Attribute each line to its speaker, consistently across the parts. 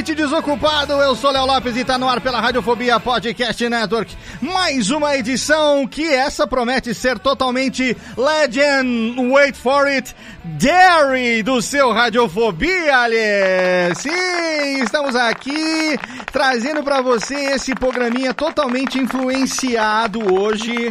Speaker 1: Ouvinte desocupado! Eu sou Léo Lopes e tá no ar pela Radiofobia Podcast Network. Mais uma edição que essa promete ser totalmente legend, wait for it, dairy do seu Radiofobia, ali. Sim, estamos aqui trazendo pra você esse programinha totalmente influenciado hoje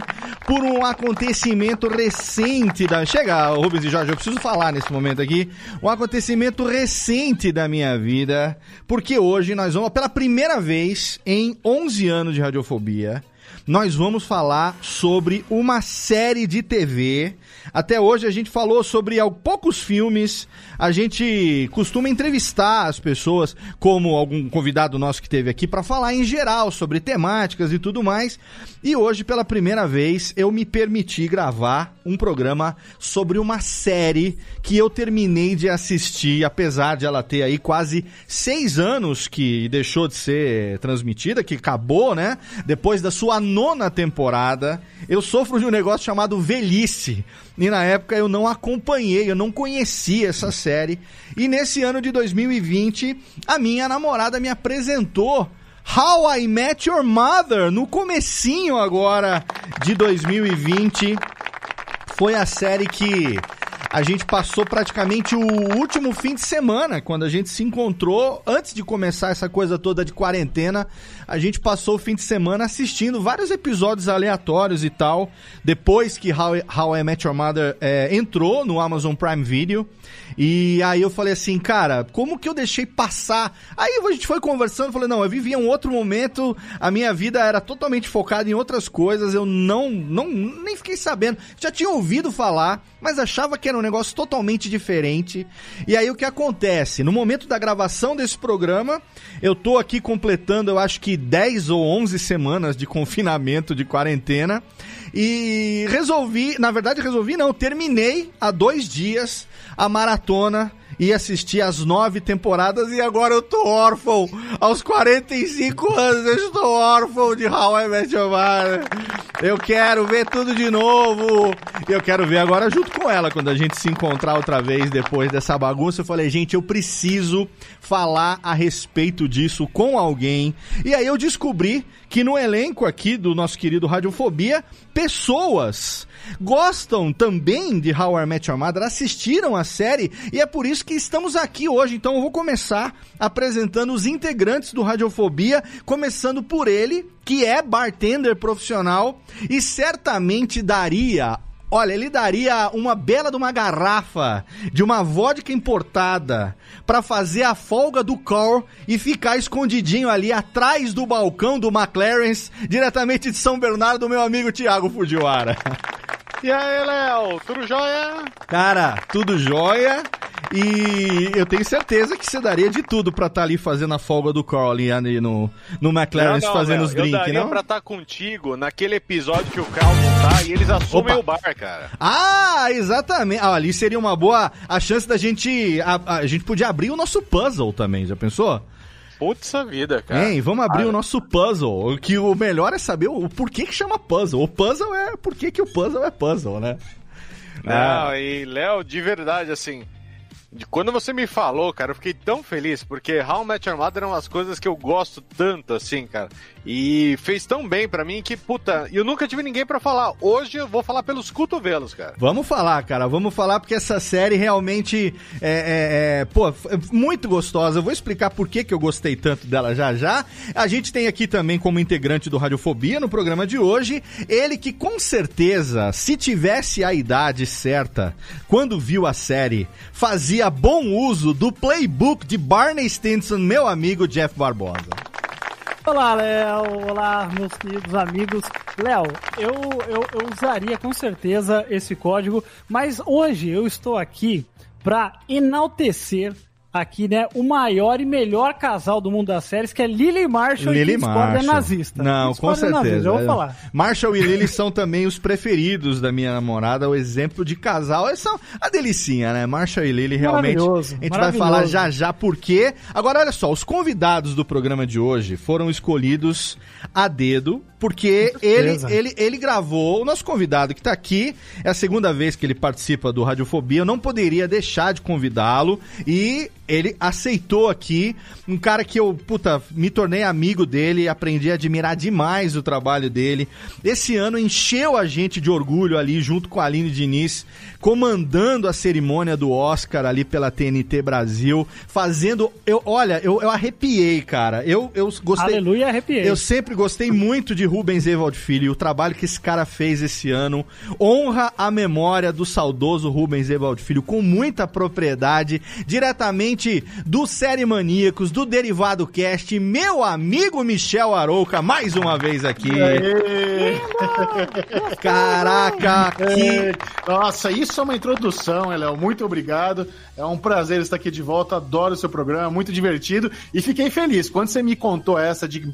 Speaker 1: por um acontecimento recente da... Chega, Rubens e Jorge, eu preciso falar nesse momento aqui. Um acontecimento recente da minha vida, porque hoje nós vamos, pela primeira vez em 11 anos de radiofobia, nós vamos falar sobre uma série de TV. Até hoje a gente falou sobre poucos filmes. A gente costuma entrevistar as pessoas, como algum convidado nosso que teve aqui, para falar em geral sobre temáticas e tudo mais. E hoje, pela primeira vez, eu me permiti gravar um programa sobre uma série que eu terminei de assistir, apesar de ela ter aí quase seis anos que deixou de ser transmitida, que acabou, né? Depois da sua nona temporada. Eu sofro de um negócio chamado velhice. E na época eu não acompanhei, eu não conhecia essa série. E nesse ano de 2020, a minha namorada me apresentou How I Met Your Mother no comecinho agora de 2020. Foi a série que a gente passou praticamente o último fim de semana, quando a gente se encontrou, antes de começar essa coisa toda de quarentena, a gente passou o fim de semana assistindo vários episódios aleatórios e tal, depois que How, How I Met Your Mother é, entrou no Amazon Prime Video, e aí eu falei assim, cara, como que eu deixei passar? Aí a gente foi conversando, falei, não, eu vivia um outro momento, a minha vida era totalmente focada em outras coisas, eu não, não nem fiquei sabendo, já tinha ouvido falar, mas achava que era um negócio totalmente diferente. E aí o que acontece? No momento da gravação desse programa, eu tô aqui completando, eu acho que 10 ou 11 semanas de confinamento, de quarentena, e resolvi, na verdade resolvi não, terminei há dois dias a maratona maratona e assisti as nove temporadas e agora eu tô órfão. Aos 45 anos eu estou órfão de How I Met Your Mother. Eu quero ver tudo de novo. Eu quero ver agora junto com ela, quando a gente se encontrar outra vez depois dessa bagunça. Eu falei, gente, eu preciso falar a respeito disso com alguém. E aí eu descobri que no elenco aqui do nosso querido Radiofobia, pessoas gostam também de How I Met Your Mother, assistiram a série e é por isso que estamos aqui hoje. Então eu vou começar apresentando os integrantes do Radiofobia, começando por ele, que é bartender profissional e certamente daria Olha, ele daria uma bela de uma garrafa de uma vodka importada pra fazer a folga do Carl e ficar escondidinho ali atrás do balcão do McLaren's, diretamente de São Bernardo, meu amigo Thiago Fujiwara.
Speaker 2: E aí, Léo, tudo jóia?
Speaker 1: Cara, tudo jóia. E eu tenho certeza que você daria de tudo pra estar ali fazendo a folga do Carl ali, no, no McLaren fazendo
Speaker 2: Léo,
Speaker 1: os
Speaker 2: Eu
Speaker 1: drinks,
Speaker 2: daria
Speaker 1: não?
Speaker 2: pra estar contigo naquele episódio que o Carl não tá e eles assumem
Speaker 1: Opa.
Speaker 2: o bar, cara.
Speaker 1: Ah, exatamente. Ah, ali seria uma boa a chance da gente a, a gente podia abrir o nosso puzzle também, já pensou?
Speaker 2: Putz a vida, cara.
Speaker 1: Hein, vamos abrir o nosso puzzle, que o melhor é saber o, o porquê que chama puzzle. O puzzle é por que que o puzzle é puzzle, né?
Speaker 2: Não, e Léo, de verdade, assim, de quando você me falou, cara, eu fiquei tão feliz, porque How Met Your Mother é umas coisas que eu gosto tanto, assim, cara. E fez tão bem pra mim que, puta, eu nunca tive ninguém pra falar. Hoje eu vou falar pelos cotovelos, cara.
Speaker 1: Vamos falar, cara, vamos falar porque essa série realmente é, é, é, pô, é muito gostosa. Eu vou explicar por que, que eu gostei tanto dela já já. A gente tem aqui também como integrante do Radiofobia no programa de hoje, ele que com certeza, se tivesse a idade certa, quando viu a série, fazia bom uso do playbook de Barney Stinson, meu amigo Jeff Barbosa.
Speaker 3: Olá, Léo. Olá, meus queridos amigos. Léo, eu, eu, eu usaria com certeza esse código, mas hoje eu estou aqui para enaltecer aqui, né, o maior e melhor casal do mundo das séries, que é Lily Marshall
Speaker 1: Lily
Speaker 3: e Kid Squad é
Speaker 1: Marshall.
Speaker 3: nazista.
Speaker 1: Não,
Speaker 3: Kid
Speaker 1: com
Speaker 3: é nazista,
Speaker 1: certeza.
Speaker 3: já vou
Speaker 1: É.
Speaker 3: falar.
Speaker 1: Marshall e Lily são também os preferidos da minha namorada, o exemplo de casal. Eles são a delicinha, né? Marshall e Lily realmente.
Speaker 3: Maravilhoso,
Speaker 1: A gente vai
Speaker 3: maravilhoso.
Speaker 1: falar já já por quê. Agora, olha só, os convidados do programa de hoje foram escolhidos a dedo. Porque ele, ele, ele gravou, o nosso convidado que tá aqui, é a segunda vez que ele participa do Radiofobia, eu não poderia deixar de convidá-lo e ele aceitou aqui, um cara que eu, puta, me tornei amigo dele, aprendi a admirar demais o trabalho dele. Esse ano encheu a gente de orgulho ali, junto com a Aline Diniz, comandando a cerimônia do Oscar ali pela TNT Brasil, fazendo, eu, olha, eu, eu arrepiei, cara, eu, eu gostei...
Speaker 3: Aleluia, arrepiei.
Speaker 1: Eu sempre gostei muito de Rubens Evald Filho e o trabalho que esse cara fez esse ano honra a memória do saudoso Rubens Evald Filho com muita propriedade, diretamente do Série Maníacos, do Derivado Cast, meu amigo Michel Arouca, mais uma vez aqui. Caraca, que
Speaker 4: Nossa, isso é uma introdução, Léo. Muito obrigado. É um prazer estar aqui de volta. Adoro o seu programa, muito divertido. E fiquei feliz. Quando você me contou essa de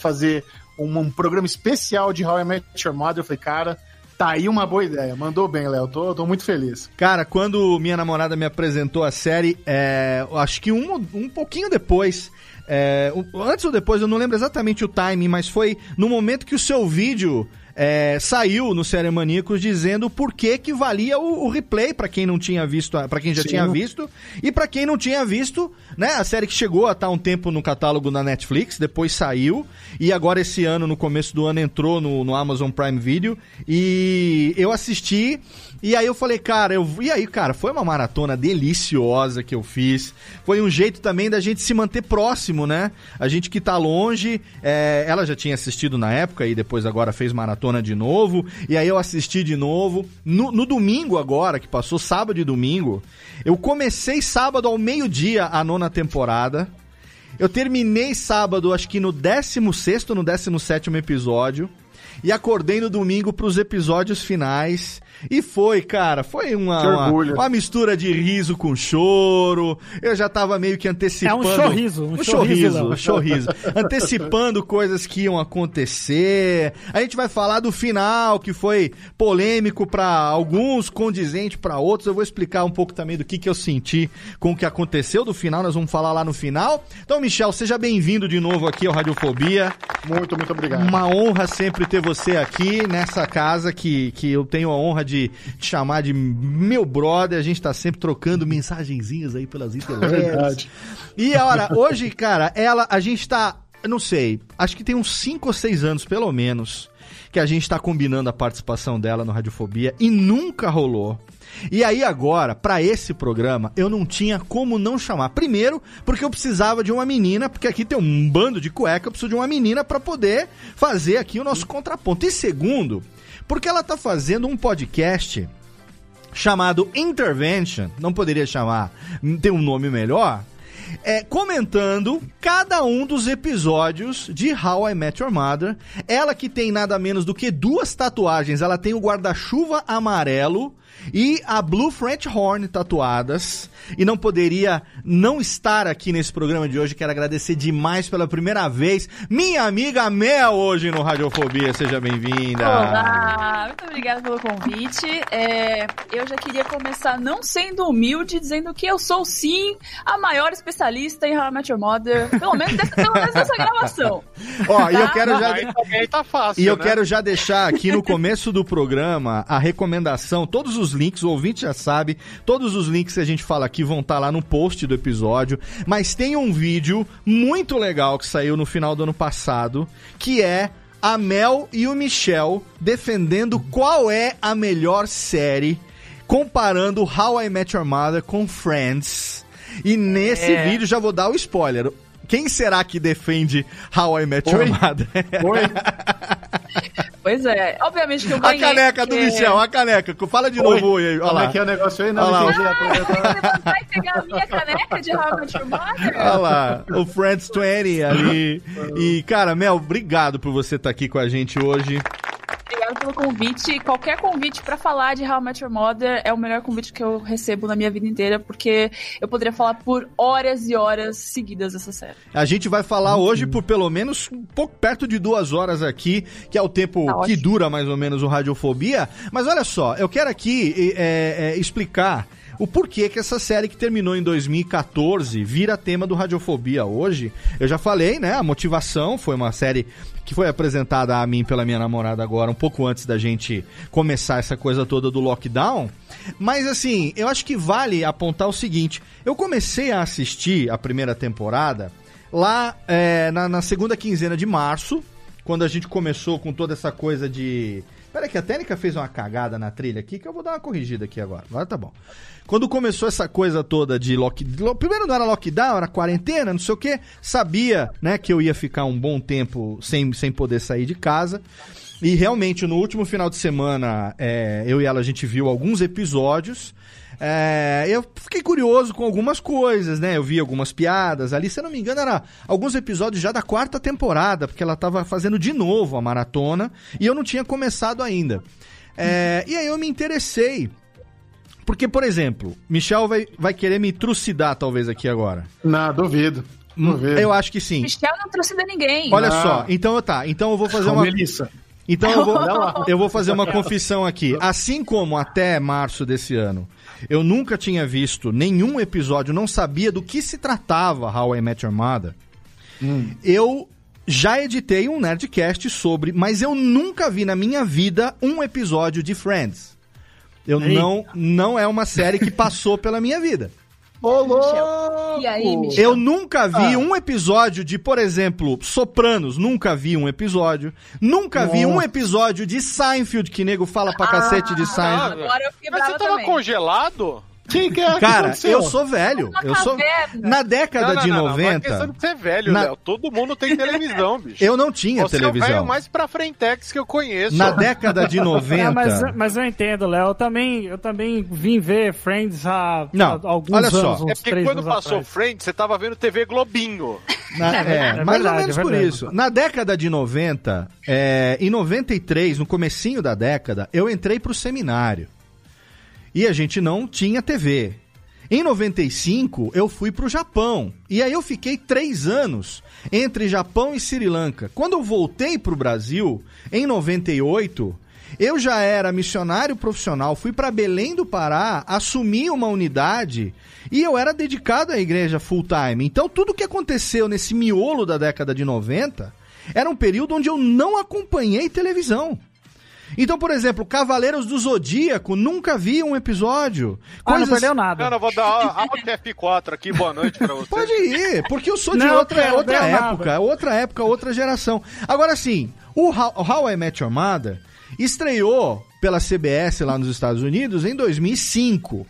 Speaker 4: fazer um, um programa especial de How I Met Your Mother, eu falei, cara, tá aí uma boa ideia. Mandou bem, Léo. Tô, tô muito feliz.
Speaker 1: Cara, quando minha namorada me apresentou a série, é, acho que um, um pouquinho depois, é, antes ou depois, eu não lembro exatamente o timing, mas foi no momento que o seu vídeo é, saiu no Série Maníacos dizendo por que que valia o, o replay pra quem não tinha visto, para quem já
Speaker 4: Sim.
Speaker 1: tinha visto e pra quem não tinha visto, né? A série que chegou a estar um tempo no catálogo da Netflix, depois saiu e agora esse ano, no começo do ano, entrou no, no Amazon Prime Video e eu assisti e aí eu falei, cara, eu e aí, cara, foi uma maratona deliciosa que eu fiz. Foi um jeito também da gente se manter próximo, né? A gente que tá longe, é, ela já tinha assistido na época e depois agora fez maratona de novo. E aí eu assisti de novo. No, no domingo agora, que passou sábado e domingo, eu comecei sábado ao meio-dia a nona temporada. Eu terminei sábado, acho que no 16 no 17 episódio. E acordei no domingo pros episódios finais. E foi, cara, foi uma, uma, uma mistura de riso com choro. Eu já tava meio que antecipando.
Speaker 3: É um chorriso, um
Speaker 1: um
Speaker 3: chorriso,
Speaker 1: chorriso,
Speaker 3: Léo.
Speaker 1: um chorriso. antecipando coisas que iam acontecer. A gente vai falar do final, que foi polêmico pra alguns, condizente pra outros. Eu vou explicar um pouco também do que, que eu senti com o que aconteceu do final. Nós vamos falar lá no final. Então, Michel, seja bem-vindo de novo aqui ao Radiofobia.
Speaker 4: Muito, muito obrigado.
Speaker 1: Uma honra sempre ter você aqui nessa casa que, que eu tenho a honra de te chamar de meu brother. A gente tá sempre trocando mensagenzinhas aí pelas internet.
Speaker 4: Verdade.
Speaker 1: E olha, hoje, cara, ela, a gente tá, eu não sei, acho que tem uns 5 ou 6 anos pelo menos que a gente tá combinando a participação dela no Radiofobia e nunca rolou. E aí agora, pra esse programa, eu não tinha como não chamar. Primeiro, porque eu precisava de uma menina, porque aqui tem um bando de cueca, eu preciso de uma menina pra poder fazer aqui o nosso contraponto. E segundo, porque ela tá fazendo um podcast chamado Intervention, não poderia chamar, ter um nome melhor, é, comentando cada um dos episódios de How I Met Your Mother. Ela que tem nada menos do que duas tatuagens, ela tem o guarda-chuva amarelo e a Blue French Horn tatuadas. E não poderia não estar aqui nesse programa de hoje. Quero agradecer demais pela primeira vez. Minha amiga Mel hoje no Radiofobia. Seja bem-vinda.
Speaker 5: Olá, muito obrigada pelo convite. É, eu já queria começar não sendo humilde, dizendo que eu sou sim a maior especialista em How I Met Your Mother, pelo menos dessa, pelo menos dessa gravação.
Speaker 1: Ó, e eu
Speaker 5: Tá?
Speaker 1: quero já.
Speaker 2: Aí tá fácil,
Speaker 1: E eu
Speaker 2: né?
Speaker 1: quero já deixar aqui no começo do programa a recomendação, todos os links, o ouvinte já sabe, todos os links que a gente fala aqui vão estar lá no post do episódio, mas tem um vídeo muito legal que saiu no final do ano passado, que é a Mel e o Michel defendendo qual é a melhor série, comparando How I Met Your Mother com Friends. E nesse
Speaker 5: É.
Speaker 1: vídeo já vou dar o spoiler. Quem será que defende How I Met Your
Speaker 4: Oi?
Speaker 1: Mother?
Speaker 4: Oi?
Speaker 5: Pois é, obviamente que eu
Speaker 1: A
Speaker 5: ganhei.
Speaker 1: caneca do
Speaker 5: porque-
Speaker 1: Michel, a caneca. Fala de
Speaker 4: Oi?
Speaker 1: novo aí. Olha
Speaker 4: Como
Speaker 1: lá.
Speaker 4: é que é o negócio aí? Não,
Speaker 1: Olha lá.
Speaker 4: entendi. a pergunta.
Speaker 5: Você vai pegar a minha caneca de Your Mother?
Speaker 1: Olha lá, o Friends 20 ali. E, cara, Mel, obrigado por você estar aqui com a gente hoje.
Speaker 5: Obrigada pelo convite. Qualquer convite pra falar de How I Met Your Mother é o melhor convite que eu recebo na minha vida inteira, porque eu poderia falar por horas e horas seguidas dessa série.
Speaker 1: A gente vai falar hoje por pelo menos um pouco perto de duas horas aqui, que é o tempo
Speaker 5: Tá
Speaker 1: que
Speaker 5: ótimo.
Speaker 1: dura mais ou menos o Radiofobia. Mas olha só, eu quero aqui é, é, explicar o porquê que essa série que terminou em 2014 vira tema do Radiofobia hoje. Eu já falei, né? A motivação foi uma série que foi apresentada a mim pela minha namorada agora, um pouco antes da gente começar essa coisa toda do lockdown. Mas assim, eu acho que vale apontar o seguinte: eu comecei a assistir a primeira temporada lá é, na, na segunda quinzena de março, quando a gente começou com toda essa coisa de. Pera que a técnica fez uma cagada na trilha aqui, que eu vou dar uma corrigida aqui agora. Agora tá bom. Quando começou essa coisa toda de lockdown. Primeiro não era lockdown, era quarentena, não sei o quê. Sabia, né, que eu ia ficar um bom tempo sem, sem poder sair de casa. E realmente, no último final de semana, é, eu e ela, a gente viu alguns episódios. É, eu fiquei curioso com algumas coisas, né? Eu vi algumas piadas ali. Se eu não me engano, era alguns episódios já da quarta temporada, porque ela tava fazendo de novo a maratona e eu não tinha começado ainda. É, e aí eu me interessei. Porque, por exemplo, Michel vai, vai querer me trucidar, talvez, aqui agora.
Speaker 4: Não, duvido. Duvido.
Speaker 1: Eu acho que sim.
Speaker 5: Michel não trucida ninguém.
Speaker 1: Olha
Speaker 4: Ah.
Speaker 1: só, então tá. Então eu vou fazer uma.
Speaker 4: Melissa.
Speaker 1: Então eu vou, eu vou fazer uma confissão aqui. Assim como até março desse ano, eu nunca tinha visto nenhum episódio, não sabia do que se tratava How I Met Your Mother. Eu já editei um Nerdcast sobre, mas eu nunca vi na minha vida um episódio de Friends. Eu não, não é uma série que passou pela minha vida.
Speaker 4: Ô.
Speaker 5: E aí, Michel?
Speaker 1: Eu nunca vi um episódio de, por exemplo, Sopranos. Nunca vi um episódio. Nunca vi um episódio de Seinfeld, que nego fala pra cacete de Seinfeld.
Speaker 5: Agora eu fiquei
Speaker 2: Mas você tava
Speaker 5: também.
Speaker 2: congelado?
Speaker 4: Quem que é? Que
Speaker 1: Cara,
Speaker 4: aconteceu?
Speaker 1: eu sou velho.
Speaker 5: Uma
Speaker 1: Eu sou.
Speaker 5: caverna.
Speaker 1: Na década de
Speaker 2: Não é
Speaker 1: 90,
Speaker 2: questão de ser velho,
Speaker 1: Na-
Speaker 2: Léo. Todo mundo tem televisão, bicho.
Speaker 1: eu não tinha
Speaker 2: Você é o velho
Speaker 1: televisão.
Speaker 2: mais pra frentex que eu conheço.
Speaker 1: Na década de 90.
Speaker 3: Ah, mas, mas eu entendo, Léo. Eu também, eu também vim ver Friends há,
Speaker 1: Não,
Speaker 3: há alguns
Speaker 1: olha
Speaker 3: anos,
Speaker 1: só.
Speaker 3: uns
Speaker 2: É porque quando
Speaker 3: anos
Speaker 2: passou
Speaker 3: atrás.
Speaker 2: Friends, você tava vendo TV Globinho.
Speaker 1: Na- é,
Speaker 3: é
Speaker 1: mais ou
Speaker 3: verdade,
Speaker 1: menos
Speaker 3: é
Speaker 1: por isso. Na década de 90, é, em 93, no comecinho da década, eu entrei pro seminário. E a gente não tinha TV. Em 95, eu fui pro Japão. E aí eu fiquei três anos entre Japão e Sri Lanka. Quando eu voltei pro Brasil, em 98, eu já era missionário profissional, fui para Belém do Pará, assumi uma unidade e eu era dedicado à igreja full time. Então tudo que aconteceu nesse miolo da década de 90 era um período onde eu não acompanhei televisão. Então, por exemplo, Cavaleiros do Zodíaco, nunca vi um episódio.
Speaker 3: Ah, não perdeu nada.
Speaker 2: Cara, eu vou dar Alt F4 aqui, boa noite pra você.
Speaker 1: Pode ir, porque eu sou de
Speaker 3: Não,
Speaker 1: outra, outra
Speaker 3: nada.
Speaker 1: época, outra época, outra geração. Agora sim, o How, How I Met Your Mother estreou pela CBS lá nos Estados Unidos em 2005.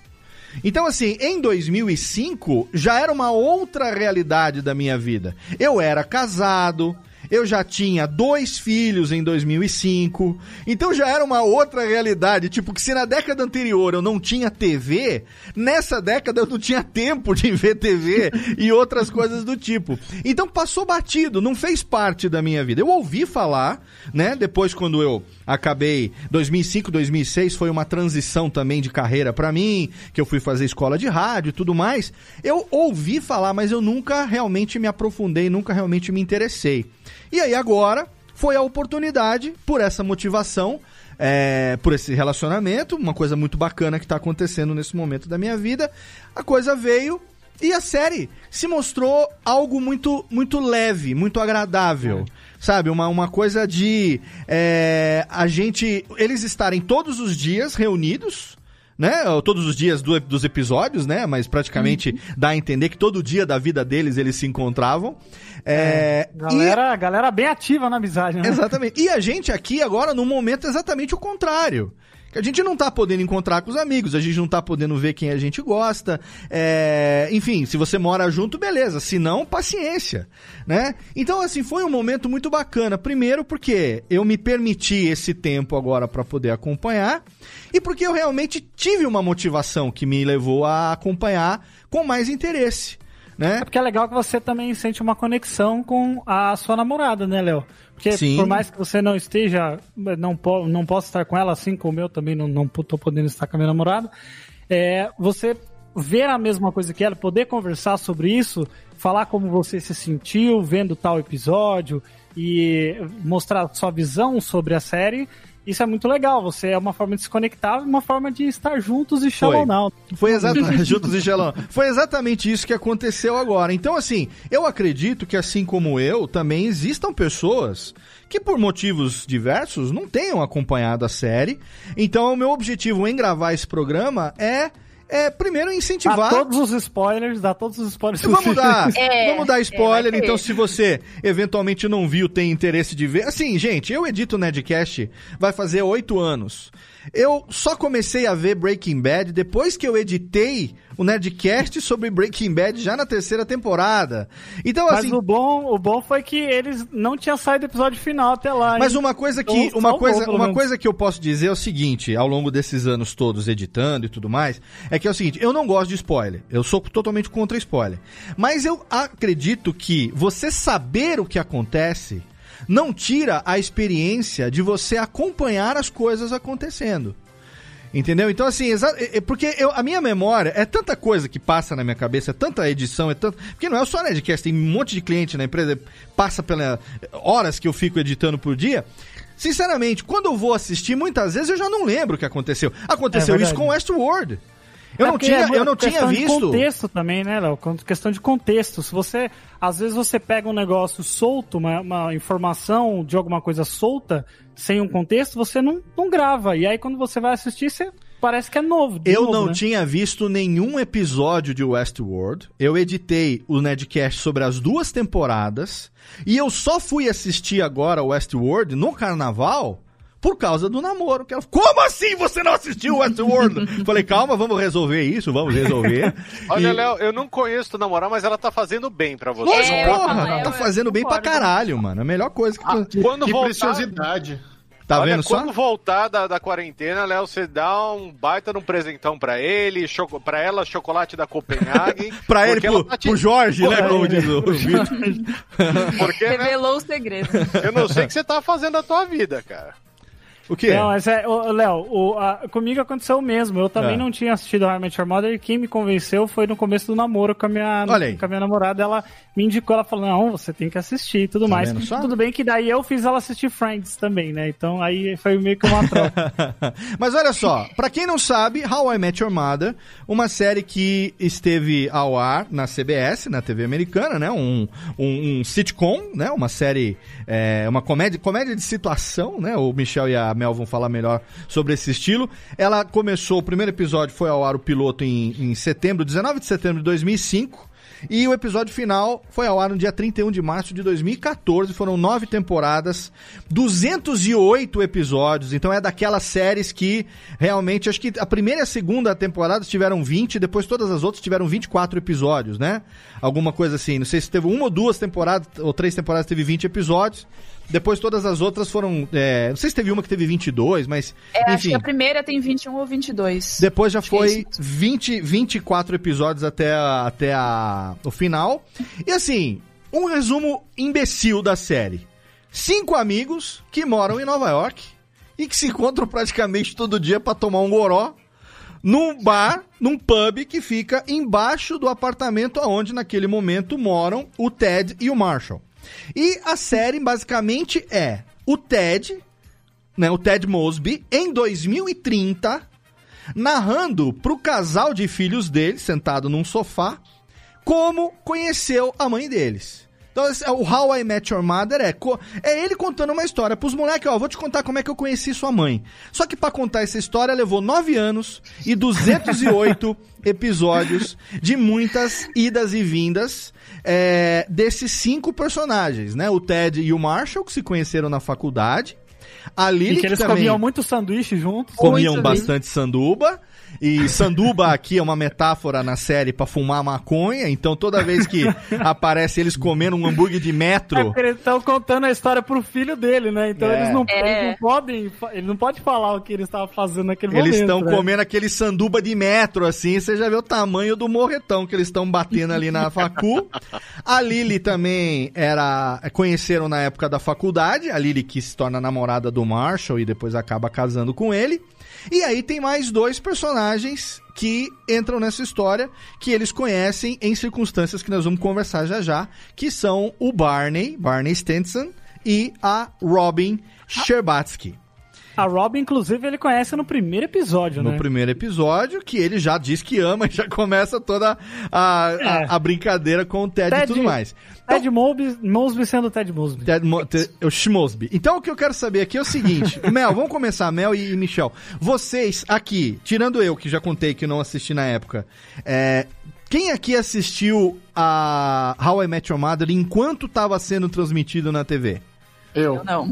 Speaker 1: Então, assim, em 2005 já era uma outra realidade da minha vida. Eu era casado, eu já tinha dois filhos em 2005, então já era uma outra realidade. Tipo, que se na década anterior eu não tinha TV, nessa década eu não tinha tempo de ver TV e outras coisas do tipo. Então passou batido, não fez parte da minha vida. Eu ouvi falar, né? Depois, quando eu acabei 2005, 2006 foi uma transição também de carreira para mim, que eu fui fazer escola de rádio e tudo mais. Eu ouvi falar, mas eu nunca realmente me aprofundei, nunca realmente me interessei. E aí agora foi a oportunidade, por essa motivação, é, por esse relacionamento, uma coisa muito bacana que está acontecendo nesse momento da minha vida, a coisa veio e a série se mostrou algo muito, muito leve, muito agradável. Sabe, uma, uma coisa de é, a gente. Eles estarem todos os dias reunidos, né? Todos os dias do, dos episódios, né? Mas praticamente uhum. dá a entender que todo dia da vida deles eles se encontravam.
Speaker 3: É, é, galera, e... galera bem ativa na amizade, né?
Speaker 1: Exatamente. E a gente aqui agora, no momento, exatamente o contrário que a gente não tá podendo encontrar com os amigos, a gente não tá podendo ver quem a gente gosta. É... Enfim, se você mora junto, beleza. Se não, paciência, né? Então, assim, foi um momento muito bacana. Primeiro, porque eu me permiti esse tempo agora para poder acompanhar e porque eu realmente tive uma motivação que me levou a acompanhar com mais interesse. Né?
Speaker 3: É porque é legal que você também sente uma conexão com a sua namorada, né, Léo? Porque Sim. por mais que você não esteja, não, po não possa estar com ela, assim como eu também não, não tô podendo estar com a minha namorada, é, você ver a mesma coisa que ela, poder conversar sobre isso, falar como você se sentiu vendo tal episódio e mostrar sua visão sobre a série, isso é muito legal. Você é uma forma de se conectar uma forma de estar juntos e Shallow Now.
Speaker 1: Foi exatamente juntos e Shallow. Foi exatamente isso que aconteceu agora. Então, assim, eu acredito que assim como eu, também existam pessoas que por motivos diversos não tenham acompanhado a série. Então, o meu objetivo em gravar esse programa é é, primeiro incentivar. Dá
Speaker 3: todos os spoilers, dá todos os spoilers.
Speaker 1: Vamos dar, é, vamos dar spoiler. É, então, se você eventualmente não viu, tem interesse de ver. Assim, gente, eu edito o Nedcast, vai fazer oito anos. Eu só comecei a ver Breaking Bad depois que eu editei o Nerdcast sobre Breaking Bad já na terceira temporada. Então,
Speaker 3: mas
Speaker 1: assim.
Speaker 3: Mas o bom, o bom foi que eles não tinham saído do episódio final até lá.
Speaker 1: Mas uma coisa que, então, uma coisa, uma coisa que eu posso dizer é o seguinte, ao longo desses anos todos editando e tudo mais, é que é o seguinte, eu não gosto de spoiler. Eu sou totalmente contra spoiler. Mas eu acredito que você saber o que acontece não tira a experiência de você acompanhar as coisas acontecendo. Entendeu? Então, assim, é, é porque eu, a minha memória é tanta coisa que passa na minha cabeça, é tanta edição, é tanto. Porque não é só Nedcast, tem um monte de cliente na empresa, passa pelas horas que eu fico editando por dia. Sinceramente, quando eu vou assistir, muitas vezes eu já não lembro o que aconteceu. Aconteceu é isso com Westworld. Eu é não tinha, é eu não tinha visto.
Speaker 3: De contexto também, né, Léo? Questão de contexto. Se você, às vezes você pega um negócio solto, uma, uma, informação de alguma coisa solta, sem um contexto, você não, não grava. E aí quando você vai assistir, você parece que é novo.
Speaker 1: Eu
Speaker 3: novo,
Speaker 1: não
Speaker 3: né?
Speaker 1: tinha visto nenhum episódio de Westworld. Eu editei o Nedcast sobre as duas temporadas. E eu só fui assistir agora Westworld no carnaval por causa do namoro. Que ela, Como assim você não assistiu Westworld? Falei, calma, vamos resolver isso, vamos resolver.
Speaker 2: Olha, e... Léo, eu não conheço tu namorar, mas ela tá fazendo bem pra você.
Speaker 1: Lógico, é, porra, tá fazendo bem pra caralho, mano. A melhor coisa que... Ah,
Speaker 2: quando que voltar... preciosidade.
Speaker 1: Tá
Speaker 2: Olha,
Speaker 1: vendo só?
Speaker 2: Quando voltar da, da quarentena, Léo, você dá um baita de um presentão pra ele, choco, pra ela, chocolate da Copenhagen.
Speaker 1: pra ele, pro, tá te... pro Jorge, né? Como diz o Vitor.
Speaker 5: Porque, né? Revelou né? o segredo.
Speaker 2: Eu não sei o que você tá fazendo da tua vida, cara.
Speaker 1: O quê?
Speaker 3: Não, mas é, Léo, comigo aconteceu o mesmo. Eu também é. não tinha assistido How I Met Your Mother e quem me convenceu foi no começo do namoro com a minha, com a minha namorada. Ela me indicou, ela falou, não, você tem que assistir e tudo tá mais. Tudo bem que daí eu fiz ela assistir Friends também, né? Então aí foi meio que uma troca.
Speaker 1: mas olha só, pra quem não sabe, How I Met Your Mother, uma série que esteve ao ar na CBS, na TV americana, né? Um, um, um sitcom, né? Uma série, é, uma comédia, comédia de situação, né? O Michel e a Mel vão falar melhor sobre esse estilo. Ela começou, o primeiro episódio foi ao ar o piloto em, em setembro, 19 de setembro de 2005. E o episódio final foi ao ar no dia 31 de março de 2014. Foram nove temporadas, 208 episódios. Então é daquelas séries que realmente, acho que a primeira e a segunda temporada tiveram 20, depois todas as outras tiveram 24 episódios, né? Alguma coisa assim. Não sei se teve uma ou duas temporadas, ou três temporadas teve 20 episódios. Depois todas as outras foram. é, não sei se teve uma que teve 22, mas.
Speaker 5: É, acho
Speaker 1: enfim.
Speaker 5: que a primeira tem 21 ou 22.
Speaker 1: Depois já
Speaker 5: Acho é
Speaker 1: foi
Speaker 5: isso.
Speaker 1: 20, 24 episódios até, a- até a, o final. E assim, um resumo imbecil da série. Cinco amigos que moram em Nova York e que se encontram praticamente todo dia pra tomar um goró num bar, num pub que fica embaixo do apartamento onde naquele momento moram o Ted e o Marshall. E a série basicamente é o Ted, né, o Ted Mosby, em 2030, narrando pro casal de filhos dele, sentado num sofá, como conheceu a mãe deles. Então, é o How I Met Your Mother é, é ele contando uma história pros moleques, ó, vou te contar como é que eu conheci sua mãe. Só que pra contar essa história levou nove anos e 208 episódios de muitas idas e vindas é, desses cinco personagens, né? O Ted e o Marshall, que se conheceram na faculdade. A Lily,
Speaker 3: E que eles
Speaker 1: também
Speaker 3: comiam muito sanduíche juntos.
Speaker 1: comiam bastante sanduba. E sanduba aqui é uma metáfora na série pra fumar maconha. Então toda vez que aparece eles comendo um hambúrguer de
Speaker 3: É
Speaker 1: metro,
Speaker 3: porque eles estão contando a história pro filho dele, né? Então
Speaker 1: É.
Speaker 3: eles, não,
Speaker 5: É.
Speaker 3: eles não podem. Ele não pode falar o que ele estava fazendo naquele
Speaker 1: eles
Speaker 3: momento.
Speaker 1: estão
Speaker 3: né?
Speaker 1: comendo aquele sanduba de metro, assim. Você já vê o tamanho do morretão que eles estão batendo ali na facu. A Lily também era. Conheceram na época da faculdade. A Lily que se torna namorada do Marshall e depois acaba casando com ele. E aí tem mais dois personagens que entram nessa história que eles conhecem em circunstâncias que nós vamos conversar já já, que são o Barney, Barney Stinson e a Robin Sherbatsky.
Speaker 3: A Robin, inclusive, ele conhece no primeiro episódio,
Speaker 1: No
Speaker 3: né?
Speaker 1: primeiro episódio, que ele já diz que ama e já começa toda a, a,
Speaker 3: É.
Speaker 1: a brincadeira com o Ted, e
Speaker 3: Ted-
Speaker 1: tudo mais.
Speaker 3: Ted Mosby, Mosby sendo Ted Mosby.
Speaker 1: Ted Mo- o. Então o que eu quero saber aqui é o seguinte, Mel, vamos começar, Mel e, e Michel. Vocês aqui, tirando eu que já contei que não assisti na época, é, quem aqui assistiu a How I Met Your Mother enquanto estava sendo transmitido na TV?
Speaker 4: Eu.
Speaker 5: Não.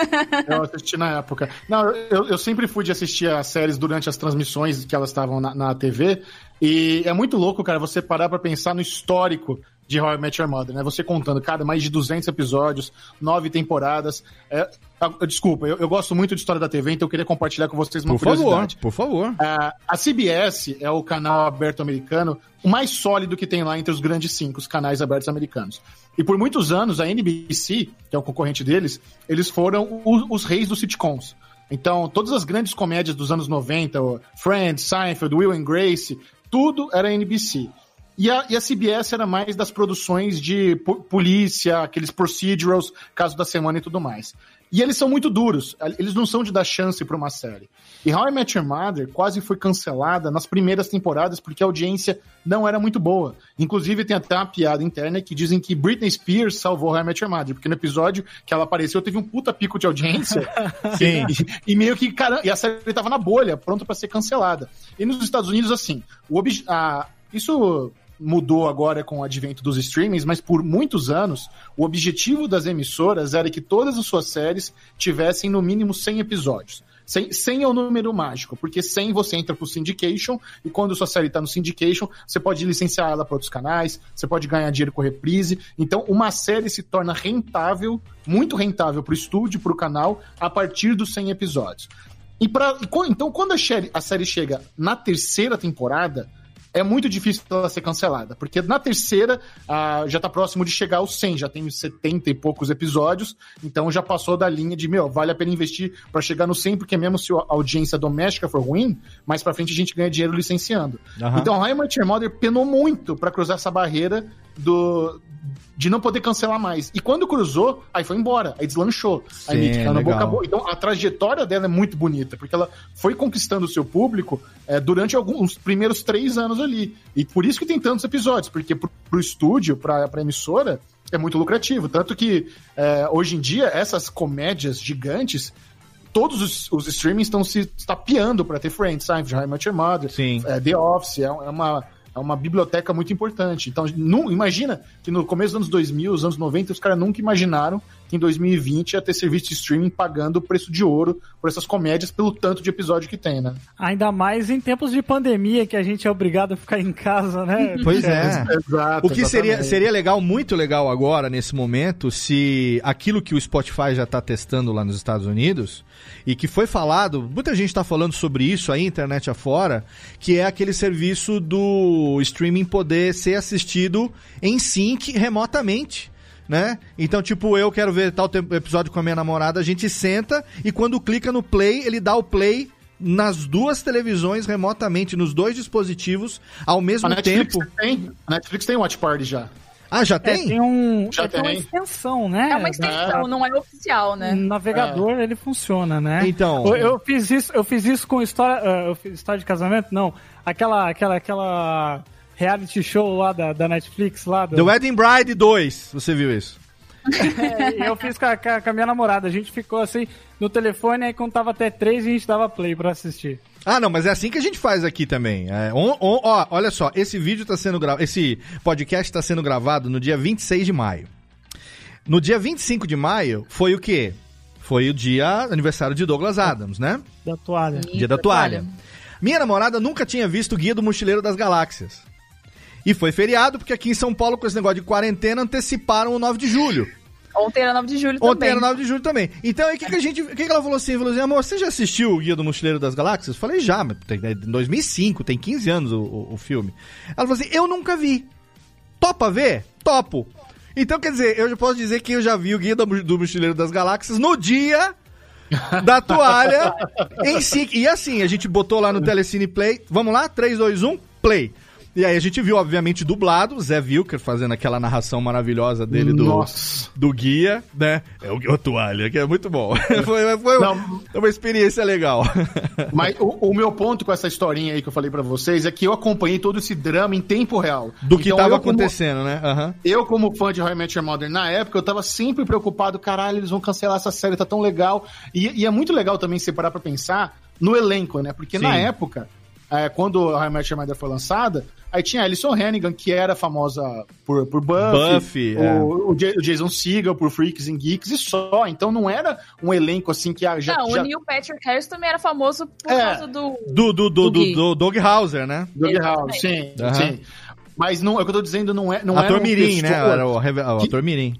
Speaker 4: Eu assisti na época. Não, eu, eu sempre fui de assistir as séries durante as transmissões que elas estavam na, na TV. E é muito louco, cara, você parar pra pensar no histórico de How I Met Your Mother, né? Você contando, cada mais de 200 episódios, nove temporadas. É, ah, desculpa, eu, eu gosto muito de história da TV, então eu queria compartilhar com vocês uma
Speaker 1: Por favor,
Speaker 4: curiosidade.
Speaker 1: por favor.
Speaker 4: Ah, a CBS é o canal aberto americano, o mais sólido que tem lá entre os grandes cinco, os canais abertos americanos. E por muitos anos, a NBC, que é o concorrente deles, eles foram o- os reis dos sitcoms. Então, todas as grandes comédias dos anos 90, o Friends, Seinfeld, Will and Grace, tudo era NBC. E a, e a CBS era mais das produções de po- polícia, aqueles procedurals, caso da semana e tudo mais. E eles são muito duros, eles não são de dar chance pra uma série. E How I Met Your Mother quase foi cancelada nas primeiras temporadas porque a audiência não era muito boa. Inclusive tem até uma piada interna que dizem que Britney Spears salvou How I Met Your Mother, porque no episódio que ela apareceu teve um puta pico de audiência.
Speaker 1: Sim.
Speaker 4: E, e meio que, cara, e a série tava na bolha, pronta pra ser cancelada. E nos Estados Unidos, assim, o a- isso mudou agora com o advento dos streamings, mas por muitos anos, o objetivo das emissoras era que todas as suas séries tivessem no mínimo 100 episódios. 100, 100 é o número mágico, porque 100 você entra pro syndication, e quando sua série tá no syndication, você pode licenciar ela para outros canais, você pode ganhar dinheiro com reprise. Então, uma série se torna rentável, muito rentável pro estúdio, pro canal, a partir dos 100 episódios. E pra, então, quando a série, a série chega na terceira temporada, é muito difícil ela ser cancelada, porque na terceira ah, já tá próximo de chegar aos 100, já tem 70 e poucos episódios, então já passou da linha de, meu, vale a pena investir pra chegar no 100, porque mesmo se a audiência doméstica for ruim, mais pra frente a gente ganha dinheiro licenciando.
Speaker 1: Aham.
Speaker 4: Então, How I Met Your Mother penou muito pra cruzar essa barreira do de não poder cancelar mais. E quando cruzou, aí foi embora, aí deslanchou. aí
Speaker 1: Sim,
Speaker 4: meio que caiu na boca
Speaker 1: legal.
Speaker 4: a boca. Então a trajetória dela é muito bonita, porque ela foi conquistando o seu público é, durante alguns os primeiros três anos ali. E por isso que tem tantos episódios, porque pro, pro estúdio, pra, pra emissora, é muito lucrativo. Tanto que é, hoje em dia, essas comédias gigantes. Todos os, os streamings estão se tapeando pra ter Friends, Seinfeld, How I Met Your Mother,
Speaker 1: Sim.
Speaker 4: é, The Office, é, é uma é uma biblioteca muito importante. Então, não, imagina que no começo dos anos 2000, os anos 90, os caras nunca imaginaram que em 2020 ia ter serviço de streaming pagando o preço de ouro por essas comédias pelo tanto de episódio que tem, né?
Speaker 3: Ainda mais em tempos de pandemia que a gente é obrigado a ficar em casa, né?
Speaker 1: Pois é.
Speaker 4: Exato.
Speaker 1: O que seria, seria legal, muito legal agora, nesse momento, se aquilo que o Spotify já está testando lá nos Estados Unidos, e que foi falado, muita gente está falando sobre isso aí, internet afora, que é aquele serviço do streaming poder ser assistido em sync remotamente. Né? Então, tipo, eu quero ver tal episódio com a minha namorada, a gente senta e quando clica no play, ele dá o play nas duas televisões remotamente, nos dois dispositivos, ao mesmo
Speaker 4: A Netflix
Speaker 1: tempo.
Speaker 4: tem, a Netflix tem Watch Party já.
Speaker 1: Ah, já
Speaker 3: É,
Speaker 1: tem?
Speaker 3: tem um.
Speaker 4: Já
Speaker 3: é, tem uma extensão, né?
Speaker 5: É uma extensão, não é oficial, né?
Speaker 3: No navegador ele funciona, né?
Speaker 1: Então-
Speaker 3: Eu, eu fiz isso, eu fiz isso com história. fiz história de casamento? Não. Aquela, aquela, aquela reality show lá da, da Netflix lá. Do,
Speaker 1: The Wedding Bride 2, você viu isso?
Speaker 3: É, eu fiz com a, com a- minha namorada. A gente ficou assim no telefone, aí quando tava até três, a gente dava play pra assistir.
Speaker 1: Ah, não, mas é assim que a gente faz aqui também. É, on- on- ó, olha só, esse vídeo tá sendo gravado, esse podcast tá sendo gravado no dia 26 de maio. No dia 25 de maio foi o quê? Foi o dia aniversário de Douglas Adams, né?
Speaker 3: Da toalha.
Speaker 1: Dia da toalha. Minha namorada nunca tinha visto o Guia do Mochileiro das Galáxias. E foi feriado, porque aqui em São Paulo, com esse negócio de quarentena, anteciparam o 9 de julho.
Speaker 5: Ontem era 9 de julho
Speaker 1: Ontem
Speaker 5: também.
Speaker 1: era 9 de julho também. Então, aí o que, que a gente. O que, que ela falou assim? Falou assim, amor, você já assistiu o Guia do Mochileiro das Galáxias? Eu falei, já, mas tem, é de 2005, tem 15 anos o, o, o filme. Ela falou assim, eu nunca vi. Topa ver? Topo. Então, quer dizer, eu já posso dizer que eu já vi o Guia do, do Mochileiro das Galáxias no dia da toalha em si. E assim, a gente botou lá no Telecine Play. Vamos lá? 3, 2, 1, play. E aí a gente viu, obviamente, dublado, Zé Wilker fazendo aquela narração maravilhosa dele do,
Speaker 4: Nossa.
Speaker 1: do guia, né? É o, o toalha, que é muito bom. foi foi
Speaker 4: Não.
Speaker 1: uma experiência legal.
Speaker 4: Mas o, o meu ponto com essa historinha aí que eu falei pra vocês é que eu acompanhei todo esse drama em tempo real.
Speaker 1: Do que
Speaker 4: Então,
Speaker 1: tava
Speaker 4: eu como-
Speaker 1: acontecendo, né? Aham.
Speaker 4: Eu, como fã de How I Met Your Mother na época, eu tava sempre preocupado, caralho, eles vão cancelar essa série, tá tão legal. E, e é muito legal também separar pra pensar no elenco, né? Porque na
Speaker 1: Sim.
Speaker 4: época, é, quando I Met Your Mother foi lançada, aí tinha a Alison Hannigan, que era famosa por, por Buffy,
Speaker 1: Buffy,
Speaker 4: o,
Speaker 1: é.
Speaker 4: o o Jason Segel por Freaks and Geeks e só. Então não era um elenco assim que ah, já...
Speaker 5: Não,
Speaker 4: já...
Speaker 5: o Neil Patrick Harris também era famoso por
Speaker 4: É.
Speaker 5: causa do.
Speaker 1: Do, do, do, do, do Doug Hauser, né?
Speaker 4: Doug House,
Speaker 5: Exatamente.
Speaker 4: sim,
Speaker 1: Aham.
Speaker 4: sim. Mas não, é o que eu tô dizendo, não é. Não
Speaker 1: ator Mirim, né? Era o, o
Speaker 4: Que-
Speaker 1: ator Mirim.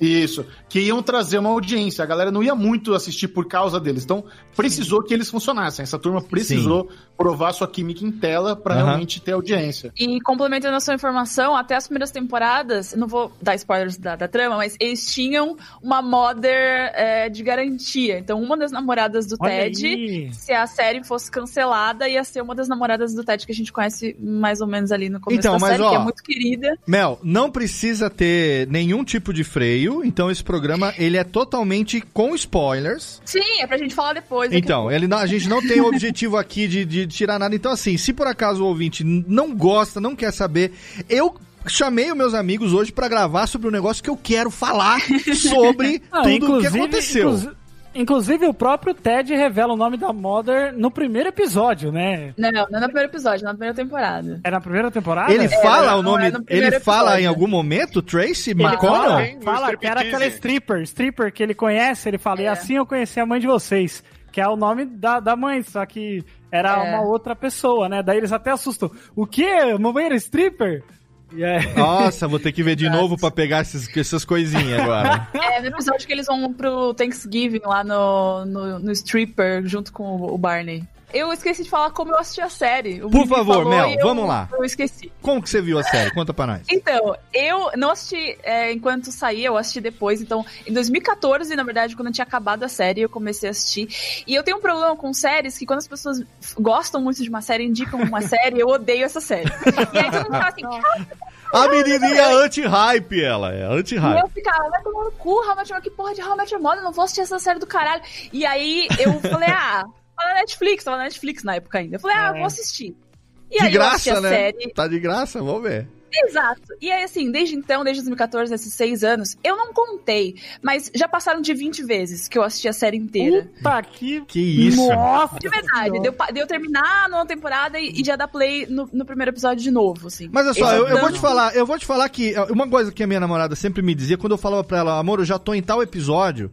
Speaker 4: Isso, que iam trazer uma audiência. A galera não ia muito assistir por causa deles. Então, precisou que eles funcionassem. Essa turma precisou provar sua química em tela pra
Speaker 1: Aham.
Speaker 4: realmente ter audiência.
Speaker 5: E complementando a sua informação, até as primeiras temporadas, não vou dar spoilers da, da trama, mas eles tinham uma mother é, de garantia. Então, uma das namoradas do
Speaker 3: Olha
Speaker 5: Ted,
Speaker 3: aí.
Speaker 5: se a série fosse cancelada, ia ser uma das namoradas do Ted que a gente conhece mais ou menos ali no começo
Speaker 1: Então,
Speaker 5: da
Speaker 1: mas,
Speaker 5: série,
Speaker 1: ó,
Speaker 5: que é muito querida.
Speaker 1: Mel, não precisa ter nenhum tipo de freio, então esse programa ele é totalmente com spoilers.
Speaker 5: Sim, é pra gente falar depois. a
Speaker 1: Então, ele não- a gente não tem o objetivo aqui de, de tirar nada. Então, assim, se por acaso o ouvinte não gosta, não quer saber, eu chamei os meus amigos hoje pra gravar sobre um negócio que eu quero falar sobre
Speaker 3: Não,
Speaker 1: tudo o que aconteceu.
Speaker 3: Inclusi- Inclusive, o próprio Ted revela o nome da Mother no primeiro episódio, né?
Speaker 5: Não, não é no primeiro episódio, na primeira temporada.
Speaker 3: É na primeira temporada?
Speaker 1: Ele fala o nome.
Speaker 5: é no primeiro
Speaker 1: ele fala
Speaker 5: episódio.
Speaker 1: em algum momento, Tracy
Speaker 3: Ele
Speaker 1: McConnell?
Speaker 3: fala, fala que era aquela stripper, stripper que ele conhece, ele fala, e
Speaker 5: É.
Speaker 3: assim eu conheci a mãe de vocês, que é o nome da, da mãe, só que era
Speaker 5: É.
Speaker 3: uma outra pessoa, né? Daí eles até assustam. O quê? Mamãe era stripper? Aí...
Speaker 1: Nossa, vou ter que ver de novo pra pegar esses, essas coisinhas agora.
Speaker 5: É, no episódio que eles vão pro Thanksgiving lá no, no, no Stripper, junto com o Barney. Eu esqueci de falar como eu assisti a série. O
Speaker 1: Por favor, Mel,
Speaker 5: eu-
Speaker 1: vamos lá.
Speaker 5: Eu esqueci.
Speaker 1: Como que você viu a série? Conta pra nós.
Speaker 5: Então, eu não assisti é, enquanto saía, eu assisti depois. Então, em 2014, na verdade, quando tinha acabado a série, eu comecei a assistir. E eu tenho um problema com séries que quando as pessoas gostam muito de uma série, indicam uma série, eu odeio essa série. E aí todo mundo fala assim, ah,
Speaker 1: A menininha anti-hype, ela é
Speaker 5: E
Speaker 1: anti-hype.
Speaker 5: eu ficava, vai tomar no cu, How Met Your Mother, que porra de How Met Your Mother, eu não vou assistir essa série do caralho. E aí eu falei, ah, tá na Netflix, tava na Netflix na época ainda. Eu falei, ah, eu
Speaker 3: É.
Speaker 5: vou assistir. E
Speaker 1: De
Speaker 5: aí eu assisti
Speaker 1: graça,
Speaker 5: a
Speaker 1: né?
Speaker 5: série.
Speaker 1: Tá de graça? Vamos ver.
Speaker 5: Exato. E aí, assim, desde então, desde 2014, esses seis anos, eu não contei, mas já passaram de 20 vezes que eu assisti a série inteira.
Speaker 3: Puta que.
Speaker 1: Que isso?
Speaker 3: Nossa!
Speaker 5: De verdade, deu, deu terminar numa temporada e, e já dar play no, no primeiro episódio de novo, assim.
Speaker 1: Mas olha só,
Speaker 5: Esse
Speaker 1: eu, eu vou te falar, eu vou te falar que ó, uma coisa que a minha namorada sempre me dizia, quando eu falava pra ela, amor, eu já tô em tal episódio,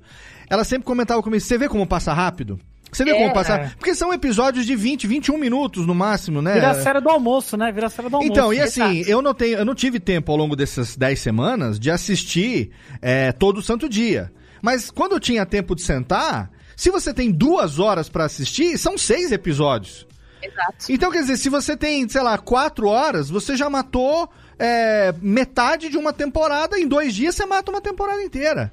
Speaker 1: ela sempre comentava comigo, você vê como passa rápido? Você vê
Speaker 5: É.
Speaker 1: como passa Porque são episódios de 20, 21 minutos no máximo, né?
Speaker 3: Vira a série do almoço, né? Vira a série do almoço.
Speaker 1: Então, e assim,
Speaker 5: Exato.
Speaker 1: eu não tenho, eu não tive tempo ao longo dessas 10 semanas de assistir é, todo santo dia. Mas quando eu tinha tempo de sentar, se você tem duas horas pra assistir, são seis episódios.
Speaker 5: Exato.
Speaker 1: Então, quer dizer, se você tem, sei lá, quatro horas, você já matou é, metade de uma temporada. Em dois dias, você mata uma temporada inteira.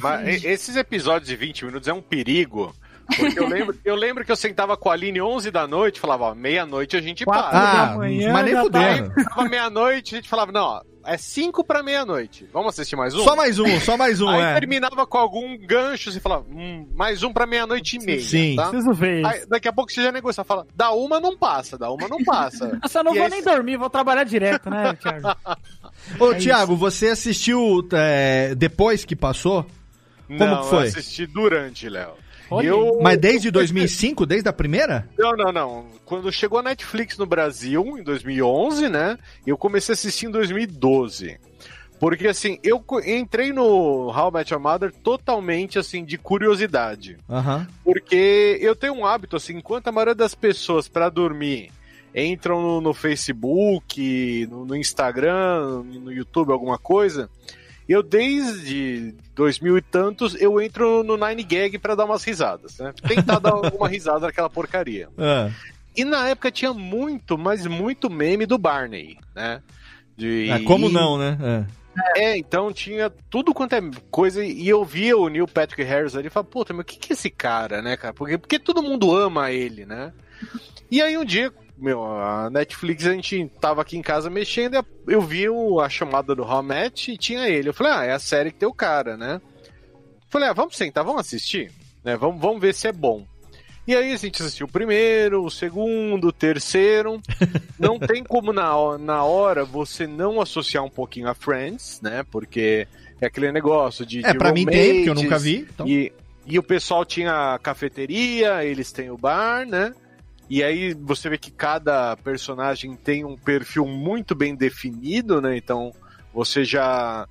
Speaker 2: Mas e- esses episódios de 20 minutos é um perigo. Porque eu lembro, eu lembro que eu sentava com a Aline 11 da noite e falava, ó, meia-noite a gente
Speaker 3: Quatro
Speaker 2: para.
Speaker 3: da
Speaker 1: Ah,
Speaker 3: manhã
Speaker 1: mas nem fudendo.
Speaker 2: Tava meia-noite, a gente falava, não, ó, é 5 pra meia-noite. Vamos assistir mais um?
Speaker 1: Só mais um, só mais um,
Speaker 2: Aí
Speaker 1: é.
Speaker 2: terminava com algum gancho, você falava, hum, mais um pra meia-noite e meia,
Speaker 1: Sim.
Speaker 2: tá?
Speaker 3: Preciso ver
Speaker 2: Aí,
Speaker 3: isso.
Speaker 2: daqui a pouco você já negocia, fala, dá uma não passa, dá uma não passa.
Speaker 3: Nossa, eu não
Speaker 2: E
Speaker 3: vou
Speaker 2: aí
Speaker 3: nem
Speaker 2: cê-
Speaker 3: dormir, vou trabalhar direto, né, Thiago?
Speaker 1: Ô, Thiago, você assistiu é, depois que passou? Como
Speaker 2: não,
Speaker 1: que foi?
Speaker 2: eu assisti durante, Léo.
Speaker 3: Olha
Speaker 2: Eu...
Speaker 1: Mas desde 2005, desde a primeira?
Speaker 2: Não, não, não. Quando chegou a Netflix no Brasil, em 2011, né? Eu comecei a assistir em 2012. Porque, assim, eu entrei no How I Met Your Mother totalmente, assim, de curiosidade.
Speaker 1: Aham.
Speaker 2: Porque eu tenho um hábito, assim, enquanto a maioria das pessoas, para dormir, entram no, no Facebook, no, no Instagram, no YouTube, alguma coisa, eu desde 2000 e tantos, eu entro no Nine Gag para dar umas risadas, né? Tentar dar alguma risada naquela porcaria.
Speaker 1: Ah.
Speaker 2: E na época tinha muito, mas muito meme do Barney, né? De-
Speaker 1: Ah, como não, né? É.
Speaker 2: é, então tinha tudo quanto é coisa, e eu via o Neil Patrick Harris ali e falava, puta, mas o que, que é esse cara, né, cara? Porque, porque todo mundo ama ele, né? E aí um dia, meu, a Netflix, a gente tava aqui em casa mexendo, e eu vi a chamada do Hamet e tinha ele. Eu falei, ah, é a série que tem o cara, né? Falei, ah, vamos sentar, vamos assistir, né? Vamos, vamos ver se é bom. E aí a gente assistiu o primeiro, o segundo, o terceiro. Não tem como na, na hora você não associar um pouquinho a Friends, né? Porque é aquele negócio de.
Speaker 1: É,
Speaker 2: de
Speaker 1: pra mim tem, porque eu nunca vi. Então.
Speaker 2: E, e o pessoal tinha a cafeteria, eles têm o bar, né? E aí você vê que cada personagem tem um perfil muito bem definido, né? Então você já.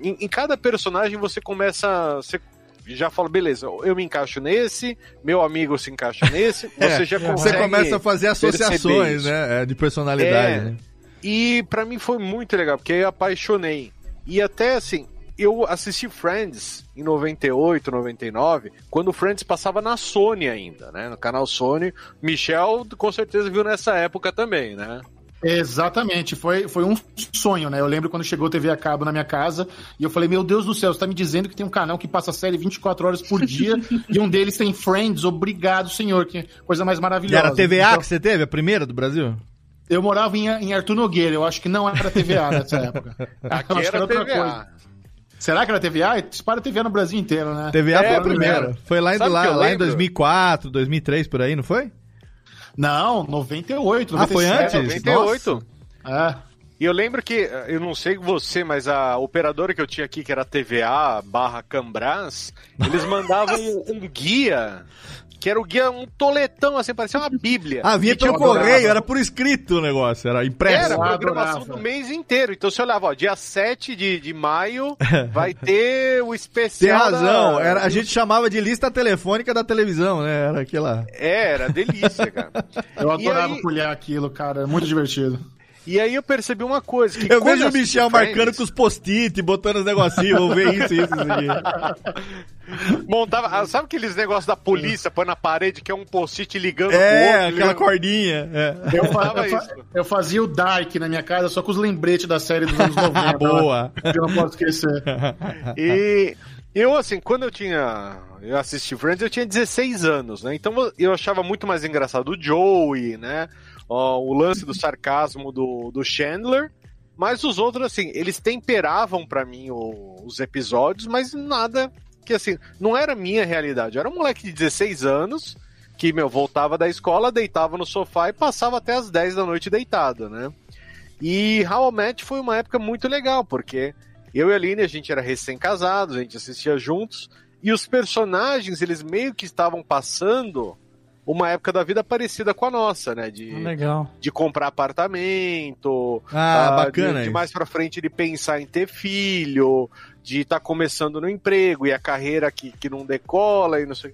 Speaker 2: Em, em cada personagem você começa. Você já fala, beleza, eu me encaixo nesse, meu amigo se encaixa nesse,
Speaker 1: É,
Speaker 2: você já
Speaker 1: Você começa a fazer associações, né? é, De personalidade,
Speaker 2: É.
Speaker 1: né?
Speaker 2: E pra mim foi muito legal, porque eu apaixonei. E até assim, eu assisti Friends em 98, 99, quando Friends passava na Sony ainda, né? No canal Sony. Michel com certeza viu nessa época também, né?
Speaker 4: Exatamente, foi, foi um sonho, né? Eu lembro quando chegou TV a cabo na minha casa e eu falei: Meu Deus do céu, você tá me dizendo que tem um canal que passa série 24 horas por dia e um deles tem Friends, obrigado, senhor, que coisa mais
Speaker 1: E
Speaker 4: maravilhosa.
Speaker 1: era TVA
Speaker 4: Então,
Speaker 1: que você teve, a primeira do Brasil?
Speaker 4: eu morava em, em Arthur Nogueira, eu acho que não era TVA nessa época.
Speaker 2: Aqui
Speaker 4: Eu acho que
Speaker 2: era
Speaker 4: outra
Speaker 2: TVA.
Speaker 4: coisa. Será que era TVA? Dispara TVA no Brasil inteiro, né?
Speaker 1: TVA
Speaker 2: É,
Speaker 1: foi a
Speaker 2: primeira.
Speaker 1: primeira. Foi lá,
Speaker 2: Sabe
Speaker 1: lá, lá em
Speaker 2: lembro?
Speaker 1: 2004, 2003, por aí, não foi?
Speaker 4: Não, 98,
Speaker 1: Ah, foi
Speaker 4: 97.
Speaker 1: antes?
Speaker 2: 98.
Speaker 4: É.
Speaker 2: E eu lembro que, eu não sei você, mas a operadora que eu tinha aqui, que era TVA barra Cambras, eles mandavam um, um guia, que era o guia, um toletão, assim, parecia uma bíblia.
Speaker 1: Ah, vinha pelo correio, era por escrito o negócio, era impresso.
Speaker 2: Era a programação
Speaker 4: adorava.
Speaker 2: do mês inteiro. Então você olhava, ó, dia 7 de, de maio vai ter o
Speaker 1: Tem
Speaker 2: especial.
Speaker 1: razão,
Speaker 2: da-
Speaker 1: era, a gente chamava de lista telefônica da televisão, né? Era aquela.
Speaker 2: É, era delícia, cara.
Speaker 4: Eu
Speaker 2: E
Speaker 4: adorava
Speaker 2: aí-
Speaker 4: colher aquilo, cara. Muito divertido.
Speaker 2: E aí eu percebi uma coisa. Que
Speaker 1: Eu vejo o Michel
Speaker 2: Friends,
Speaker 1: marcando com os post-it, botando os negocinhos, vou ver isso, isso, isso aqui.
Speaker 2: Montava, ah, sabe aqueles negócios da polícia, põe na parede, que é um post-it ligando
Speaker 1: É,
Speaker 2: com o outro?
Speaker 1: aquela
Speaker 2: ligando-
Speaker 1: cordinha. É.
Speaker 4: Eu, fa-
Speaker 2: Tava
Speaker 4: eu fa-
Speaker 2: isso.
Speaker 4: eu fazia o Dark na minha casa só com os lembretes da série dos anos 90.
Speaker 1: Ah, boa.
Speaker 4: Eu não posso esquecer.
Speaker 2: E eu, assim, quando eu tinha. Eu assisti Friends, eu tinha 16 anos, né? Então eu achava muito mais engraçado o Joey, né? O lance do sarcasmo do, do Chandler. Mas os outros, assim, eles temperavam pra mim o- os episódios, mas nada que, assim, não era minha realidade. Eu era um moleque de 16 anos que, meu, voltava da escola, deitava no sofá e passava até as 10 da noite deitado, né? E How I Met foi uma época muito legal, porque eu e a Aline, a gente era recém-casados, a gente assistia juntos, e os personagens, eles meio que estavam passando uma época da vida parecida com a nossa, né? De,
Speaker 3: Legal.
Speaker 2: de comprar apartamento,
Speaker 1: Ah, bacana
Speaker 2: de, de mais pra frente de pensar em ter filho, de estar começando no emprego e a carreira que, que não decola e não sei.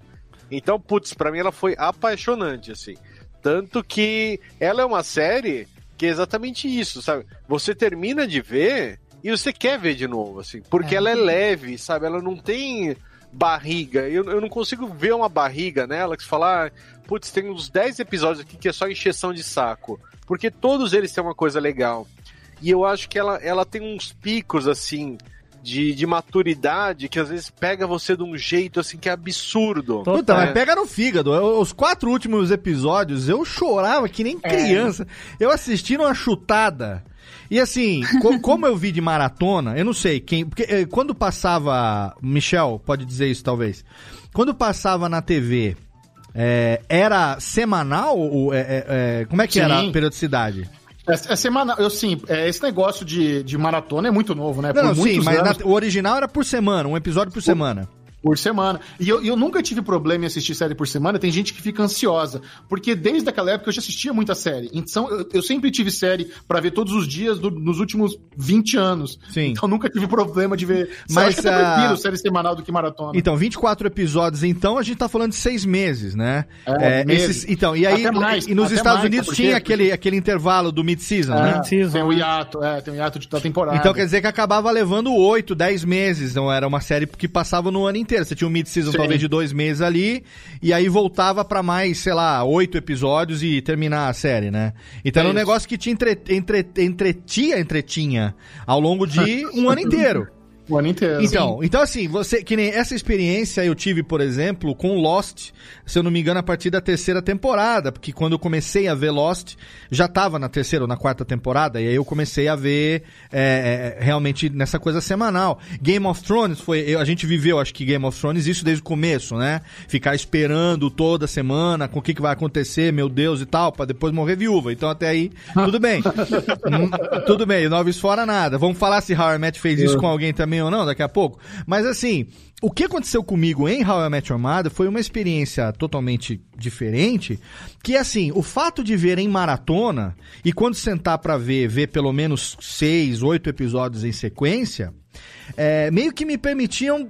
Speaker 2: Então, putz, pra mim ela foi apaixonante, assim. Tanto que ela é uma série que é exatamente isso, sabe? Você termina de ver e você quer ver de novo, assim, porque ela é leve, sabe? Ela não tem barriga. Eu, eu não consigo ver uma barriga nela que você fala, ah, putz, tem uns 10 episódios aqui que é só encheção de saco. Porque todos eles têm uma coisa legal. E eu acho que ela, ela tem uns picos, assim, de, de maturidade que às vezes pega você de um jeito, assim, que é absurdo.
Speaker 1: Puta,
Speaker 2: É.
Speaker 1: mas pega no fígado. Eu- Os quatro últimos episódios eu chorava que nem criança. Eu assisti numa chutada. E assim, co- como eu vi de maratona, eu não sei quem. Porque eh, quando passava. Michel, pode dizer isso talvez. Quando passava na TV, eh, era semanal? ou, eh, eh, como é que era a
Speaker 4: Sim.
Speaker 1: periodicidade?
Speaker 4: É, é semanal. Eu sim, é, esse negócio de, de maratona é muito novo, né?
Speaker 1: Não, não, sim, mas
Speaker 4: anos,
Speaker 1: na- o original era por semana, um episódio por semana.
Speaker 4: Por semana. E eu, eu nunca tive problema em assistir série por semana. Tem gente que fica ansiosa. Porque desde aquela época eu já assistia muita série. Então eu, eu sempre tive série pra ver todos os dias do- nos últimos 20 anos.
Speaker 1: Sim.
Speaker 4: Então nunca tive problema de ver.
Speaker 1: Mas,
Speaker 4: Mas acho que eu
Speaker 1: ah,
Speaker 4: prefiro série semanal do que maratona.
Speaker 1: Então, 24 episódios, então, a gente tá falando de seis meses, né?
Speaker 4: É, meses.
Speaker 1: então, e aí,
Speaker 4: mais,
Speaker 1: e nos Estados
Speaker 4: mais,
Speaker 1: Unidos
Speaker 4: porque-
Speaker 1: tinha aquele, aquele intervalo do mid-season,
Speaker 4: É,
Speaker 1: né?
Speaker 3: Mid-season,
Speaker 4: tem o
Speaker 3: né?
Speaker 4: hiato, é, tem o hiato de, da temporada.
Speaker 1: Então quer dizer que acabava levando 8, 10 meses. Não era uma série que passava no ano inteiro. Você tinha um mid-season talvez de dois meses ali, e aí voltava pra mais, sei lá, oito episódios e terminar a série, né? Então
Speaker 4: É
Speaker 1: era um
Speaker 4: isso.
Speaker 1: negócio que te entre, entre, entretia, entretinha ao longo de um ano inteiro.
Speaker 4: O ano inteiro.
Speaker 1: Então, então assim, você que nem essa experiência eu tive, por exemplo, com Lost, se eu não me engano, a partir da terceira temporada, porque quando eu comecei a ver Lost, já tava na terceira ou na quarta temporada, e aí eu comecei a ver é, é, realmente nessa coisa semanal. Game of Thrones foi, eu- a gente viveu, acho que Game of Thrones isso desde o começo, né? Ficar esperando toda semana com o que, que vai acontecer, meu Deus e tal, pra depois morrer viúva. Então até aí, tudo bem. Hum, tudo bem, noves fora nada. Vamos falar se How I Met fez isso com alguém também ou não daqui a pouco. Mas assim, o que aconteceu comigo em How I Met Your Mother foi uma experiência totalmente diferente, que assim, o fato de ver em maratona e quando sentar pra ver, ver pelo menos seis, oito episódios em sequência, é, meio que me permitiam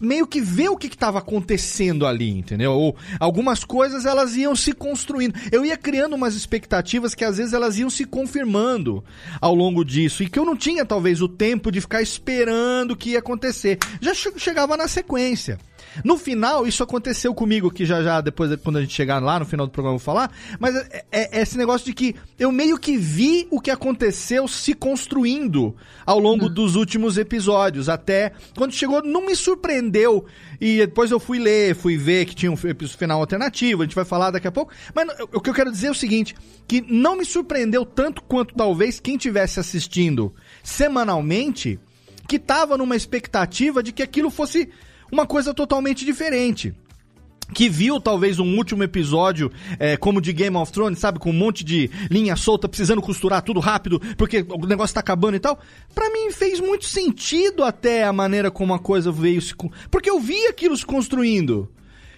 Speaker 1: meio que ver o que estava acontecendo ali, entendeu? Ou algumas coisas elas iam se construindo. Eu ia criando umas expectativas que às vezes elas iam se confirmando ao longo disso e que eu não tinha talvez o tempo de ficar esperando o que ia acontecer. Já che- chegava na sequência. No final, isso aconteceu comigo, que já já, depois, quando a gente chegar lá no final do programa, eu vou falar. Mas é, é- é esse negócio de que eu meio que vi o que aconteceu se construindo ao longo dos últimos episódios. Até quando chegou, não me surpreendeu. E depois eu fui ler, fui ver que tinha um fi- final alternativo, a gente vai falar daqui a pouco. Mas o que eu quero dizer é o seguinte: que não me surpreendeu tanto quanto talvez quem tivesse assistindo semanalmente, que tava numa expectativa de que aquilo fosse uma coisa totalmente diferente. Que viu talvez um último episódio é, como de Game of Thrones, sabe? Com um monte de linha solta, precisando costurar tudo rápido, porque o negócio tá acabando e tal. Pra mim fez muito sentido até a maneira como a coisa veio se. Porque eu vi aquilo se construindo.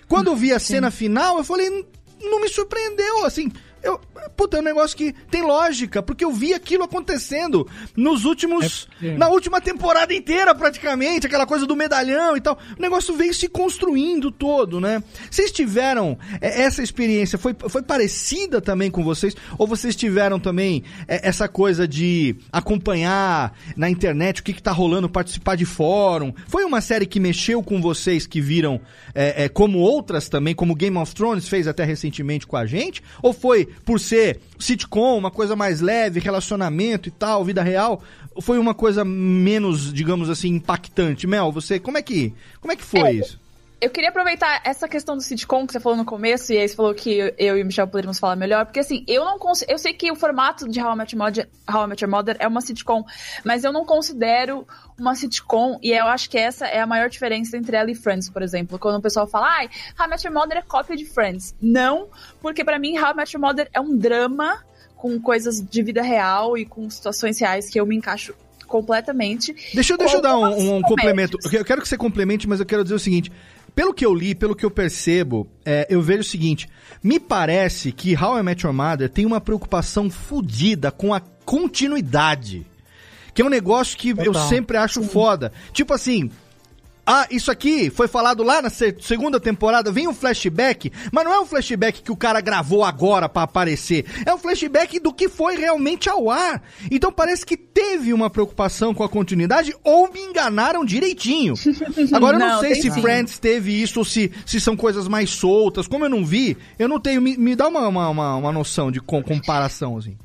Speaker 1: Quando eu vi a cena final, eu falei, "N- não me surpreendeu, assim. Eu, puta, é um negócio que tem lógica, porque eu vi aquilo acontecendo nos últimos.
Speaker 3: É, é.
Speaker 1: Na última temporada inteira, praticamente, aquela coisa do medalhão e tal. O negócio veio se construindo todo, né? Vocês tiveram é, essa experiência, foi, foi parecida também com vocês? Ou vocês tiveram também é, essa coisa de acompanhar na internet o que, que tá rolando, participar de fórum? Foi uma série que mexeu com vocês que viram é, é, como outras também, como Game of Thrones fez até recentemente com a gente? Ou foi por ser sitcom, uma coisa mais leve, relacionamento e tal, vida real? Ou foi uma coisa menos, digamos assim, impactante? Mel, você, como é que, como é que foi
Speaker 5: É,
Speaker 1: isso?
Speaker 5: Eu queria aproveitar essa questão do sitcom que você falou no começo, e aí você falou que eu e o Michel poderíamos falar melhor, porque assim, eu não consigo. Eu sei que o formato de How I Met Your Mother, How I Met Your Mother é uma sitcom, mas eu não considero uma sitcom, e eu acho que essa é a maior diferença entre ela e Friends, por exemplo. Quando o pessoal fala, ai, How I Met Your Mother é cópia de Friends. Não, porque pra mim How I Met Your Mother é um drama com coisas de vida real e com situações reais que eu me encaixo completamente.
Speaker 1: Deixa, eu- deixa eu dar um, um complemento. Eu quero que você complemente, mas eu quero dizer o seguinte. Pelo que eu li, pelo que eu percebo, é, eu vejo o seguinte. Me parece que How I Met Your Mother tem uma preocupação fodida com a continuidade. Que é um negócio que eu sempre acho foda. Tipo assim... Ah, isso aqui foi falado lá na se- segunda temporada, vem um flashback, mas não é um flashback que o cara gravou agora pra aparecer. É um flashback do que foi realmente ao ar. Então parece que teve uma preocupação com a continuidade ou me enganaram direitinho. Agora eu não,
Speaker 5: Não,
Speaker 1: sei se
Speaker 5: sim.
Speaker 1: Friends teve isso ou se, se são coisas mais soltas. Como eu não vi, eu não tenho. Me, me dá uma, uma, uma, uma noção de com- comparação, assim.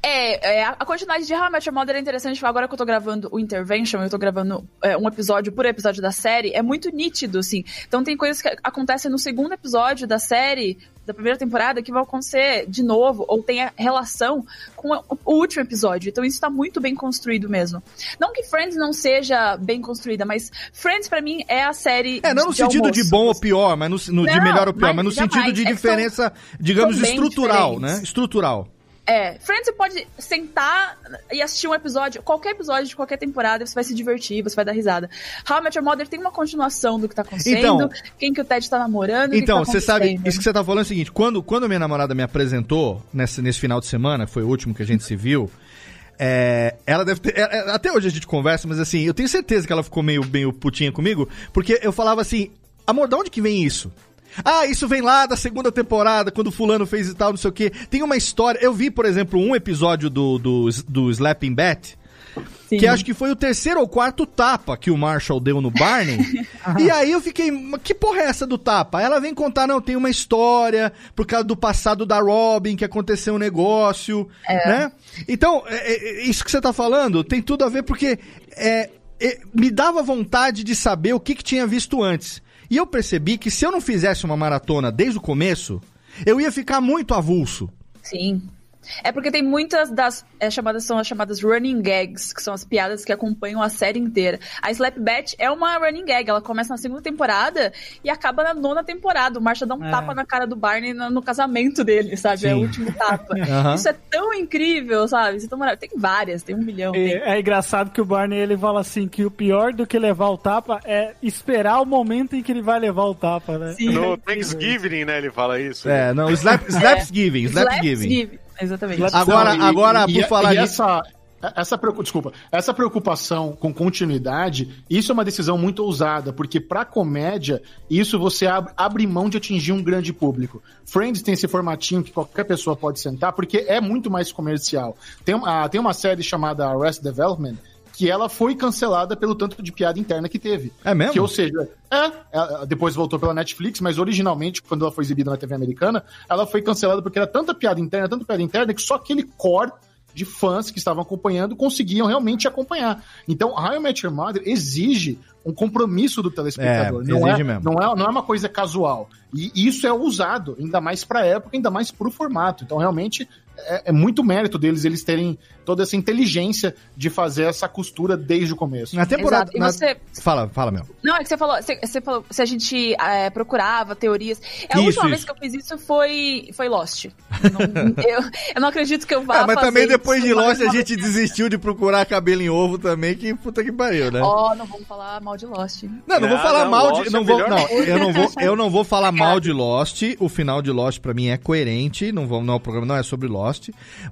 Speaker 5: É, é, a continuidade de How I Met Your Mother é interessante. Agora que eu tô gravando o Intervention, eu tô gravando é, um episódio por episódio da série, é muito nítido, assim. Então tem coisas que acontecem no segundo episódio da série, da primeira temporada, que vão acontecer de novo, ou tem a relação com o último episódio. Então isso tá muito bem construído mesmo. Não que Friends não seja bem construída, mas Friends pra mim é a série.
Speaker 1: É, não no
Speaker 5: de
Speaker 1: sentido de
Speaker 5: almoço.
Speaker 1: bom ou pior, mas no, no- de
Speaker 5: Não,
Speaker 1: melhor ou pior,
Speaker 5: mas
Speaker 1: mas no
Speaker 5: jamais.
Speaker 1: sentido de
Speaker 5: É, são-
Speaker 1: diferença, digamos,
Speaker 5: são bem
Speaker 1: estrutural,
Speaker 5: diferentes.
Speaker 1: né? Estrutural.
Speaker 5: É, Friends você pode sentar e assistir um episódio, qualquer episódio de qualquer temporada, você vai se divertir, você vai dar risada. How I Met Your Mother tem uma continuação do que tá acontecendo,
Speaker 1: Então-
Speaker 5: quem que o Ted tá namorando,
Speaker 1: Então,
Speaker 5: tá
Speaker 1: você sabe,
Speaker 5: acontecendo.
Speaker 1: isso que você tá falando é o seguinte, quando, quando a minha namorada me apresentou nesse, nesse final de semana, foi o último que a gente se viu, é, ela deve ter. é, é, até hoje a gente conversa, mas assim, eu tenho certeza que ela ficou meio, meio putinha comigo, porque eu falava assim, amor, de onde que vem isso? Ah, isso vem lá da segunda temporada, quando o fulano fez e tal, não sei o quê. Tem uma história. Eu vi, por exemplo, um episódio do, do, do Slapping Bat,
Speaker 5: Sim.
Speaker 1: que acho que foi o terceiro ou quarto tapa que o Marshall deu no Barney. e aí eu fiquei, "Mas que porra é essa do tapa? Ela vem contar, não, tem uma história por causa do passado da Robin, que aconteceu um negócio, né? Então, é, é, isso que você tá falando tem tudo a ver porque é, é, me dava vontade de saber o que, que tinha visto antes. E eu percebi que se eu não fizesse uma maratona desde o começo, eu ia ficar muito avulso.
Speaker 5: Sim. É porque tem muitas das é, chamadas, são as chamadas running gags, que são as piadas que acompanham a série inteira. A Slap Bat é uma running gag, ela começa na segunda temporada e acaba na nona temporada. O Marshall dá um
Speaker 3: É.
Speaker 5: tapa na cara do Barney no, no casamento dele, sabe? É
Speaker 1: Sim.
Speaker 5: o último tapa.
Speaker 1: Aham.
Speaker 5: Isso é tão incrível, sabe? Isso é tão maravilhoso. Tem várias, tem um milhão.
Speaker 3: E
Speaker 5: tem-
Speaker 3: é engraçado que o Barney ele fala assim que o pior do que levar o tapa é esperar o momento em que ele vai levar o tapa, né?
Speaker 5: Sim.
Speaker 2: No Thanksgiving, né, ele fala isso.
Speaker 1: É, não, slap, Slapsgiving, Slapsgiving.
Speaker 5: Slapsgiving. Exatamente.
Speaker 1: Agora,
Speaker 4: e-
Speaker 1: agora
Speaker 4: e-
Speaker 1: por
Speaker 4: e-
Speaker 1: falar
Speaker 4: e
Speaker 1: nisso.
Speaker 4: essa, essa desculpa, essa preocupação com continuidade, isso é uma decisão muito ousada, porque pra comédia, isso você abre, abre mão de atingir um grande público. Friends tem esse formatinho que qualquer pessoa pode sentar, porque é muito mais comercial. Tem, uma- tem uma série chamada Arrest Development, que ela foi cancelada pelo tanto de piada interna que teve.
Speaker 1: É mesmo?
Speaker 4: Que, ou seja, é, depois voltou pela Netflix, mas originalmente, quando ela foi exibida na TV americana, ela foi cancelada porque era tanta piada interna, tanta piada interna, que só aquele core de fãs que estavam acompanhando conseguiam realmente acompanhar. Então, How I Met Your Mother exige um compromisso do telespectador.
Speaker 1: É,
Speaker 4: não,
Speaker 1: exige
Speaker 4: é,
Speaker 1: mesmo.
Speaker 4: Não, é, não é uma coisa casual. E isso é usado, ainda mais pra época, ainda mais pro formato. Então, realmente, é, é muito mérito deles eles terem toda essa inteligência de fazer essa costura desde o começo.
Speaker 1: Na temporada.
Speaker 5: Exato. E
Speaker 1: na-
Speaker 5: você-
Speaker 1: Fala, fala, meu.
Speaker 5: Não, é que você falou, você, você falou se a gente é, procurava teorias. É, A
Speaker 1: Isso,
Speaker 5: última
Speaker 1: isso.
Speaker 5: vez que eu fiz isso foi, foi Lost. Não- eu, eu não acredito que eu vá
Speaker 1: Ah, mas
Speaker 5: fazer
Speaker 1: também depois
Speaker 5: isso
Speaker 1: de Lost a gente desistiu de procurar cabelo em ovo também, que puta que pariu, né?
Speaker 5: Ó, não vamos falar mal de Lost.
Speaker 1: Não, não vou
Speaker 2: Ah,
Speaker 1: falar
Speaker 2: não,
Speaker 1: mal de.
Speaker 2: é
Speaker 1: Não vou, não, eu não vou, eu não vou falar mal de Lost. O final de Lost pra mim é coerente. Não vou, não, o programa não é sobre Lost.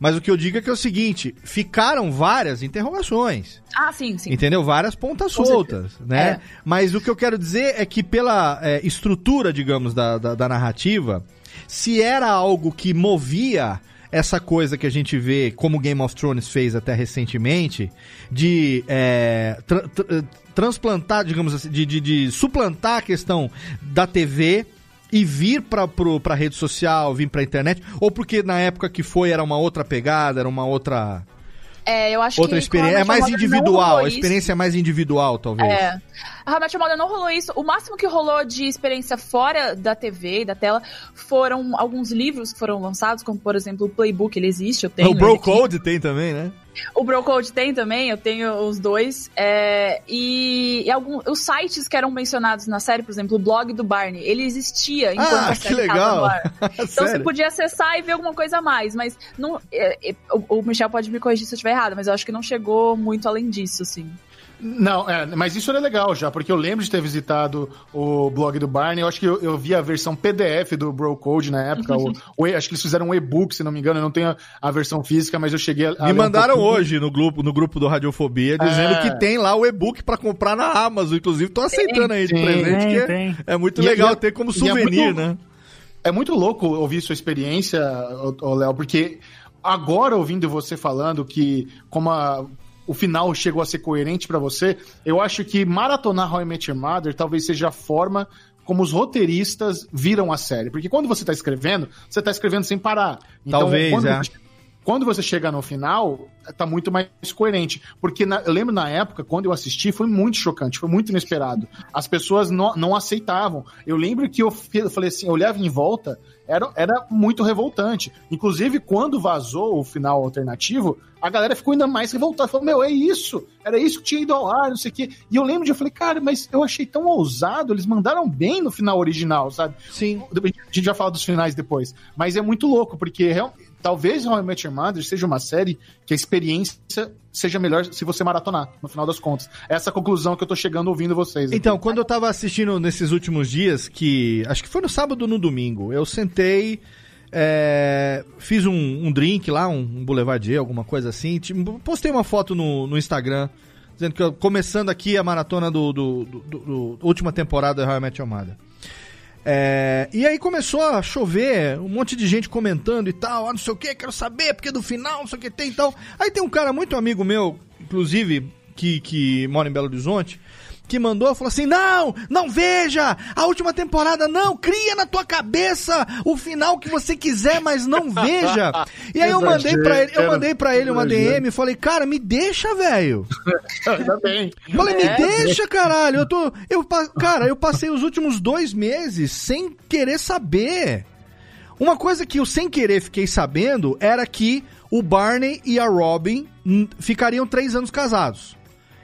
Speaker 1: Mas o que eu digo é que é o seguinte: ficaram várias interrogações.
Speaker 5: Ah, sim, sim.
Speaker 1: Entendeu? Várias pontas
Speaker 5: Com
Speaker 1: soltas, né?
Speaker 5: É.
Speaker 1: Mas o que eu quero dizer é que pela é, estrutura, digamos, da, da, da narrativa, se era algo que movia essa coisa que a gente vê, como Game of Thrones fez até recentemente, de é, tra- tra- transplantar, digamos assim, de, de, de suplantar a questão da TV e vir pra, pro, pra rede social, vir pra internet, ou porque na época que foi era uma outra pegada, era uma outra
Speaker 5: É, eu acho
Speaker 1: outra
Speaker 5: que
Speaker 1: experiência, é mais individual, a experiência é mais individual, talvez.
Speaker 5: É. A How I Met Mother não rolou isso. O máximo que rolou de experiência fora da TV e da tela foram alguns livros que foram lançados, como por exemplo o Playbook, ele existe, eu tenho.
Speaker 1: o Bro. Code tem também, né?
Speaker 5: O Brocode tem também, eu tenho os dois. É, e, e algum, os sites que eram mencionados na série, por exemplo, o blog do Barney, ele existia enquanto
Speaker 1: Ah,
Speaker 5: a
Speaker 1: que
Speaker 5: série tava
Speaker 1: legal.
Speaker 5: Então você podia acessar e ver alguma coisa a mais, mas não. é, é, o, o Michel pode me corrigir se eu estiver errado, mas eu acho que não chegou muito além disso, assim.
Speaker 4: Não, é, mas isso era legal já, porque eu lembro de ter visitado o blog do Barney. Eu acho que eu, eu vi a versão PDF do Bro Code na época. o, o e- acho que eles fizeram um e-book, se não me engano. Eu não tenho a, a versão física, mas eu cheguei a.
Speaker 1: Me
Speaker 4: um
Speaker 1: mandaram
Speaker 4: pouquinho.
Speaker 1: hoje no grupo, no grupo do Radiofobia dizendo
Speaker 4: É.
Speaker 1: que tem lá o e-book pra comprar na Amazon. Inclusive, tô aceitando aí de
Speaker 4: Tem,
Speaker 1: presente,
Speaker 3: tem,
Speaker 1: que é, é muito
Speaker 4: E é-
Speaker 1: legal
Speaker 4: é-
Speaker 1: ter como
Speaker 4: é
Speaker 1: souvenir,
Speaker 4: muito-
Speaker 1: né?
Speaker 4: É muito louco ouvir sua experiência, Léo, porque agora ouvindo você falando que como a- o final chegou a ser coerente pra você, eu acho que maratonar How I Met Your Mother talvez seja a forma como os roteiristas viram a série. Porque quando você tá escrevendo, você tá escrevendo sem parar.
Speaker 1: Talvez,
Speaker 4: quando
Speaker 1: é.
Speaker 4: Quando você chega no final, tá muito mais coerente. Porque na- eu lembro na época, quando eu assisti, foi muito chocante, foi muito inesperado. As pessoas não, não aceitavam. Eu lembro que eu, eu falei assim, eu olhava em volta, era, era muito revoltante. Inclusive, quando vazou o final alternativo, a galera ficou ainda mais revoltada. Falou, meu, é isso, era isso que tinha ido ao ar, não sei o quê. E eu lembro de, eu falei, cara, mas eu achei tão ousado, eles mandaram bem no final original, sabe?
Speaker 1: Sim.
Speaker 4: A gente vai falar dos finais depois. Mas é muito louco, porque real- talvez Your Mother seja uma série que a experiência seja melhor se você maratonar, no final das contas. Essa é a conclusão que eu tô chegando ouvindo vocês. aqui.
Speaker 1: Então, quando eu tava assistindo nesses últimos dias, que acho que foi no sábado ou no domingo, eu sentei, é, fiz um, um drink lá, um, um Boulevardier, alguma coisa assim, tipo, postei uma foto no, no Instagram, dizendo que eu, começando aqui a maratona do, do, do- do- do- última temporada I Met Your Mother. É, e aí começou a chover, um monte de gente comentando e tal, ah, não sei o que, quero saber, porque do final, não sei o que tem e tal. Aí tem um cara muito amigo meu, inclusive, que, que mora em Belo Horizonte, que mandou, falou assim, não, não veja, a última temporada não, cria na tua cabeça o final que você quiser, mas não veja. E aí eu mandei pra ele, eu mandei pra ele uma DM e falei, cara, me deixa, velho.
Speaker 4: Ainda bem.
Speaker 1: Falei, me
Speaker 5: É.
Speaker 1: deixa, caralho. Eu tô. Eu, cara, eu passei os últimos dois meses sem querer saber. Uma coisa que eu sem querer fiquei sabendo era que o Barney e a Robin hum, ficariam três anos casados.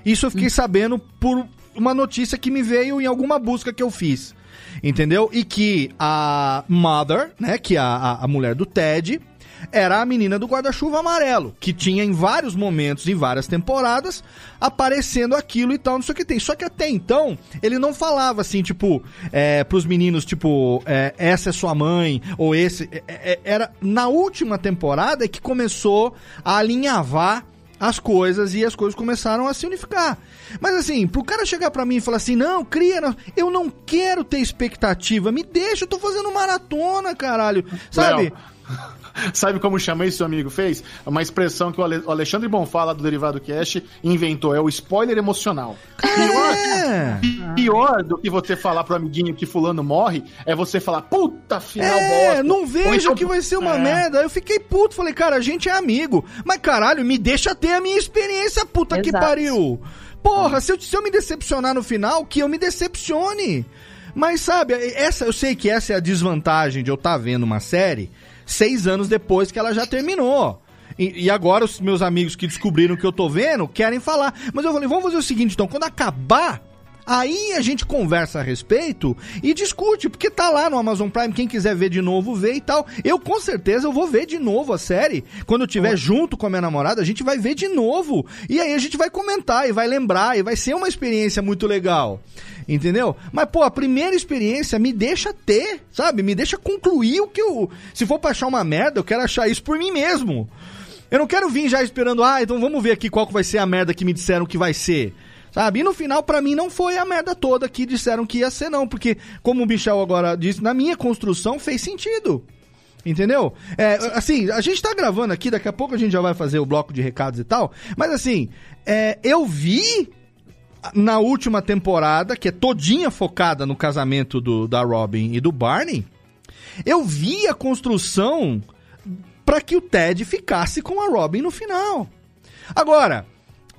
Speaker 1: Isso eu fiquei sabendo por uma notícia que me veio em alguma busca que eu fiz. Entendeu? E que a Mother, né, que é a, a, mulher do Ted, era a menina do guarda-chuva amarelo, que tinha em vários momentos, em várias temporadas, aparecendo aquilo e tal, não sei o que tem. Só que até então, ele não falava assim, tipo, é, pros meninos, tipo, é, essa é sua mãe, ou esse. é, é, era na última temporada que começou a alinhavar as coisas e as coisas começaram a se unificar. Mas assim, pro cara chegar pra mim e falar assim, não, cria, não, eu não quero ter expectativa, me deixa, eu tô fazendo maratona, caralho, sabe?
Speaker 4: Léo, Sabe como chama isso, seu amigo fez? Uma expressão que o Ale- o Alexandre Bonfala do Derivado Cast inventou, é o spoiler emocional.
Speaker 1: É.
Speaker 4: Pior do que você falar pro amiguinho que fulano morre, é você falar, puta, final
Speaker 1: É,
Speaker 4: bosta.
Speaker 1: não
Speaker 4: Ou
Speaker 1: vejo
Speaker 4: então-
Speaker 1: que vai ser uma
Speaker 4: É.
Speaker 1: merda. Eu fiquei puto, falei, cara, a gente é amigo. Mas caralho, me deixa ter a minha experiência, puta que
Speaker 5: Exato.
Speaker 1: pariu. Porra, se eu, se eu me decepcionar no final, que eu me decepcione. Mas sabe, essa eu sei que essa é a desvantagem de eu estar vendo uma série seis anos depois que ela já terminou. E, e agora os meus amigos que descobriram que eu tô vendo querem falar. Mas eu falei, vamos fazer o seguinte, então, quando acabar, aí a gente conversa a respeito e discute, porque tá lá no Amazon Prime, quem quiser ver de novo, vê e tal. Eu com certeza eu vou ver de novo a série. Quando eu tiver junto com a minha namorada, a gente vai ver de novo. E aí a gente vai comentar e vai lembrar e vai ser uma experiência muito legal. Entendeu? Mas, pô, a primeira experiência me deixa ter, sabe? Me deixa concluir o que eu. Se for pra achar uma merda, eu quero achar isso por mim mesmo. Eu não quero vir já esperando, ah, então vamos ver aqui qual que vai ser a merda que me disseram que vai ser. Sabe? E no final, pra mim, não foi a merda toda que disseram que ia ser, não. Porque, como o Michel agora disse, na minha construção fez sentido. Entendeu? É, assim, a gente tá gravando aqui, daqui a pouco a gente já vai fazer o bloco de recados e tal. Mas assim, é, eu vi na última temporada, que é todinha focada no casamento do, da Robin e do Barney, eu vi a construção para que o Ted ficasse com a Robin no final. Agora,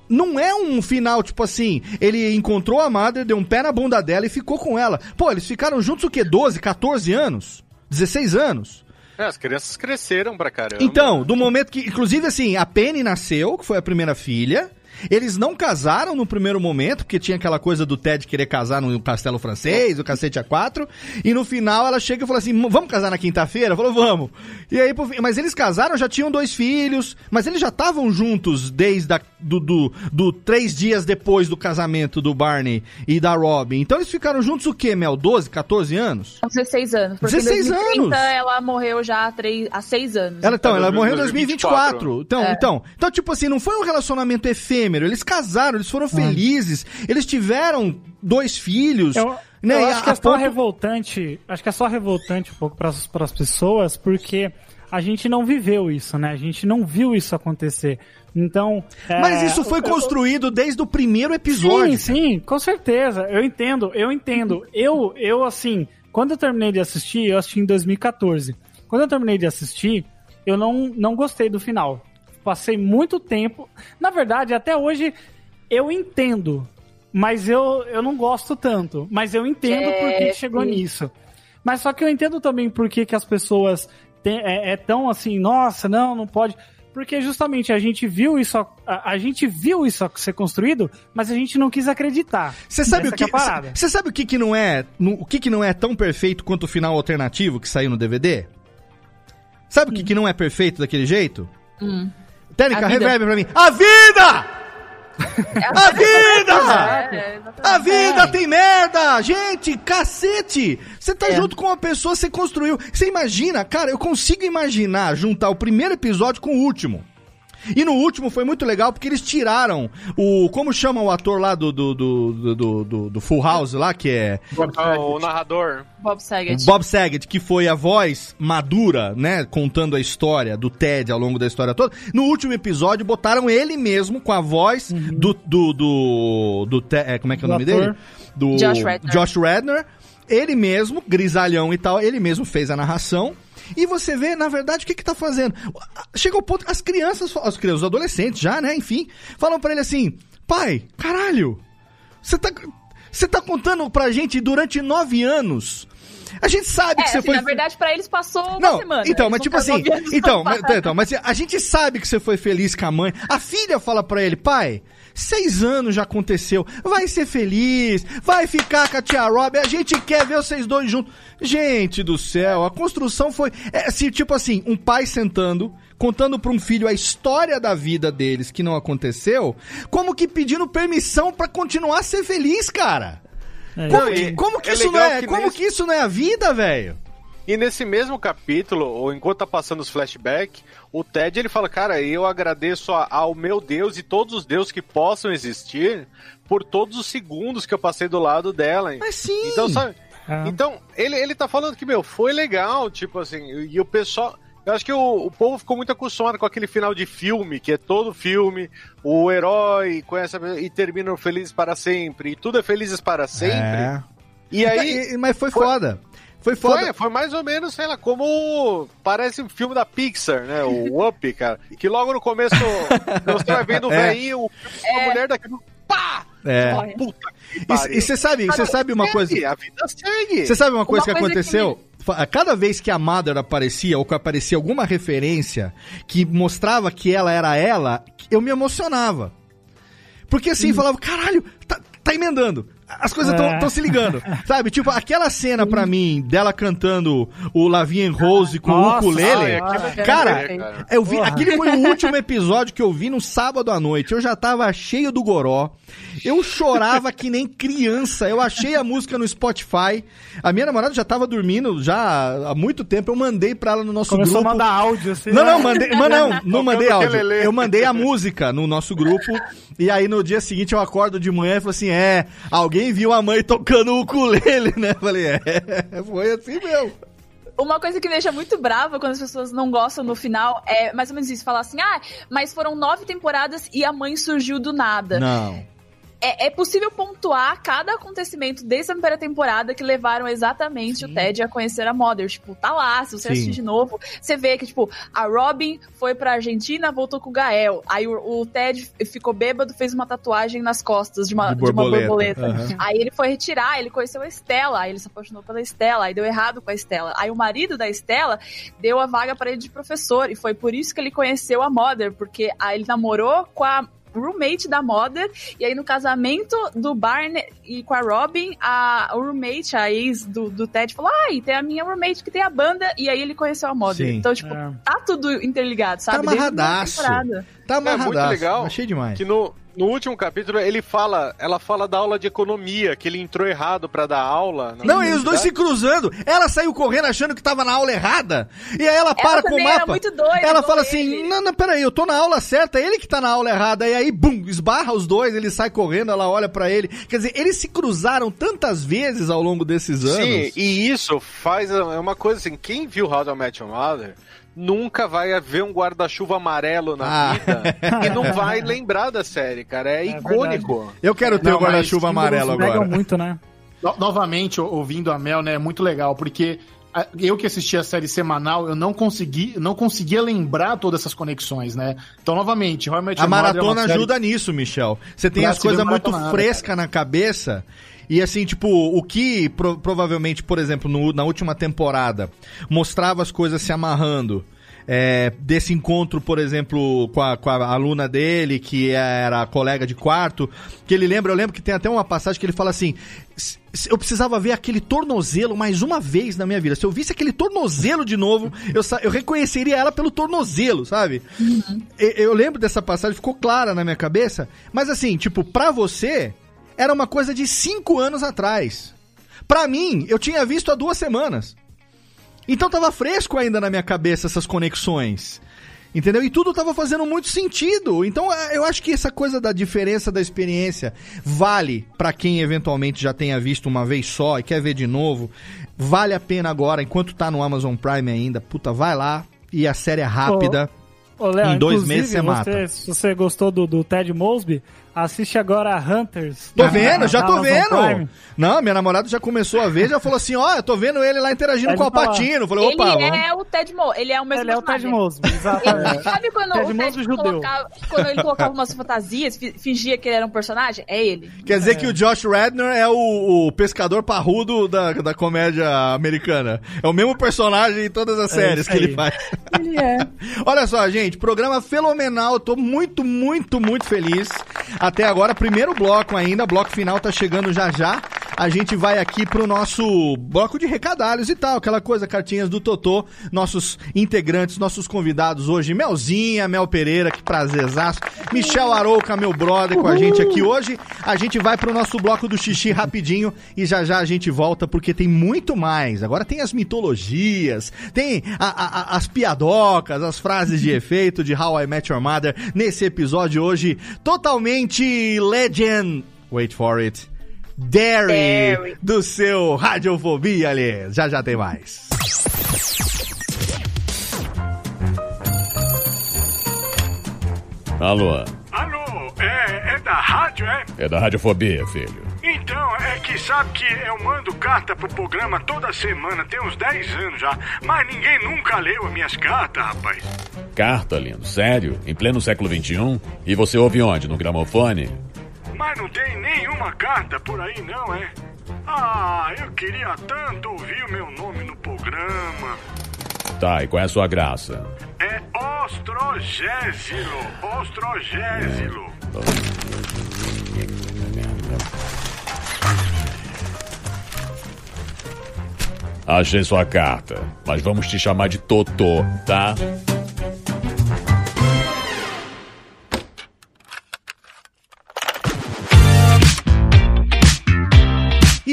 Speaker 1: não é um final tipo assim, ele encontrou a Mother, deu um pé na bunda dela e ficou com ela. Pô, eles ficaram juntos o quê? 12, 14 anos? 16 anos?
Speaker 2: É, as crianças cresceram pra caramba.
Speaker 1: Então, do momento que. Inclusive, assim, a Penny nasceu, que foi a primeira filha. Eles não casaram no primeiro momento, porque tinha aquela coisa do Ted querer casar no castelo francês, o cacete a quatro. E no final ela chega e fala assim: vamos casar na quinta-feira? Falou, vamos. E aí, por fim- mas eles casaram, já tinham dois filhos, mas eles já estavam juntos desde a, do, do, do três dias depois do casamento do Barney e da Robin. Então eles ficaram juntos o quê, Mel? 12, 14 anos?
Speaker 5: Com 16 anos. Porque
Speaker 1: 16
Speaker 5: em 2030
Speaker 1: anos?
Speaker 5: ela morreu já há, três, há 6 anos.
Speaker 1: Ela, então, ela morreu em
Speaker 2: 2024.
Speaker 1: 2024. Então,
Speaker 5: É.
Speaker 1: então, então, tipo assim, não foi um relacionamento efêmero. Eles casaram, eles foram felizes, eles tiveram dois filhos.
Speaker 3: Eu,
Speaker 1: né,
Speaker 3: eu acho que é só
Speaker 1: ponto-
Speaker 3: revoltante. Acho que é só revoltante um pouco para as pessoas, porque a gente não viveu isso, né? A gente não viu isso acontecer. Então. é,
Speaker 1: Mas isso foi construído desde o primeiro episódio.
Speaker 3: Sim, sim, com certeza. Eu entendo, eu entendo. Eu, eu assim, quando eu terminei de assistir, eu assisti em 2014. Quando eu terminei de assistir, eu não, não gostei do final. Passei muito tempo. Na verdade, até hoje, eu entendo. Mas eu, eu não gosto tanto. Mas eu entendo
Speaker 5: É,
Speaker 3: por que que chegou
Speaker 5: sim.
Speaker 3: nisso. Mas só que eu entendo também por que, que as pessoas têm- é, é tão assim, nossa, não, não pode. Porque justamente a gente viu isso, a, a gente viu isso ser construído, mas a gente não quis acreditar.
Speaker 1: Você sabe o que?
Speaker 3: é.
Speaker 1: Você sabe o que que não é, no- o que que não é tão perfeito quanto o final alternativo que saiu no DVD? Sabe o que que não é perfeito daquele jeito?
Speaker 5: Hum.
Speaker 1: Técnica, reverb pra mim. A vida! A vida!
Speaker 5: É.
Speaker 1: A vida tem merda! Gente, cacete! Você tá
Speaker 5: É.
Speaker 1: junto com uma pessoa, você construiu. Você imagina, cara, eu consigo imaginar juntar o primeiro episódio com o último. E no último foi muito legal porque eles tiraram o. Como chama o ator lá do, do, do, do, do- do- Full House lá, que é.
Speaker 2: Ah, o narrador.
Speaker 5: Bob Saget.
Speaker 1: Bob Saget, que foi a voz madura, né, contando a história do Ted ao longo da história toda. No último episódio, botaram ele mesmo com a voz do, do, do, do Te- é, como é que é o
Speaker 3: Do
Speaker 1: nome
Speaker 3: ator.
Speaker 1: dele? Do
Speaker 5: Josh Radnor.
Speaker 1: Josh Radnor. Ele mesmo, grisalhão e tal, ele mesmo fez a narração. E você vê, na verdade, o que que tá fazendo? Chega ao ponto, as crianças, as crianças, os adolescentes já, né, enfim, falam pra ele assim, pai, caralho, você tá, você tá contando pra gente durante nove anos. A gente sabe
Speaker 5: É,
Speaker 1: que você
Speaker 5: assim,
Speaker 1: foi.
Speaker 5: na verdade, pra eles passou uma
Speaker 1: Não,
Speaker 5: semana.
Speaker 1: então,
Speaker 5: Eles
Speaker 1: mas tipo assim, então, mas, então, mas a gente sabe que você foi feliz com a mãe. A filha fala pra ele, pai, seis anos já aconteceu, vai ser feliz, vai ficar com a tia Rob, a gente quer ver vocês dois juntos. Gente do céu, a construção foi, é, assim, tipo assim, um pai sentando, contando pra um filho a história da vida deles que não aconteceu, como que pedindo permissão pra continuar a ser feliz, cara.
Speaker 3: É,
Speaker 1: Como, que, como que
Speaker 2: é
Speaker 1: isso não é,
Speaker 2: que
Speaker 1: como
Speaker 2: nesse-
Speaker 1: que isso não é a vida, velho?
Speaker 2: E nesse mesmo capítulo, ou enquanto tá passando os flashbacks, o Ted ele fala, cara, eu agradeço a- ao meu Deus e todos os deuses que possam existir por todos os segundos que eu passei do lado dela.
Speaker 1: Mas sim.
Speaker 2: Então, sabe?
Speaker 3: Ah.
Speaker 2: Então, ele, ele tá falando que, meu, foi legal, tipo assim, e o pessoal. Eu acho que o, o povo ficou muito acostumado com aquele final de filme, que é todo filme, o herói conhece a, e terminam felizes para sempre, e tudo é felizes para sempre.
Speaker 1: É.
Speaker 2: E aí.
Speaker 1: E- mas foi,
Speaker 2: Foi-
Speaker 1: foda. Foi foda.
Speaker 2: Foi, foi mais ou menos, sei lá, como parece um filme da Pixar, né? O Up, cara. Que logo no começo você vai vendo o
Speaker 1: É.
Speaker 2: velhinho, a mulher daqui, pá!
Speaker 1: É.
Speaker 2: Puta que
Speaker 1: E- você sabe, você sabe uma
Speaker 2: segue,
Speaker 1: coisa.
Speaker 2: A vida segue.
Speaker 1: Você sabe uma coisa que
Speaker 5: coisa que
Speaker 1: aconteceu? Fa- Cada vez que a Mother aparecia, ou que aparecia alguma referência que mostrava que ela era ela, eu me emocionava. Porque assim,
Speaker 5: Hum.
Speaker 1: falava, caralho, tá, tá emendando. As coisas estão
Speaker 3: É.
Speaker 1: se ligando. Sabe? Tipo, aquela cena pra mim, dela cantando o Lavigne Rose com o
Speaker 3: Nossa,
Speaker 1: ukulele.
Speaker 2: ai, é
Speaker 1: Cara, eu vi,
Speaker 3: Porra.
Speaker 1: aquele foi o último episódio que eu vi no sábado à noite. Eu já tava cheio do goró. Eu chorava que nem criança. Eu achei a música no Spotify. A minha namorada já tava dormindo já há muito tempo. Eu mandei pra ela no nosso
Speaker 3: Começou
Speaker 1: grupo.
Speaker 3: a mandar áudio, assim.
Speaker 1: Não,
Speaker 3: né?
Speaker 1: não, mandei, mas não, não mandei áudio. Eu mandei a música no nosso grupo. E aí no dia seguinte eu acordo de manhã e falo assim: é, alguém viu a mãe tocando o ukulele, né? Falei, é, foi assim mesmo.
Speaker 5: Uma coisa que me deixa muito brava quando as pessoas não gostam no final é mais ou menos isso: falar assim, ah, mas foram nove temporadas e a mãe surgiu do nada.
Speaker 1: Não.
Speaker 5: É, é possível pontuar cada acontecimento desde a primeira temporada que levaram exatamente o Ted a conhecer a Mother. Tipo, tá lá, se você
Speaker 1: Sim.
Speaker 5: assistir de novo, você vê que, tipo, a Robin foi pra Argentina, voltou com o Gael. Aí o, o Ted ficou bêbado, fez uma tatuagem nas costas de uma,
Speaker 1: De
Speaker 5: de uma
Speaker 1: borboleta.
Speaker 5: borboleta.
Speaker 1: Aham.
Speaker 5: Aí ele foi retirar, ele conheceu a Estela, aí ele se apaixonou pela Estela, aí deu errado com a Estela. Aí o marido da Estela deu a vaga pra ele de professor, e foi por isso que ele conheceu a Mother, porque aí ele namorou com a roommate da Mother, e aí no casamento do Barney e com a Robin, a, roommate, a ex do, do Ted, falou, ai, tem a minha roommate que tem a banda, e aí ele conheceu a Mother.
Speaker 1: Sim.
Speaker 5: Então, tipo,
Speaker 3: É.
Speaker 5: tá tudo interligado,
Speaker 1: Tá
Speaker 5: sabe? Primeira
Speaker 1: amarradaço. Tá
Speaker 2: É
Speaker 1: amarradaço.
Speaker 2: muito legal.
Speaker 1: Achei demais.
Speaker 2: Que no, no último capítulo ele fala, ela fala da aula de economia, que ele entrou errado pra dar aula.
Speaker 1: Não, e os dois se cruzando. Ela saiu correndo achando que tava na aula errada. E aí ela para com o mapa.
Speaker 5: muito doida,
Speaker 1: ela fala assim:
Speaker 5: ele.
Speaker 1: não, não, peraí, eu tô na aula certa, ele que tá na aula errada. E aí, bum, esbarra os dois, ele sai correndo, ela olha pra ele. Quer dizer, eles se cruzaram tantas vezes ao longo desses anos.
Speaker 2: Sim, e isso faz é uma coisa assim, quem viu How to Met Your Mother nunca vai ver um guarda-chuva amarelo na
Speaker 1: Ah.
Speaker 2: vida e não vai lembrar da série, cara. É, icônico.
Speaker 1: Eu quero ter o guarda-chuva
Speaker 4: mas
Speaker 1: amarelo agora.
Speaker 3: Muito, né?
Speaker 4: No- novamente, o- ouvindo a Mel, né, é muito legal, porque eu que assisti a série semanal, eu não consegui, não conseguia lembrar todas essas conexões, né? Então, novamente, Met
Speaker 1: A
Speaker 4: é
Speaker 1: maratona
Speaker 4: série-
Speaker 1: ajuda nisso, Michel. Você tem
Speaker 4: Pra
Speaker 1: as coisas muito
Speaker 4: maratonada,
Speaker 1: frescas na cabeça. E assim, tipo, o que pro- provavelmente, por exemplo, no- na última temporada, mostrava as coisas se amarrando. é, desse encontro, por exemplo, com a, com a aluna dele, que era colega de quarto, que ele lembra, eu lembro que tem até uma passagem que ele fala assim: "S- s- eu precisava ver aquele tornozelo mais uma vez na minha vida. Se eu visse aquele tornozelo de novo, eu, eu reconheceria ela pelo tornozelo, sabe? E- Eu lembro dessa passagem, ficou clara na minha cabeça. Mas assim, tipo, pra você, era uma coisa de cinco anos atrás. Pra mim, eu tinha visto há duas semanas. Então tava fresco ainda na minha cabeça essas conexões. Entendeu? E tudo tava fazendo muito sentido. Então eh, eu acho que essa coisa da diferença da experiência vale pra quem eventualmente já tenha visto uma vez só e quer ver de novo. Vale a pena agora, enquanto tá no Amazon Prime ainda. Puta, vai lá. E a série é rápida.
Speaker 3: Ô, Léo,
Speaker 1: Em dois meses você mata.
Speaker 3: Se você gostou do, do Ted Mosby, assiste agora Hunters.
Speaker 1: Tô
Speaker 3: na-
Speaker 1: vendo, já
Speaker 3: na
Speaker 1: tô
Speaker 3: Amazon
Speaker 1: vendo.
Speaker 3: Prime.
Speaker 1: Não, minha namorada já começou a ver, já falou assim, ó, eu tô vendo ele lá interagindo com o. Alpatino. Falei,
Speaker 5: Ele
Speaker 1: opa, vamos.
Speaker 5: é o Ted Mo, ele é o mesmo
Speaker 3: Ele é o Ted. Mosby,
Speaker 5: Ele,
Speaker 3: exatamente.
Speaker 5: sabe quando
Speaker 3: Ted
Speaker 5: o Ted
Speaker 3: Mosby judeu.
Speaker 5: colocava, quando ele colocava umas fantasias, fi- fingia que ele era um personagem? É ele.
Speaker 1: Quer dizer que o Josh Radnor é o, o pescador parrudo da, da comédia americana. É o mesmo personagem em todas as
Speaker 3: É
Speaker 1: séries que ele faz.
Speaker 5: Ele é.
Speaker 1: Olha só, gente, programa fenomenal. Tô muito, muito, muito feliz. Até agora, primeiro bloco ainda. Bloco final tá chegando já já. A gente vai aqui pro nosso bloco de recadalhos e tal. Aquela coisa, cartinhas do Totô. Nossos integrantes, nossos convidados hoje. Melzinha, Mel Pereira, que prazerzaço. Michel Arouca, meu brother, com a gente aqui hoje. A gente vai pro nosso bloco do xixi rapidinho. E já já a gente volta porque tem muito mais. Agora tem as mitologias, tem a- a- a- as piadocas, as frases de efeito de How I Met Your Mother nesse episódio hoje totalmente legend. Wait for it. Derry, do seu Radiofobia ali. Já já tem mais.
Speaker 6: Alô,
Speaker 7: Alô, é, é da rádio, é?
Speaker 6: é da Radiofobia, filho.
Speaker 7: Então, é que sabe que eu mando carta pro programa toda semana, tem uns 10 anos já, mas ninguém nunca leu as minhas cartas, rapaz.
Speaker 6: Carta, lindo, sério? Em pleno século XXI? E você ouve onde? No gramofone?
Speaker 7: Mas não tem nenhuma carta por aí, não, é? Ah, eu queria tanto ouvir o meu nome no programa.
Speaker 6: Tá, e qual é a sua graça?
Speaker 7: É Ostrogésilo, Ostrogésilo.
Speaker 6: Achei sua carta, mas vamos te chamar de Totô, tá?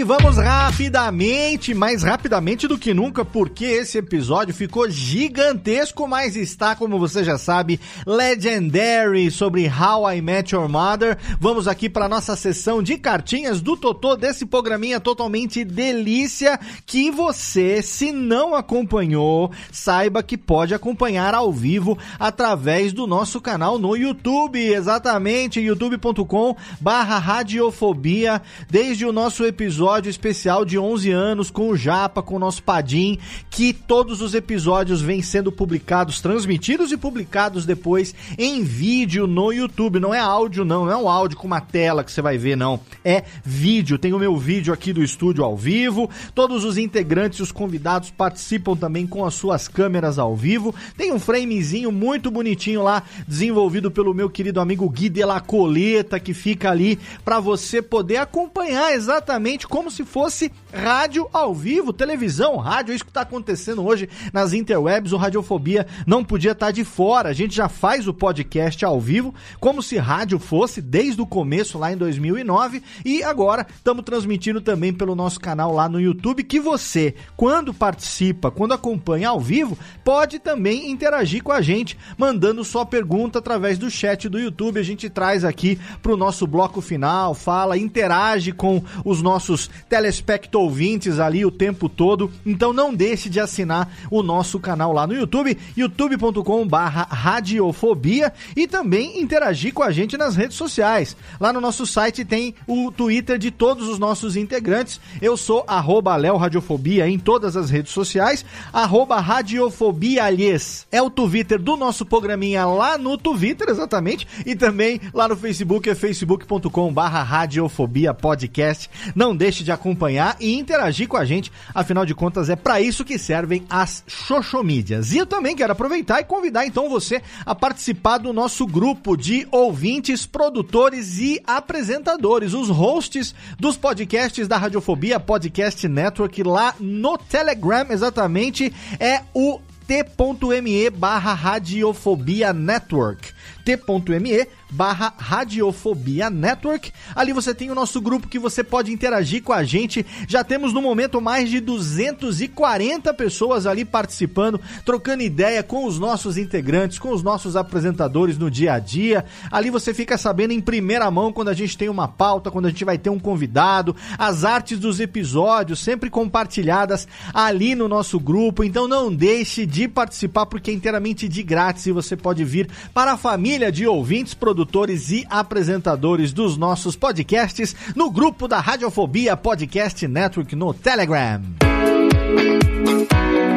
Speaker 1: E vamos rapidamente, mais rapidamente do que nunca, porque esse episódio ficou gigantesco, mas está, como você já sabe, legendary sobre How I Met Your Mother. Vamos aqui para nossa sessão de cartinhas do Totô desse programinha totalmente delícia que você, se não acompanhou, saiba que pode acompanhar ao vivo através do nosso canal no YouTube, exatamente youtube.com barra radiofobia, desde o nosso episódio especial de 11 anos com o Japa, com o nosso Padim, que todos os episódios vêm sendo publicados, transmitidos e publicados depois em vídeo no YouTube. Não é áudio, não, não é um áudio com uma tela que você vai ver, não. É vídeo. Tem o meu vídeo aqui do estúdio ao vivo. Todos os integrantes e os convidados participam também com as suas câmeras ao vivo. Tem um framezinho muito bonitinho lá, desenvolvido pelo meu querido amigo Gui de la Coleta, que fica ali para você poder acompanhar exatamente como se fosse rádio ao vivo, televisão, rádio, é isso que está acontecendo hoje nas interwebs. O Radiofobia não podia estar tá de fora. A gente já faz o podcast ao vivo, como se rádio fosse desde o começo lá em 2009 e agora estamos transmitindo também pelo nosso canal lá no YouTube que você, quando participa, quando acompanha ao vivo, pode também interagir com a gente, mandando sua pergunta através do chat do YouTube. A gente traz aqui para o nosso bloco final, fala, interage com os nossos telespectadores ouvintes ali o tempo todo. Então não deixe de assinar o nosso canal lá no YouTube, youtube.com barra radiofobia e também interagir com a gente nas redes sociais. Lá no nosso site tem o Twitter de todos os nossos integrantes. Eu sou arroba Radiofobia em todas as redes sociais, arroba Radiofobia aliás. É o Twitter do nosso programinha lá no Twitter, exatamente, e também lá no Facebook é facebook.com barra Radiofobia Podcast. Não deixe de acompanhar e interagir com a gente. Afinal de contas, é para isso que servem as xoxomídias. E eu também quero aproveitar e convidar então você a participar do nosso grupo de ouvintes, produtores e apresentadores, os hosts dos podcasts da Radiofobia Podcast Network lá no Telegram, exatamente, é o t.me barra Radiofobia Network t.me barra Radiofobia Network. Ali você tem o nosso grupo que você pode interagir com a gente. Já temos no momento mais de 240 pessoas ali participando, trocando ideia com os nossos integrantes, com os nossos apresentadores no dia a dia. Ali você fica sabendo em primeira mão quando a gente tem uma pauta, quando a gente vai ter um convidado, as artes dos episódios sempre compartilhadas ali no nosso grupo. Então não deixe de participar porque é inteiramente de grátis e você pode vir para a família de ouvintes, produtores e apresentadores dos nossos podcasts no grupo da Radiofobia Podcast Network no Telegram.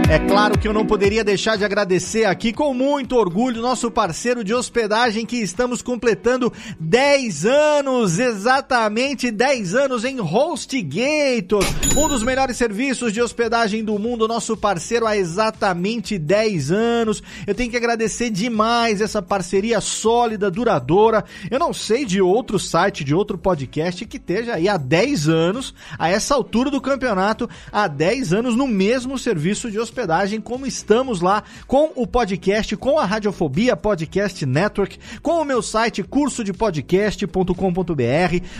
Speaker 1: É claro que eu não poderia deixar de agradecer aqui com muito orgulho nosso parceiro de hospedagem que estamos completando 10 anos, exatamente 10 anos em HostGator, um dos melhores serviços de hospedagem do mundo, nosso parceiro há exatamente 10 anos. Eu tenho que agradecer demais essa parceria sólida, duradoura. Eu não sei de outro site, de outro podcast que esteja aí há 10 anos, a essa altura do campeonato, há 10 anos no mesmo serviço de hospedagem hospedagem, como estamos lá com o podcast, com a Radiofobia Podcast Network, com o meu site cursodepodcast.com.br,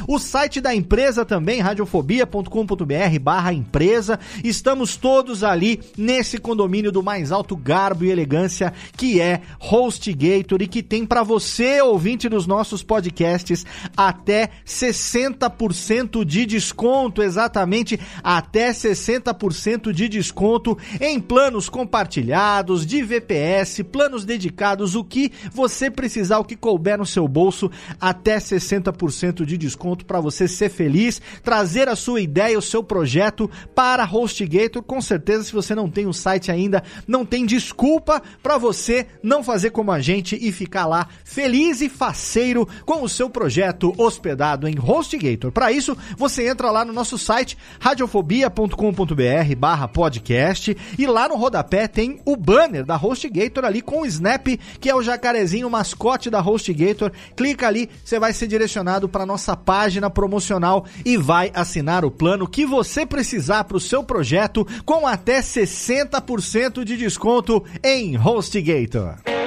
Speaker 1: o site da empresa também, radiofobia.com.br barra empresa. Estamos todos ali nesse condomínio do mais alto garbo e elegância que é HostGator e que tem para você, ouvinte dos nossos podcasts, até 60% de desconto, exatamente até 60% de desconto em planos compartilhados, de VPS, planos dedicados, o que você precisar, o que couber no seu bolso, até 60% de desconto para você ser feliz, trazer a sua ideia, o seu projeto para HostGator. Com certeza, se você não tem o um site ainda, não tem desculpa para você não fazer como a gente e ficar lá feliz e faceiro com o seu projeto hospedado em HostGator. Para isso, você entra lá no nosso site radiofobia.com.br/podcast e lá no rodapé tem o banner da HostGator ali com o Snap, que é o jacarezinho mascote da HostGator. Clica ali, você vai ser direcionado para nossa página promocional e vai assinar o plano que você precisar para o seu projeto com até 60% de desconto em HostGator.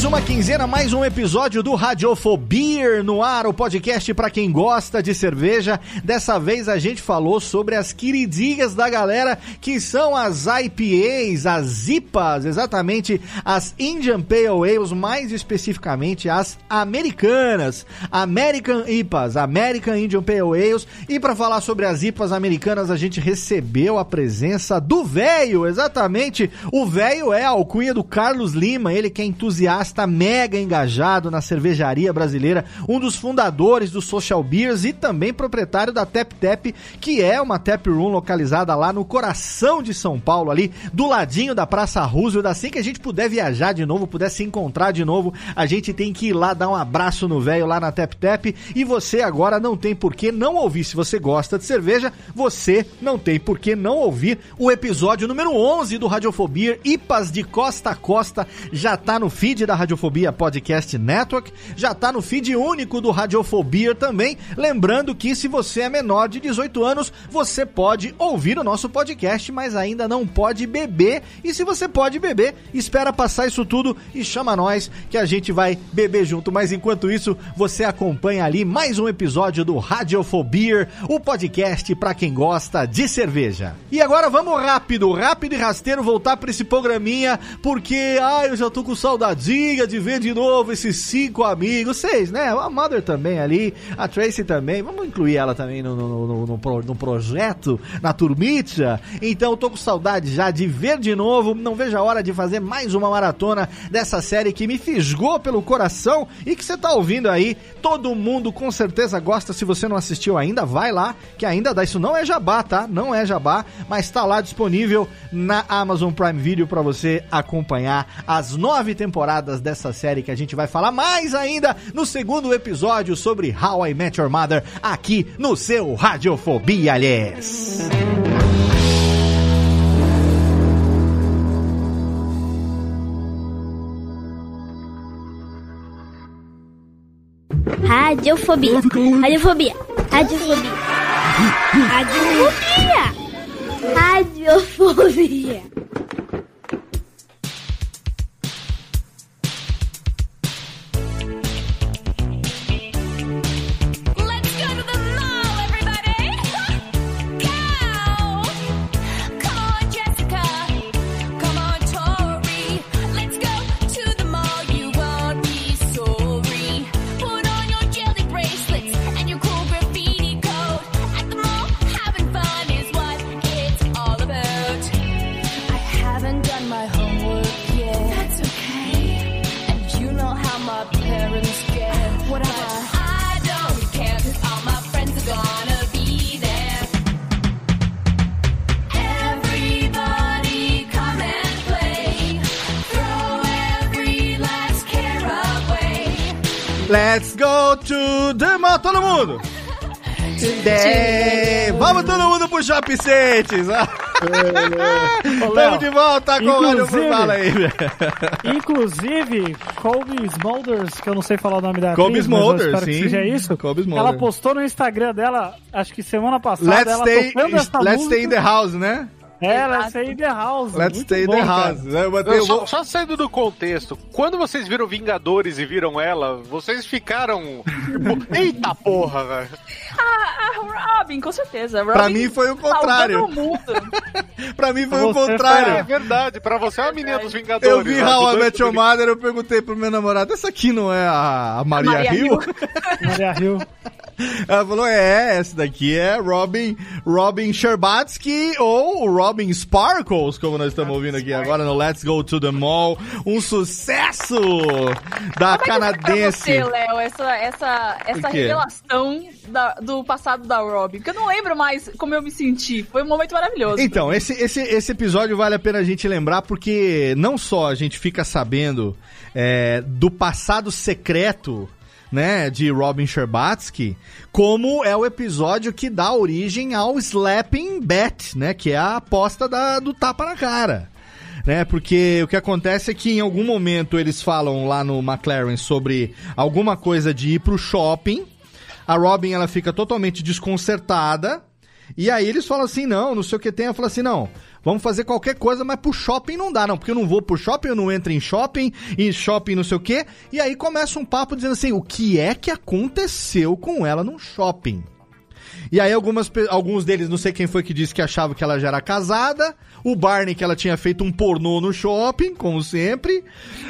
Speaker 1: Mais uma quinzena, mais um episódio do Radiofobia no ar, o podcast para quem gosta de cerveja. Dessa vez a gente falou sobre as queridinhas da galera, que são as IPAs, as IPAs, exatamente as Indian Pale Ales, mais especificamente as americanas, American IPAs, American Indian Pale Ales. E para falar sobre as IPAs americanas, a gente recebeu a presença do velho, exatamente. O velho é a alcunha do Carlos Lima, ele que é entusiasta mega engajado na cervejaria brasileira, um dos fundadores do Social Beers e também proprietário da Tap Tap, que é uma tap room localizada lá no coração de São Paulo, ali do ladinho da Praça Roosevelt. Assim que a gente puder viajar de novo, puder se encontrar de novo, a gente tem que ir lá dar um abraço no velho lá na Tap Tap. E você agora não tem por que não ouvir. Se você gosta de cerveja, você não tem por que não ouvir o episódio número 11 do Radiofobia, IPAs de Costa a Costa, já tá no feed da Radiofobia Podcast Network, já tá no feed único do Radiofobia também. Lembrando que se você é menor de 18 anos, você pode ouvir o nosso podcast, mas ainda não pode beber. E se você pode beber, espera passar isso tudo e chama nós que a gente vai beber junto. Mas enquanto isso, você acompanha ali mais um episódio do Radiofobia, o podcast para quem gosta de cerveja. E agora vamos rápido, rápido e rasteiro voltar para esse programinha, porque ah, eu já tô com saudadinha de ver de novo esses cinco amigos, seis, né? A Mother também ali, a Tracy também, vamos incluir ela também no, no, no, no, no projeto, na turmita. Então tô com saudade já de ver de novo, não vejo a hora de fazer mais uma maratona dessa série que me fisgou pelo coração e que você tá ouvindo aí. Todo mundo com certeza gosta, se você não assistiu ainda, vai lá, que ainda dá. Isso não é jabá, tá? Não é jabá, mas tá lá disponível na Amazon Prime Video para você acompanhar as nove temporadas dessa série que a gente vai falar mais ainda no segundo episódio sobre How I Met Your Mother aqui no seu Radiofobia, aliás.
Speaker 8: Radiofobia. Radiofobia. Radiofobia. Radiofobia. Radiofobia.
Speaker 9: Let's go to the mall,
Speaker 1: todo mundo! É, vamos todo mundo pro Shopping Cities! Estamos de volta com o Rádio
Speaker 3: Inclusive-
Speaker 1: Fala aí.
Speaker 3: Inclusive, Colby Smulders, que eu não sei falar o nome da atriz, eu
Speaker 1: Smulders, sim.
Speaker 3: seja isso.
Speaker 1: Colby Smulders.
Speaker 3: Ela postou no Instagram dela, acho que semana passada,
Speaker 1: Let's
Speaker 3: ela
Speaker 1: stay,
Speaker 3: tocando essa
Speaker 1: let's
Speaker 3: música.
Speaker 1: stay in the house, né?
Speaker 3: É, Let's Stay in the House.
Speaker 1: Let's
Speaker 3: Muito
Speaker 1: stay in the house. né? Eu
Speaker 2: só, só saindo do contexto, quando vocês viram Vingadores e viram ela, vocês ficaram. tipo, Eita porra, velho.
Speaker 5: Ah, Robin, com certeza.
Speaker 1: Pra
Speaker 5: Robin
Speaker 1: mim foi o contrário. Pra mim foi o contrário.
Speaker 2: É verdade, pra você é uma menina dos Vingadores.
Speaker 1: Eu vi
Speaker 2: né?
Speaker 1: How I Met Your Mother, eu perguntei pro meu namorado, essa aqui não é a, a Maria,
Speaker 5: Maria
Speaker 1: Hill?
Speaker 3: Maria Hill.
Speaker 1: Ela falou, é, essa daqui é Robin, Robin Sherbatsky ou Robin Sparkles, como nós estamos ouvindo aqui agora no Let's Go to the Mall. Um sucesso da
Speaker 5: Como é pra
Speaker 1: canadense.
Speaker 5: você, Léo, essa, essa, essa revelação da- do passado da Robin? Porque eu não lembro mais como eu me senti. Foi um momento maravilhoso.
Speaker 1: Então, esse, esse, esse episódio vale a pena a gente lembrar porque não só a gente fica sabendo é, do passado secreto né, de Robin Sherbatsky, como é o episódio que dá origem ao Slapping Bet, né, que é a aposta da, do tapa na cara. Né, porque o que acontece é que em algum momento eles falam lá no McLaren sobre alguma coisa de ir pro shopping. A Robin ela fica totalmente desconcertada E aí eles falam assim, não, não sei o que tem. Eu falo assim, não, vamos fazer qualquer coisa, mas pro shopping não dá, não. Porque eu não vou pro shopping, eu não entro em shopping, e shopping não sei o que. E aí começa um papo dizendo assim, o que é que aconteceu com ela no shopping? E aí algumas, alguns deles, não sei quem foi que disse que achava que ela já era casada. O Barney que ela tinha feito um pornô no shopping, como sempre.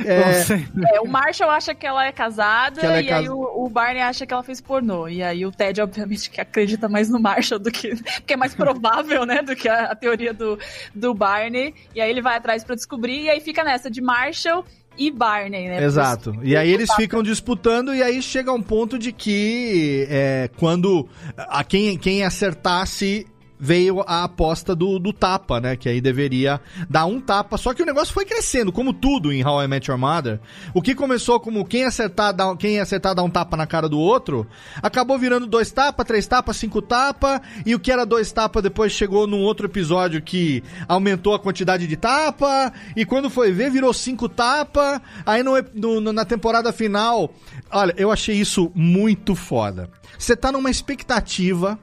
Speaker 1: É,
Speaker 5: É, o Marshall acha que ela é casada
Speaker 1: ela é
Speaker 5: e aí
Speaker 1: casa-
Speaker 5: o, o Barney acha que ela fez pornô. E aí o Ted, obviamente, que acredita mais no Marshall do que. Porque é mais provável, né? Do que a, a teoria do, do Barney. E aí ele vai atrás pra descobrir, e aí fica nessa de Marshall e Barney, né?
Speaker 1: Exato. E aí eles ficam disputando e aí chega um ponto de que é, quando a quem, quem acertasse veio a aposta do, do tapa, né? Que aí deveria dar um tapa. Só que o negócio foi crescendo, como tudo em How I Met Your Mother. O que começou como quem acertar, dar, quem acertar dar um tapa na cara do outro, acabou virando dois tapas, três tapas, cinco tapas. E o que era dois tapas depois chegou num outro episódio que aumentou a quantidade de tapa. E quando foi ver, virou cinco tapa. Aí no- no- na temporada final, olha, eu achei isso muito foda. Você tá numa expectativa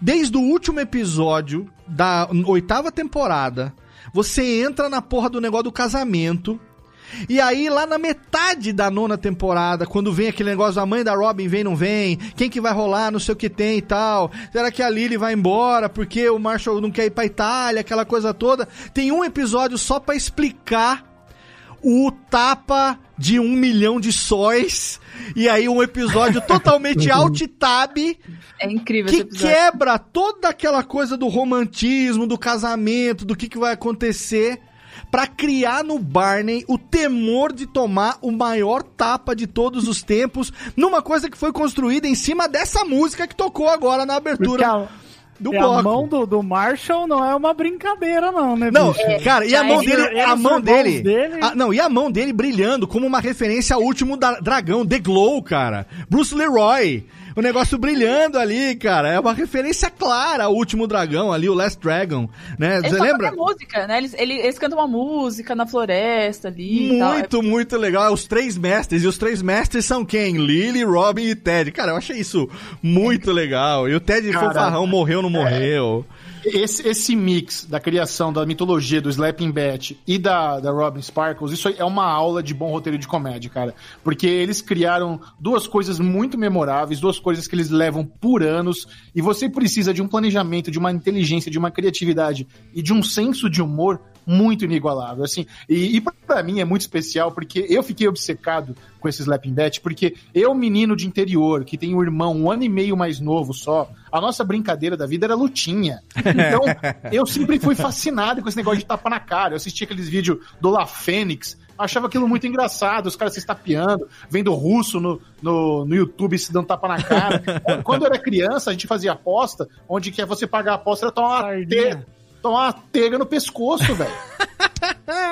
Speaker 1: Desde o último episódio da oitava temporada, você entra na porra do negócio do casamento. E aí, lá na metade da nona temporada, quando vem aquele negócio, a mãe da Robin vem, não vem, quem que vai rolar, não sei o que tem e tal. Será que a Lily vai embora porque o Marshall não quer ir pra Itália, aquela coisa toda? Tem um episódio só pra explicar o tapa de um milhão de sóis. E aí, um episódio totalmente alt-tab
Speaker 5: É incrível
Speaker 1: que quebra toda aquela coisa do romantismo, do casamento, do que, que vai acontecer, pra criar no Barney o temor de tomar o maior tapa de todos os tempos, numa coisa que foi construída em cima dessa música que tocou agora na abertura
Speaker 3: Porque a,
Speaker 1: do
Speaker 3: e
Speaker 1: bloco.
Speaker 3: a mão do, do Marshall não é uma brincadeira, não, né,
Speaker 1: Não,
Speaker 3: bicho?
Speaker 1: cara, e a mão
Speaker 3: ele-
Speaker 1: dele,
Speaker 3: ele
Speaker 1: a mão dele,
Speaker 3: dele-
Speaker 1: a- não, e a mão dele brilhando como uma referência ao último da- dragão, The Glow, cara. Bruce Leroy. O negócio brilhando ali, cara. É uma referência clara ao último dragão ali, o Last Dragon, né? Você lembra?
Speaker 5: música, né? Eles, eles, eles cantam uma música na floresta ali tal.
Speaker 1: Muito, muito legal. Os três mestres. E os três mestres são quem? Lily, Robin e Ted. Cara, eu achei isso muito legal. E o Ted
Speaker 4: Cara,
Speaker 1: Fofarrão morreu, não morreu.
Speaker 4: Esse, esse mix da criação da mitologia do Slapping Bat e da, da Robin Sparkles, isso é uma aula de bom roteiro de comédia, cara. Porque eles criaram duas coisas muito memoráveis, duas coisas que eles levam por anos, e você precisa de um planejamento, de uma inteligência, de uma criatividade e de um senso de humor muito inigualável, assim. E, e para mim é muito especial porque eu fiquei obcecado com esse Slapping Bat, porque eu, menino de interior, que tem um irmão um ano e meio mais novo só, a nossa brincadeira da vida era lutinha. Então, eu sempre fui fascinado com esse negócio de tapa na cara. Eu assistia aqueles vídeos do La Fênix, achava aquilo muito engraçado, os caras se estapeando, vendo russo no, no, no YouTube se dando tapa na cara. Quando eu era criança, a gente fazia aposta, onde que é você pagar a aposta era tomar uma, tomar uma tega no pescoço, velho.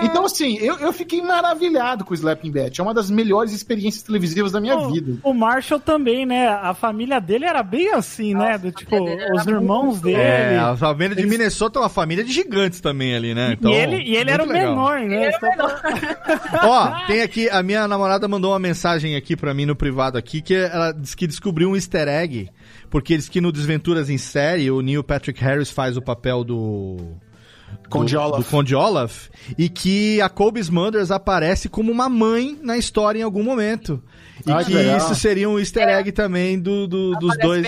Speaker 4: Então, assim, eu, eu fiquei maravilhado com o Slapping Bat. É uma das melhores experiências televisivas da minha
Speaker 3: o,
Speaker 4: vida.
Speaker 3: O Marshall também, né? A família dele era bem assim, né? Do, tipo, os irmãos dele.
Speaker 1: É, a família de Minnesota é uma família de gigantes também ali, né? Então,
Speaker 3: e ele, e ele era o
Speaker 1: legal.
Speaker 3: menor, né?
Speaker 1: Ó, tem aqui, a minha namorada mandou uma mensagem aqui pra mim no privado aqui, que ela disse que descobriu um easter egg, porque eles que no Desventuras em Série, o Neil Patrick Harris faz o papel do...
Speaker 4: Conde
Speaker 1: do,
Speaker 4: Olaf.
Speaker 1: do Conde Olaf, e que a Colby Smulders aparece como uma mãe na história em algum momento. E
Speaker 4: Ah, que legal.
Speaker 1: isso seria um easter egg também do, do- dos dois.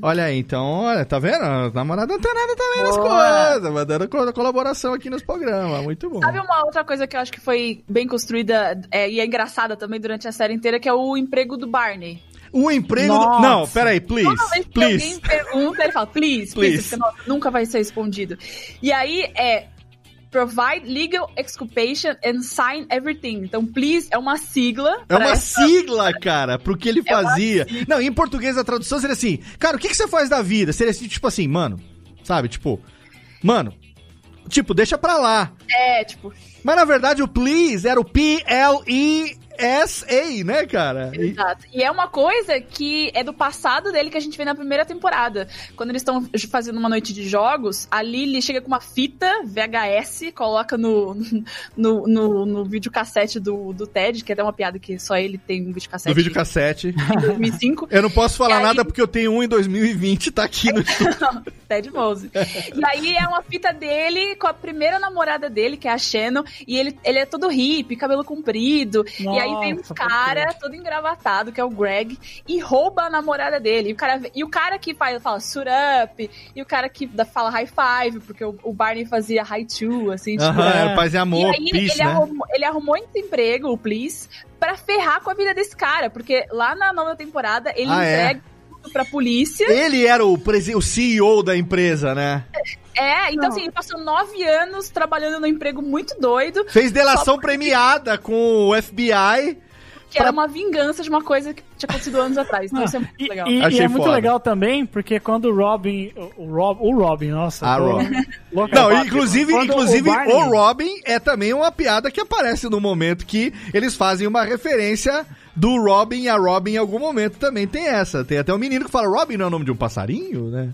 Speaker 1: Olha aí, então, olha, tá vendo? A namorada antenada também nas coisas, mandando co- colaboração aqui nos programas, muito bom.
Speaker 5: Sabe uma outra coisa que eu acho que foi bem construída é, e é engraçada também durante a série inteira, que é o emprego do Barney.
Speaker 1: O emprego do... Não, peraí, please,
Speaker 5: Toda vez que
Speaker 1: please.
Speaker 5: alguém pergunta, ele fala, please, please,
Speaker 1: Please.
Speaker 5: porque nossa, nunca vai ser respondido. E aí é provide legal exculpation and sign everything. Então, please é uma sigla.
Speaker 1: É uma
Speaker 5: essa-
Speaker 1: sigla, cara, pro que ele
Speaker 5: É
Speaker 1: fazia. Não, em português a tradução seria assim, cara, o que, que você faz da vida? Seria assim, tipo assim, mano, sabe, tipo, mano, tipo, deixa pra lá.
Speaker 5: É, tipo,
Speaker 1: Mas na verdade o please era o P-L-E SA, né, cara?
Speaker 5: Exato. E é uma coisa que é do passado dele que a gente vê na primeira temporada. Quando eles estão fazendo uma noite de jogos, a Lily chega com uma fita VHS, coloca no, no, no, no videocassete do, do Ted, que é até uma piada que só ele tem um videocassete.
Speaker 1: No videocassete.
Speaker 5: Em 2005.
Speaker 1: Eu não posso falar
Speaker 5: aí-
Speaker 1: nada porque eu tenho um em 2020, tá aqui no.
Speaker 5: Ted Mose. E aí é uma fita dele com a primeira namorada dele, que é a Shannon, e ele, ele é todo hippie, cabelo comprido. e aí vem um cara todo engravatado, que é o Greg, e rouba a namorada dele. E o cara, e o cara que faz, fala suit up, e o cara que fala high five, porque o, o Barney fazia high two, assim, tipo.
Speaker 1: Aham, era paz e amor,
Speaker 5: E aí
Speaker 1: peace,
Speaker 5: ele,
Speaker 1: né?
Speaker 5: arrumou, ele arrumou esse emprego, o Please, pra ferrar com a vida desse cara, porque lá na nova temporada ele
Speaker 1: Ah, é?
Speaker 5: entrega tudo pra polícia.
Speaker 1: Ele era o, o CEO da empresa, né?
Speaker 5: É, então assim, ele passou nove anos trabalhando num emprego muito doido.
Speaker 1: Fez delação
Speaker 5: porque-
Speaker 1: premiada com o FBI.
Speaker 5: Que era uma vingança de uma coisa que tinha acontecido anos atrás. Então
Speaker 3: Ah,
Speaker 5: isso é muito legal.
Speaker 3: E, e
Speaker 1: Achei
Speaker 3: é muito
Speaker 1: foda.
Speaker 3: legal também, porque quando o Robin. O, o Rob, o Robin, nossa.
Speaker 1: Ah, Robin. Não,
Speaker 3: Batman.
Speaker 1: inclusive, inclusive
Speaker 3: o,
Speaker 1: o,
Speaker 3: Barney-
Speaker 1: Robin é também uma piada que aparece no momento que eles fazem uma referência do Robin e a Robin em algum momento também tem essa. Tem até um menino que fala Robin não é o nome de um passarinho, né?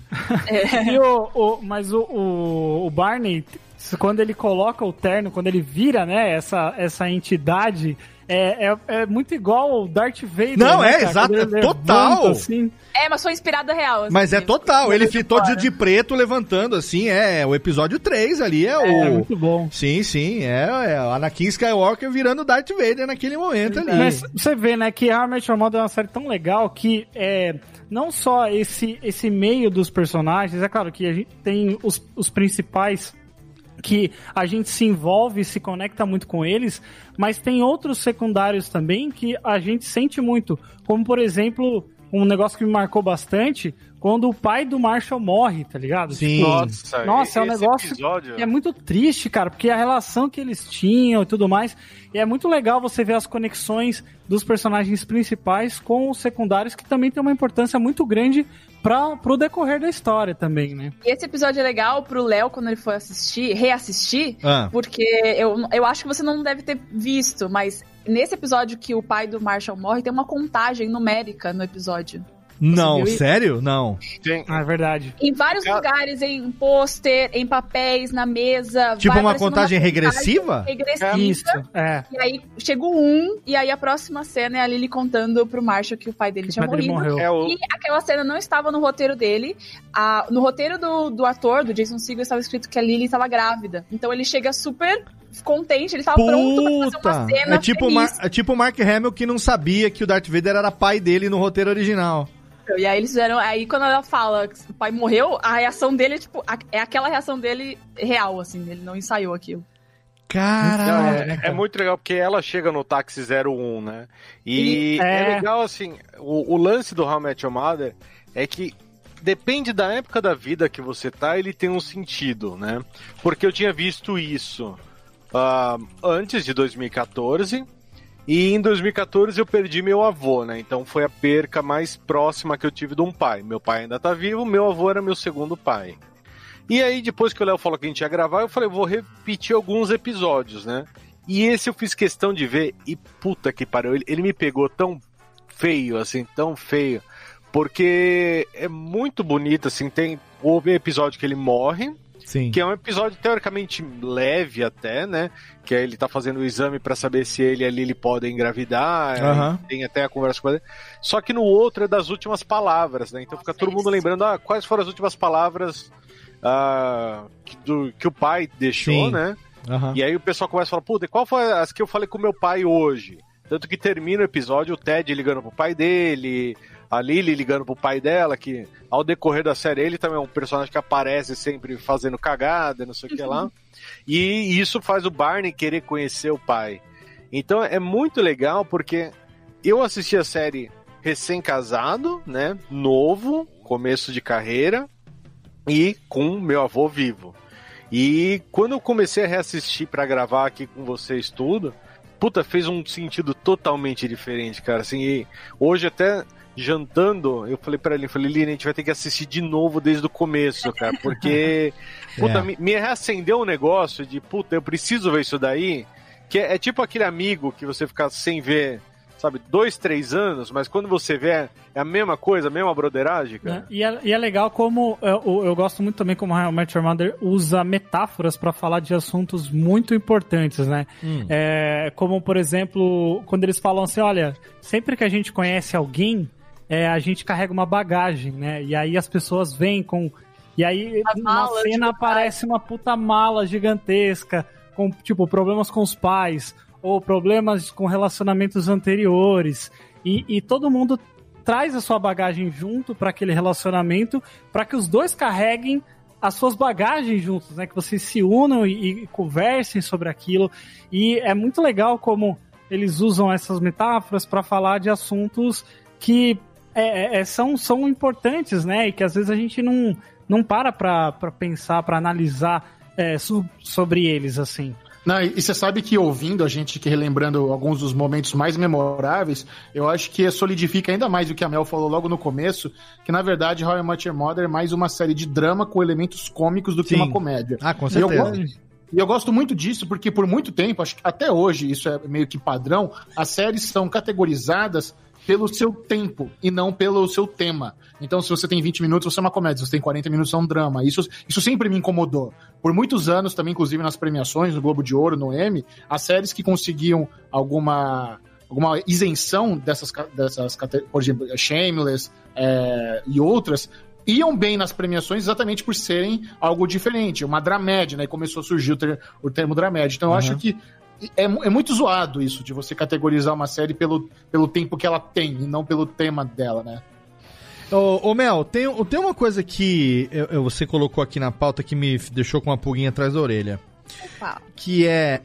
Speaker 3: E o, o- mas o, o, o Barney, quando ele coloca o terno, quando ele vira, né, essa, essa entidade, é, é, é muito igual ao Darth Vader.
Speaker 1: Não,
Speaker 3: né,
Speaker 1: é, exato, é total.
Speaker 3: Assim.
Speaker 5: É, mas foi inspirada real. assim,
Speaker 1: Mas é total, ele
Speaker 5: de
Speaker 1: fitou de, de preto levantando assim, é o episódio 3 ali, é, o...
Speaker 3: É muito bom.
Speaker 1: Sim, sim, é, é o Anakin Skywalker virando Darth Vader naquele momento ali.
Speaker 3: Mas você vê, né, que Met Your Mother é uma série tão legal que é não só esse, esse meio dos personagens, é claro que a gente tem os, os principais que a gente se envolve, se conecta muito com eles, mas tem outros secundários também que a gente sente muito, como por exemplo, um negócio que me marcou bastante, quando o pai do Marshall morre, tá ligado?
Speaker 1: Sim.
Speaker 2: Nossa,
Speaker 3: Nossa, é um negócio
Speaker 2: episódio-
Speaker 3: que é muito triste, cara, porque a relação que eles tinham e tudo mais. E é muito legal você ver as conexões dos personagens principais com os secundários, que também tem uma importância muito grande para pro decorrer da história também, né?
Speaker 5: E esse episódio é legal pro Léo quando ele for assistir, reassistir,
Speaker 3: Ah.
Speaker 5: porque eu, eu acho que você não deve ter visto, mas nesse episódio que o pai do Marshall morre, tem uma contagem numérica no episódio.
Speaker 1: Não, sério? Não.
Speaker 3: Ah, é verdade.
Speaker 5: Em vários lugares, em pôster, em papéis, na mesa.
Speaker 1: Tipo
Speaker 5: vai
Speaker 1: uma contagem regressiva?
Speaker 5: Regressiva.
Speaker 3: Isso, é.
Speaker 5: E aí chega o um, e aí a próxima cena é a Lily contando pro Marshall que o pai dele tinha
Speaker 3: pai dele
Speaker 5: morrido.
Speaker 3: morreu. É o-
Speaker 5: E aquela cena não estava no roteiro dele. A- no roteiro do, do ator, do Jason Segel, estava escrito que a Lily estava grávida. Então ele chega super contente, ele estava pronto pra fazer uma
Speaker 1: Puta!
Speaker 5: cena
Speaker 1: É tipo, o
Speaker 5: feliz.
Speaker 1: Mar- é tipo o Mark Hamill que não sabia que o Darth Vader era pai dele no roteiro original.
Speaker 5: E aí eles fizeram. Aí quando ela fala que o pai morreu, a reação dele é tipo. É aquela reação dele real, assim. Ele não ensaiou aquilo.
Speaker 1: Caralho!
Speaker 2: É, é muito legal porque ela chega no táxi 01, né? E
Speaker 5: E-
Speaker 2: é.
Speaker 5: é.
Speaker 2: legal assim, o, o lance do How I Met Your Mother é que depende da época da vida que você tá, ele tem um sentido, né? Porque eu tinha visto isso ah, antes de 2014 e em 2014 eu perdi meu avô, né? Então foi a perca mais próxima que eu tive de um pai. Meu pai ainda tá vivo, meu avô era meu segundo pai. E aí, depois que o Léo falou que a gente ia gravar, eu falei, vou repetir alguns episódios, né? E esse eu fiz questão de ver, e puta que pariu, ele, ele me pegou tão feio, assim, tão feio, porque é muito bonito, assim, tem o episódio que ele morre,
Speaker 1: Sim.
Speaker 2: que é um episódio teoricamente leve até, né? Que é ele tá fazendo o exame pra saber se ele e a Lily podem engravidar, tem até a conversa com ele. Só que no outro é das últimas palavras, né? Então fica todo mundo lembrando, ah, quais foram as últimas palavras ah, que, do- que o pai deixou,
Speaker 1: Sim.
Speaker 2: né? E aí o pessoal começa a falar, puta, qual foi as que eu falei com meu pai hoje? Tanto que termina o episódio, o Ted ligando pro pai dele, a Lily ligando pro pai dela, que ao decorrer da série ele também é um personagem que aparece sempre fazendo cagada, não sei o que lá. E isso faz o Barney querer conhecer o pai. Então é muito legal porque eu assisti a série recém-casado, né? Novo, começo de carreira e com meu avô vivo. E quando eu comecei a reassistir pra gravar aqui com vocês tudo, puta, fez um sentido totalmente diferente, cara. Assim, e hoje até jantando, eu falei pra ele, eu falei, Lina, a gente vai ter que assistir de novo desde o começo, cara, porque puta,
Speaker 1: É.
Speaker 2: me, me reacendeu um negócio de, puta, eu preciso ver isso daí. que é, é tipo aquele amigo que você fica sem ver, sabe, dois, três anos, mas quando você vê é, é a mesma coisa, a mesma broderagem, cara.
Speaker 3: né? E, é, e é legal como eu, eu- eu gosto muito também como How I Met Your Mother usa metáforas pra falar de assuntos muito importantes, né?
Speaker 1: Hum.
Speaker 3: É, como, por exemplo, quando eles falam assim, olha, sempre que a gente conhece alguém, é, a gente carrega uma bagagem, né? E aí as pessoas vêm com... E aí
Speaker 5: A
Speaker 3: na cena aparece uma puta mala gigantesca, com, tipo, problemas com os pais, ou problemas com relacionamentos anteriores. E, e todo mundo traz a sua bagagem junto para aquele relacionamento, para que os dois carreguem as suas bagagens juntos, né? Que vocês se unam e, e conversem sobre aquilo. E é muito legal como eles usam essas metáforas para falar de assuntos que é, é, são, são importantes, né? E que às vezes a gente não, não para pra, pra pensar, pra analisar é, so- sobre eles, assim.
Speaker 4: Não, e você sabe que ouvindo a gente, que relembrando alguns dos momentos mais memoráveis, eu acho que solidifica ainda mais o que a Mel falou logo no começo, que na verdade How I Met Your Mother é mais uma série de drama com elementos cômicos do que
Speaker 1: Sim.
Speaker 4: uma comédia.
Speaker 1: Ah, com
Speaker 4: E eu
Speaker 1: certeza.
Speaker 4: gosto- E eu gosto muito disso porque por muito tempo, acho que até hoje isso é meio que padrão, as séries são categorizadas pelo seu tempo e não pelo seu tema. Então, se você tem 20 minutos, você é uma comédia. Se você tem 40 minutos, é um drama. Isso, isso sempre me incomodou. Por muitos anos, também, inclusive nas premiações, no Globo de Ouro, no Emmy, as séries que conseguiam alguma alguma isenção dessas, dessas por exemplo, Shameless é, e outras, iam bem nas premiações exatamente por serem algo diferente, uma dramédia, né? E começou a surgir o, ter- o termo dramédia. Então eu
Speaker 1: Uhum.
Speaker 4: acho que é, é muito zoado isso, de você categorizar uma série pelo, pelo tempo que ela tem e não pelo tema dela, né?
Speaker 1: Ô, ô, Mel, tem, tem uma coisa que eu- eu- você colocou aqui na pauta que me deixou com uma pulguinha atrás da orelha. Que é.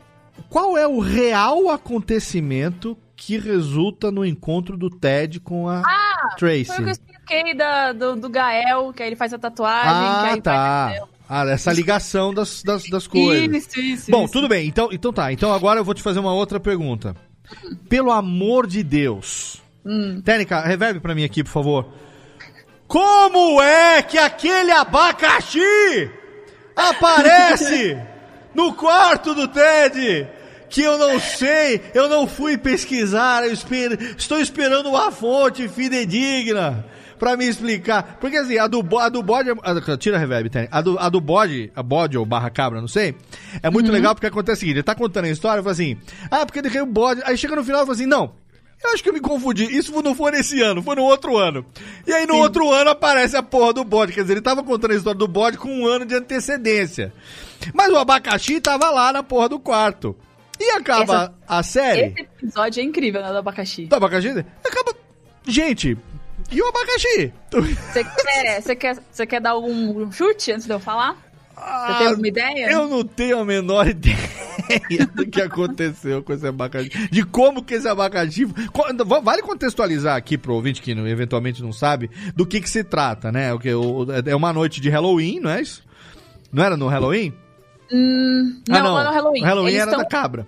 Speaker 1: Qual é o real acontecimento que resulta no encontro do Ted com a
Speaker 5: Ah,
Speaker 1: Tracy?
Speaker 5: foi o que eu expliquei da, do, do Gael, que aí ele faz a tatuagem, que
Speaker 1: Ah,
Speaker 5: aí
Speaker 1: tá. Ah, essa ligação das, das, das coisas.
Speaker 5: Isso, isso,
Speaker 1: Bom,
Speaker 5: isso.
Speaker 1: tudo bem. Então, então tá. Então agora eu vou te fazer uma outra pergunta. Pelo amor de Deus.
Speaker 5: Hum.
Speaker 1: Técnica, reverbe pra mim aqui, por favor. Como é que aquele abacaxi aparece no quarto do Ted? Que eu não sei, eu não fui pesquisar, eu esper- estou esperando uma fonte fidedigna pra me explicar. Porque assim, a do, bo- a do bode. a- tira a reverb, Tênis. A do, a do bode, a bode ou barra cabra, não sei. É muito legal porque acontece o seguinte: ele tá contando a história e fala assim: ah, porque ele caiu o bode. Aí chega no final e fala assim: não, eu acho que eu me confundi. Isso não foi nesse ano, foi no outro ano. E aí no outro ano aparece a porra do bode. Quer dizer, ele tava contando a história do bode com um ano de antecedência. Mas o abacaxi tava lá na porra do quarto. E acaba
Speaker 5: Essa-
Speaker 1: a série
Speaker 5: Esse episódio é incrível, né, do abacaxi.
Speaker 1: do abacaxi. Acaba. Gente, e o abacaxi?
Speaker 5: Você quer, você quer, você quer dar algum chute antes de eu falar? Você tem alguma ideia?
Speaker 1: Ah, Eu não tenho a menor ideia do que aconteceu com esse abacaxi. De como que esse abacaxi. Vale contextualizar aqui pro ouvinte que eventualmente não sabe do que que se trata, né? O que, o- é uma noite de Halloween, não é isso? Não era no Halloween?
Speaker 5: Hum, não,
Speaker 1: ah, não.
Speaker 5: não é no Halloween.
Speaker 1: O Halloween
Speaker 5: Eles
Speaker 1: era
Speaker 5: tão-
Speaker 1: da cabra.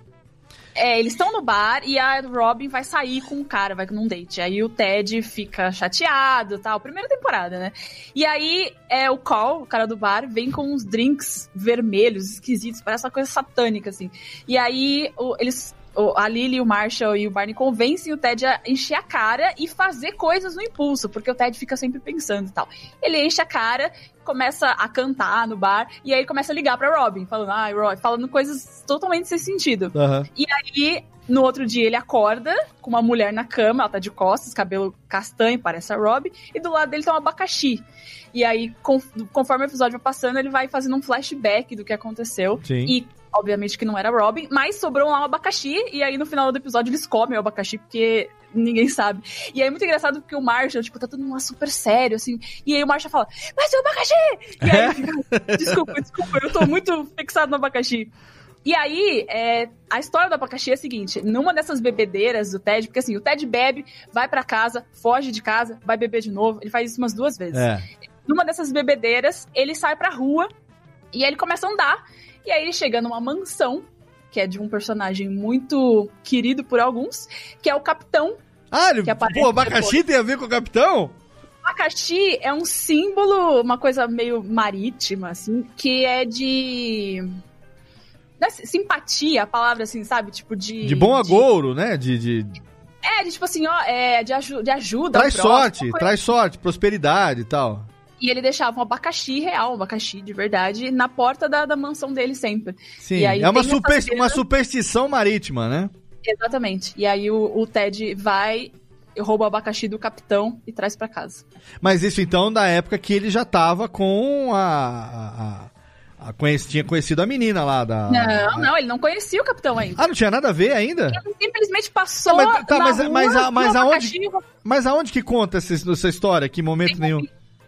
Speaker 5: É, eles estão no bar e a Robin vai sair com o cara, vai num date. Aí o Ted fica chateado tal. Primeira temporada, né? E aí é, o Cole, o cara do bar, vem com uns drinks vermelhos, esquisitos, parece uma coisa satânica, assim. E aí o- eles. A Lily, o Marshall e o Barney convencem o Ted a encher a cara e fazer coisas no impulso, porque o Ted fica sempre pensando e tal. Ele enche a cara, começa a cantar no bar, e aí ele começa a ligar pra Robin, falando, ai, Robin, falando coisas totalmente sem sentido.
Speaker 1: Aham.
Speaker 5: E aí, no outro dia, ele acorda com uma mulher na cama, ela tá de costas, cabelo castanho, parece a Rob, e do lado dele tem um abacaxi. E aí, con- conforme o episódio vai passando, ele vai fazendo um flashback do que aconteceu.
Speaker 1: Sim.
Speaker 5: E, obviamente, que não era Robin, mas sobrou lá um abacaxi, e aí no final do episódio eles comem o abacaxi, porque ninguém sabe. E aí é muito engraçado porque o Marshall, tipo, tá todo mundo super sério, assim, e aí o Marshall fala, mas é o abacaxi! E aí, fica, desculpa, desculpa, eu tô muito fixado no abacaxi. E aí, é, a história do abacaxi é a seguinte: numa dessas bebedeiras do Ted, porque assim, o Ted bebe, vai pra casa, foge de casa, vai beber de novo, ele faz isso umas duas vezes.
Speaker 1: É.
Speaker 5: Numa dessas bebedeiras, ele sai pra rua e aí ele começa a andar. E aí ele chega numa mansão, que é de um personagem muito querido por alguns, que é o capitão.
Speaker 1: Ah, ele, pô, abacaxi
Speaker 5: depois.
Speaker 1: tem a ver com o capitão?
Speaker 5: Abacaxi é um símbolo, uma coisa meio marítima, assim, que é de. não é simpatia, a palavra assim, sabe? Tipo de.
Speaker 1: De bom agouro, né? De, de...
Speaker 5: É, de tipo assim, ó, é, de, aju de ajuda.
Speaker 1: Traz sorte, traz sorte, prosperidade e tal.
Speaker 5: E ele deixava um abacaxi real, um abacaxi de verdade, na porta da, da mansão dele sempre.
Speaker 1: Sim,
Speaker 5: aí
Speaker 1: é uma,
Speaker 5: tem
Speaker 1: super,
Speaker 5: cena-
Speaker 1: uma superstição marítima, né?
Speaker 5: Exatamente. E aí o, o Ted vai, rouba o abacaxi do capitão e traz pra casa.
Speaker 1: Mas isso então da época que ele já tava com a. a, a- a tinha conhecido a menina lá da.
Speaker 5: não, não, ele não conhecia o capitão ainda.
Speaker 1: Ah, não tinha nada a ver ainda?
Speaker 5: Ele simplesmente passou.
Speaker 1: Mas, tá, mas,
Speaker 5: rua,
Speaker 1: mas, a- mas aonde, mas aonde que conta essa, essa história? Que momento nenhum?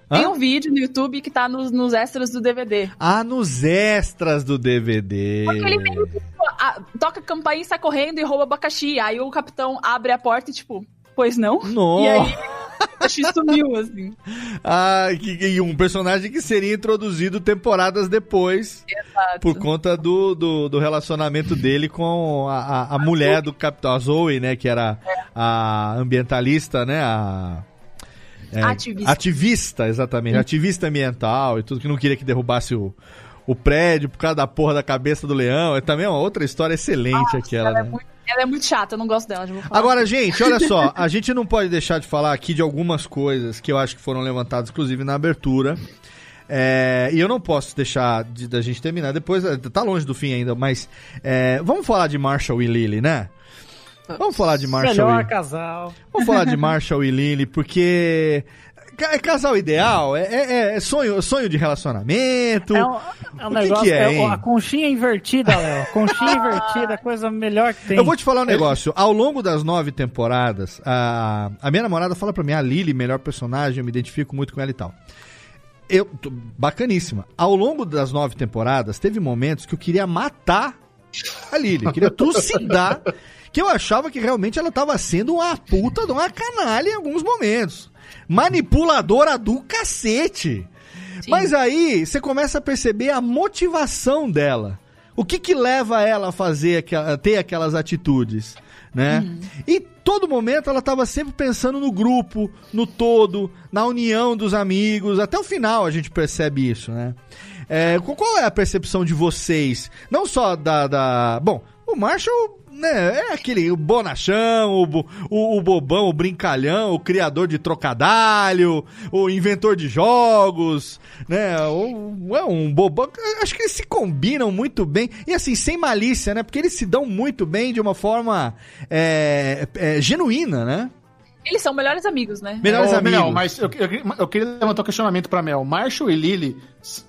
Speaker 5: Tem
Speaker 1: Hã?
Speaker 5: um vídeo no YouTube que tá nos, nos extras do DVD.
Speaker 1: Ah, nos extras do DVD.
Speaker 5: Porque ele meio que tipo, a- toca a campainha, sai correndo e rouba abacaxi. Aí o capitão abre a porta e tipo, pois não?
Speaker 1: Nossa.
Speaker 5: E aí o abacaxi sumiu, assim.
Speaker 1: Ah, que, que- um personagem que seria introduzido temporadas depois.
Speaker 5: Exato.
Speaker 1: Por conta do, do, do relacionamento dele com a, a, a mulher do Capitão, a Zoe, né? Que era a ambientalista, né? A. é,
Speaker 5: Ativista.
Speaker 1: Ativista, exatamente. Ativista ambiental e tudo que não queria que derrubasse o, o prédio por causa da porra da cabeça do leão. É também uma outra história excelente aquela,
Speaker 5: Ela é,
Speaker 1: né?
Speaker 5: muito, ela é muito chata, eu não gosto dela.
Speaker 1: Agora, gente, olha só, a gente não pode deixar de falar aqui de algumas coisas que eu acho que foram levantadas, inclusive na abertura. É, e eu não posso deixar de, da gente terminar depois, é, tá longe do fim ainda, mas é, vamos falar de Marshall e Lily, né? Vamos falar de Marshall
Speaker 3: Melhor
Speaker 1: e...
Speaker 3: casal.
Speaker 1: Vamos falar de Marshall e Lily, porque é casal ideal, é, é- é sonho, sonho de relacionamento.
Speaker 3: É um, é um
Speaker 1: o que
Speaker 3: negócio.
Speaker 1: que é, hein?
Speaker 3: a conchinha invertida, Léo. Conchinha invertida, coisa melhor que tem.
Speaker 1: Eu vou te falar um negócio. Ao longo das nove temporadas, a, a minha namorada fala pra mim, a Lily, melhor personagem, eu me identifico muito com ela e tal. Eu, bacaníssima. Ao longo das nove temporadas, teve momentos que eu queria matar a Lily, eu queria trucidar, que eu achava que realmente ela tava sendo uma puta de uma canalha em alguns momentos. Manipuladora do cacete. Mas aí você começa a perceber a motivação dela. O que que leva ela a fazer a ter aquelas atitudes, né? E todo momento ela estava sempre pensando no grupo, no todo, na união dos amigos. Até o final a gente percebe isso, né? É, qu- qual é a percepção de vocês? Não só da, da... bom, o Marshall né, é aquele o bonachão, o, o, o bobão, o brincalhão, o criador de trocadalho, o inventor de jogos, né? O, é um bobão. Acho que eles se combinam muito bem. E assim, sem malícia, né? Porque eles se dão muito bem de uma forma é, é, genuína, né?
Speaker 5: Eles são melhores amigos, né?
Speaker 1: Melhores
Speaker 4: Ô,
Speaker 1: amigos.
Speaker 4: Mel, mas eu, eu- eu queria levantar um questionamento pra Mel. Marshall e Lily,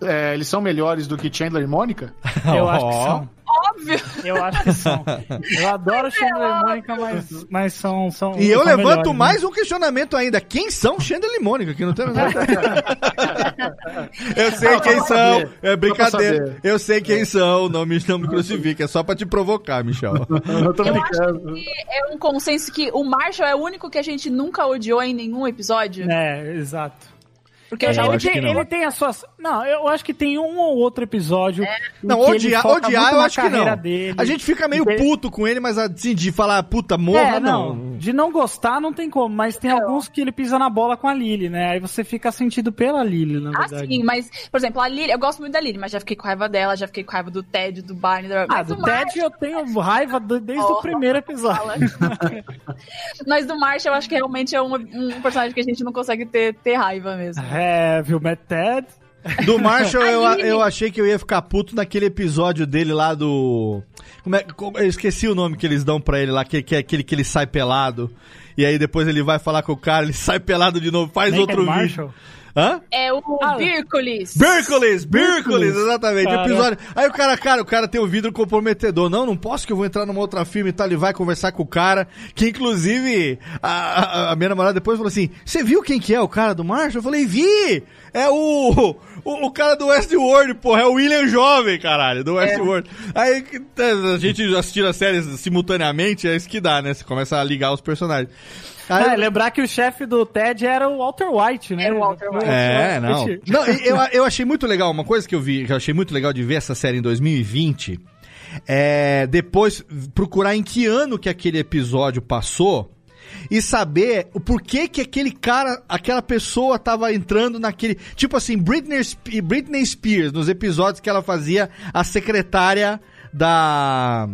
Speaker 4: é, eles são melhores do que Chandler e Mônica?
Speaker 3: Eu acho que são.
Speaker 5: Óbvio.
Speaker 3: Eu acho que são. Eu adoro Chandler e Mônica, mas, mas são, são.
Speaker 1: E eu
Speaker 3: são
Speaker 1: levanto
Speaker 3: melhores, né?
Speaker 1: mais um questionamento ainda. Quem são Chandler e Mônica? Que não tem Eu sei
Speaker 4: Não,
Speaker 1: quem são.
Speaker 4: saber.
Speaker 1: É brincadeira. Eu sei quem são. Não me, não me crucifique. É só pra te provocar, Michel.
Speaker 4: Eu tô
Speaker 5: Eu
Speaker 4: brincando.
Speaker 5: acho que é um consenso que o Marshall é o único que a gente nunca odiou em nenhum episódio.
Speaker 3: É, exato.
Speaker 5: Porque eu já
Speaker 3: ele, tem,
Speaker 1: que não.
Speaker 3: ele tem as suas. Não, eu acho que tem um ou outro episódio. em
Speaker 1: Não, odiar, odiar eu acho que não.
Speaker 3: Dele.
Speaker 1: A gente fica meio puto com ele, mas assim, de falar puta morra,
Speaker 3: É,
Speaker 1: não.
Speaker 3: não. De não gostar não tem como, mas tem alguns que ele pisa na bola com a Lily, né? Aí você fica sentido pela Lily, na
Speaker 5: Ah,
Speaker 3: verdade.
Speaker 5: sim, mas, por exemplo, a Lily, eu gosto muito da Lily, mas já fiquei com raiva dela, já fiquei com raiva do Ted, do Barney, da...
Speaker 3: Ah,
Speaker 5: mas
Speaker 3: do
Speaker 5: do
Speaker 3: Ted eu tenho raiva do- desde o
Speaker 5: Oh,
Speaker 3: primeiro episódio.
Speaker 5: Mas do Marshall eu acho que realmente é um, um personagem que a gente não consegue ter, ter raiva mesmo.
Speaker 3: É, viu, Matt Ted?
Speaker 1: Do Marshall, eu, eu achei que eu ia ficar puto naquele episódio dele lá do. Como é, eu esqueci o nome que eles dão pra ele lá, que, que é aquele que ele sai pelado. E aí depois ele vai falar com o cara, ele sai pelado de novo, faz
Speaker 3: Naked
Speaker 1: outro vídeo. Hã?
Speaker 5: É o
Speaker 3: Ah,
Speaker 5: Bírcolis.
Speaker 1: Bírcolis, Bírcolis, exatamente. o
Speaker 3: Cara.
Speaker 1: Episódio. Aí o cara, cara, o cara tem um vidro comprometedor. Não, não posso que eu vou entrar numa outra firma e tal. Ele vai conversar com o cara, que inclusive a, a- a minha namorada depois falou assim: Você viu quem que é o cara do Marshall? Eu falei, vi! É o, o, o cara do Westworld, porra, é o William Jovem, caralho, do Westworld. Aí a gente assistindo as séries simultaneamente, é isso que dá, né? Você começa a ligar os personagens. Aí,
Speaker 3: Ah, lembrar que o chefe do Ted era o Walter White, né?
Speaker 5: Era o Walter White.
Speaker 1: É, não. não eu, eu achei muito legal, uma coisa que eu vi, que eu achei muito legal de ver essa série em 2020, é depois procurar em que ano que aquele episódio passou e saber o porquê que aquele cara, aquela pessoa tava entrando naquele, tipo assim, Britney, Sp- Britney Spears, nos episódios que ela fazia a secretária da.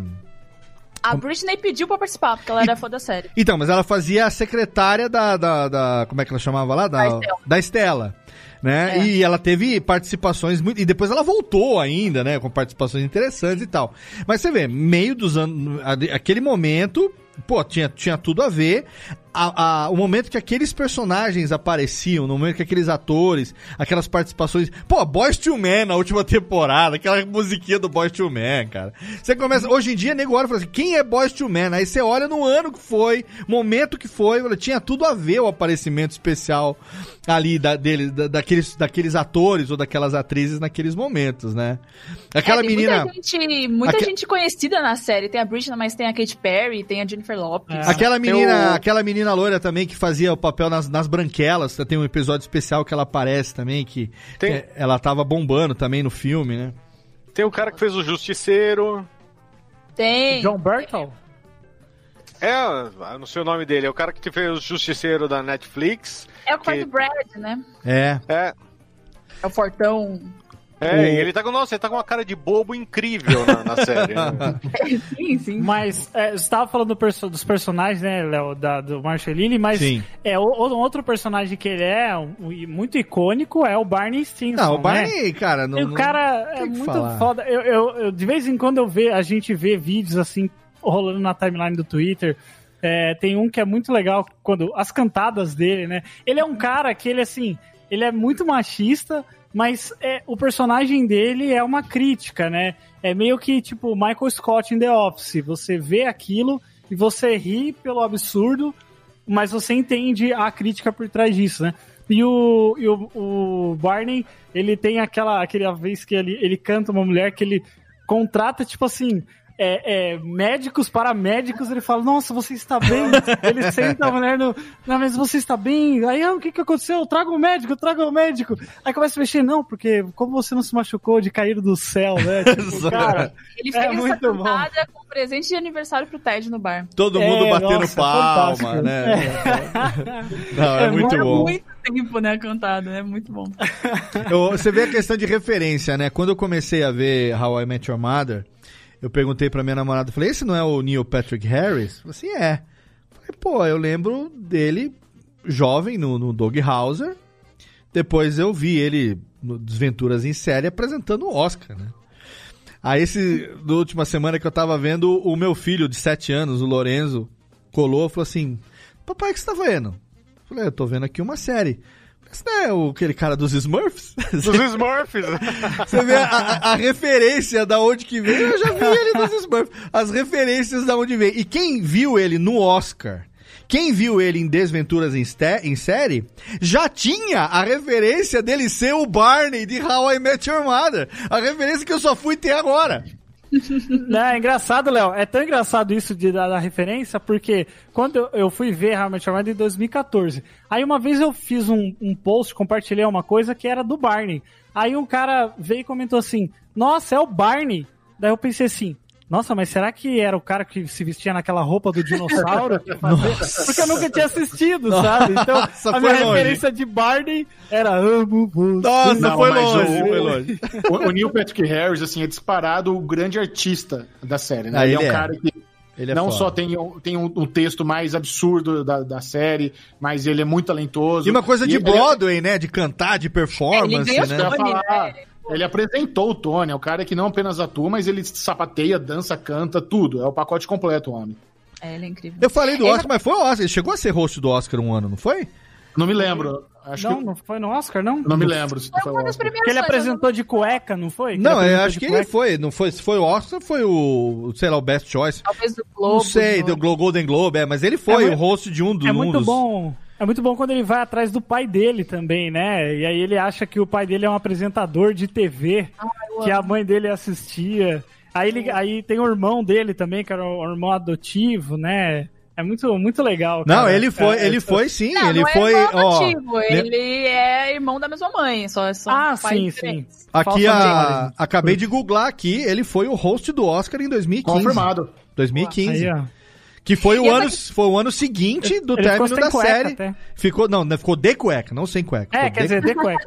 Speaker 5: A Britney pediu pra participar, porque ela era fã da série.
Speaker 1: Então, mas ela fazia a secretária da. da, da- como é que ela chamava lá? Da,
Speaker 5: Da Estela.
Speaker 1: da Estela. Né?
Speaker 5: É.
Speaker 1: E ela teve participações muito. E depois ela voltou ainda, né? Com participações interessantes e tal. Mas você vê, meio dos anos. Aquele momento. Pô, tinha, tinha tudo a ver. A- a- o momento que aqueles personagens apareciam, no momento que aqueles atores, aquelas participações. Pô, Boys to Man na última temporada, aquela musiquinha do Boys to Man, cara. Você começa. Hoje em dia, nego olha e fala assim: quem é Boys to Man? Aí você olha no ano que foi, momento que foi, tinha tudo a ver o aparecimento especial ali da, dele, da- daqueles, daqueles atores ou daquelas atrizes naqueles momentos, né? Aquela
Speaker 5: É,
Speaker 1: menina.
Speaker 5: Muita, gente, muita
Speaker 1: Aque-
Speaker 5: gente conhecida na série. Tem a Britney, mas tem a Katy Perry, tem a Jennifer Lopez.
Speaker 1: Aquela
Speaker 5: Tem
Speaker 1: menina,
Speaker 5: o-
Speaker 1: aquela menina loira também que fazia o papel nas, nas branquelas, tem um episódio especial que ela aparece também, que
Speaker 2: Tem-
Speaker 1: é, ela tava bombando também no filme, né?
Speaker 2: Tem o cara que fez o Justiceiro.
Speaker 5: Tem.
Speaker 3: John Burtle?
Speaker 2: É, eu não sei o nome dele, é o cara que fez o Justiceiro da Netflix.
Speaker 5: É o que faz
Speaker 2: que-
Speaker 5: o Brad, né?
Speaker 1: É.
Speaker 2: É.
Speaker 5: É o Fortão.
Speaker 2: É,
Speaker 1: O-
Speaker 2: e ele tá com, nossa, ele tá com uma cara de bobo incrível na, na série. né?
Speaker 5: sim, sim.
Speaker 3: Mas é, você tava falando do perso- dos personagens, né, Léo, do Marshall Lily, mas
Speaker 1: Sim.
Speaker 3: é o, outro personagem que ele é um- muito icônico é o Barney Stinson.
Speaker 1: Não, o
Speaker 3: né?
Speaker 1: Barney, cara, não.
Speaker 3: E o
Speaker 1: não-
Speaker 3: cara é
Speaker 1: tem que
Speaker 3: muito
Speaker 1: falar.
Speaker 3: foda. Eu, eu- eu- de vez em quando eu ve, a gente vê vídeos assim rolando na timeline do Twitter. É, tem um que é muito legal quando as cantadas dele, né? Ele é um cara que ele assim, ele é muito machista, mas é, o personagem dele é uma crítica, né? É meio que tipo Michael Scott em The Office. Você vê aquilo e você ri pelo absurdo, mas você entende a crítica por trás disso, né? E o, e o, o Barney, ele tem aquela, aquela vez que ele, ele canta uma mulher que ele contrata, tipo assim, é, é, médicos para médicos, ele fala, nossa, você está bem? ele senta a mulher no, na mesa, você está bem? Aí, ah, o que que aconteceu? Traga o médico, traga o médico. Aí começa a mexer, não, porque como você não se machucou de cair do céu, né? Tipo, cara,
Speaker 5: Ele
Speaker 3: é
Speaker 5: fez essa
Speaker 3: muito bom.
Speaker 5: com presente de aniversário pro Ted no bar.
Speaker 1: Todo
Speaker 3: É,
Speaker 1: mundo batendo
Speaker 3: nossa,
Speaker 1: palma,
Speaker 3: fantástico.
Speaker 1: né? Não, é, muito
Speaker 5: Demora
Speaker 1: bom.
Speaker 5: muito tempo, né, a cantada. É muito bom.
Speaker 1: Eu- você vê a questão de referência, né? Quando eu comecei a ver How I Met Your Mother, eu perguntei pra minha namorada, falei, esse não é o Neil Patrick Harris? Assim, é. Falei, pô, eu lembro dele jovem no, no Dog Hauser. Depois eu vi ele no Desventuras em Série apresentando o Oscar, né? Aí esse, na última semana que eu tava vendo, o meu filho de 7 anos, o Lorenzo, colou e falou assim, papai, o que você tá vendo? Eu falei, eu tô vendo aqui uma série. Esse não é o, aquele cara dos Smurfs?
Speaker 2: Dos Smurfs.
Speaker 1: Você vê a, a- a referência da onde que veio, eu já vi ele nos Smurfs. As referências da onde veio. E quem viu ele no Oscar, quem viu ele em Desventuras em, Ste- em série, já tinha a referência dele ser o Barney de How I Met Your Mother. A referência que eu só fui ter agora.
Speaker 3: É engraçado, Léo. É tão engraçado isso de dar a referência, porque quando eu- eu fui ver Your Mother em 2014, aí uma vez eu fiz um, um post, compartilhei uma coisa que era do Barney. Aí um cara veio e comentou assim, nossa, é o Barney. Daí eu pensei assim, nossa, mas será que era o cara que se vestia naquela roupa do dinossauro? Porque eu nunca tinha assistido, sabe? Então,
Speaker 1: Nossa,
Speaker 3: a minha
Speaker 1: longe.
Speaker 3: referência de Barney era amo você.
Speaker 1: Nossa,
Speaker 4: Não,
Speaker 1: foi longe,
Speaker 4: o-
Speaker 1: foi longe.
Speaker 4: O, o Neil Patrick Harris, assim, é disparado o grande artista da série, né?
Speaker 1: Ah,
Speaker 4: ele,
Speaker 1: ele
Speaker 4: é um
Speaker 1: é.
Speaker 4: cara que
Speaker 1: Ele é
Speaker 4: não
Speaker 1: foda.
Speaker 4: só tem, um- tem um, um texto mais absurdo da, da série, mas ele é muito talentoso.
Speaker 1: E uma coisa de
Speaker 4: ele-
Speaker 1: Broadway, né? De cantar, de
Speaker 5: Ele
Speaker 1: performance,
Speaker 4: Eu ia
Speaker 1: né?
Speaker 5: Tony,
Speaker 4: falar,
Speaker 5: né?
Speaker 4: Ele apresentou o Tony, é o cara que não apenas atua, mas ele sapateia, dança, canta, tudo. É o pacote completo, o homem.
Speaker 5: É, ele é incrível.
Speaker 1: Eu falei do
Speaker 5: Ele-
Speaker 1: Oscar, mas foi o Oscar. Ele chegou a ser host do Oscar um ano, não foi?
Speaker 4: Não me lembro. Acho
Speaker 3: Não,
Speaker 4: que.
Speaker 3: não foi no Oscar, não?
Speaker 4: Não me lembro se
Speaker 5: Foi
Speaker 4: foi o
Speaker 5: uma das
Speaker 4: Oscar.
Speaker 3: Que ele apresentou de cueca, não foi?
Speaker 1: Não,
Speaker 3: ele
Speaker 1: eu acho que ele
Speaker 3: cueca?
Speaker 1: foi. Não foi, se foi o Oscar, foi o, sei lá, o Best Choice.
Speaker 5: Talvez do Globo.
Speaker 1: não sei,
Speaker 5: do...
Speaker 1: do Golden Globe, é, mas ele foi
Speaker 3: É
Speaker 1: o
Speaker 3: muito-
Speaker 1: host de um dos
Speaker 3: É
Speaker 1: um
Speaker 3: muito
Speaker 1: dos-
Speaker 3: bom. É muito bom quando ele vai atrás do pai dele também, né? E aí ele acha que o pai dele é um apresentador de TV,
Speaker 5: eu
Speaker 3: que a
Speaker 5: amo.
Speaker 3: mãe dele assistia. Aí, ele, aí tem o irmão dele também, que era o irmão adotivo, né? É muito, muito legal.
Speaker 1: Não,
Speaker 3: cara.
Speaker 1: ele foi,
Speaker 3: É,
Speaker 1: ele
Speaker 3: é-
Speaker 1: foi sim,
Speaker 5: Não,
Speaker 1: ele
Speaker 5: não
Speaker 1: foi,
Speaker 5: é irmão
Speaker 1: ó.
Speaker 5: adotivo,
Speaker 1: né?
Speaker 5: ele é irmão da mesma mãe, só são
Speaker 3: Ah,
Speaker 5: pais
Speaker 3: sim,
Speaker 5: diferentes.
Speaker 3: sim.
Speaker 1: Aqui a, acabei de googlar aqui, ele foi o host do Oscar em 2015.
Speaker 4: Confirmado.
Speaker 1: 2015.
Speaker 3: Aí, ó.
Speaker 1: Que foi o,
Speaker 5: E
Speaker 1: ano, foi o ano seguinte do
Speaker 3: Ele
Speaker 1: término
Speaker 3: ficou
Speaker 1: da série.
Speaker 3: até.
Speaker 1: Ficou, não, né, ficou de cueca, não sem cueca.
Speaker 3: É, quer
Speaker 1: de
Speaker 3: dizer, de cueca.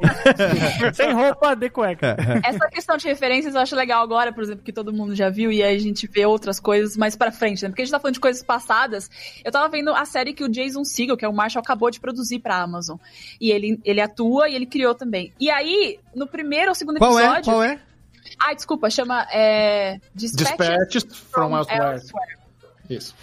Speaker 3: Sem roupa, de cueca.
Speaker 5: Essa questão de referências eu acho legal agora, por exemplo, que todo mundo já viu e aí a gente vê outras coisas mais pra frente, né? Porque a gente tá falando de coisas passadas. Eu tava vendo a série que o Jason Segel, que é o Marshall, acabou de produzir pra Amazon. E ele, ele atua e ele criou também. E aí, no primeiro ou segundo
Speaker 1: Qual é?
Speaker 5: episódio.
Speaker 1: Qual é?
Speaker 5: Ai, desculpa, chama. É... Dispatches
Speaker 4: Dispatches from elsewhere.
Speaker 5: Elsewhere.
Speaker 4: Isso.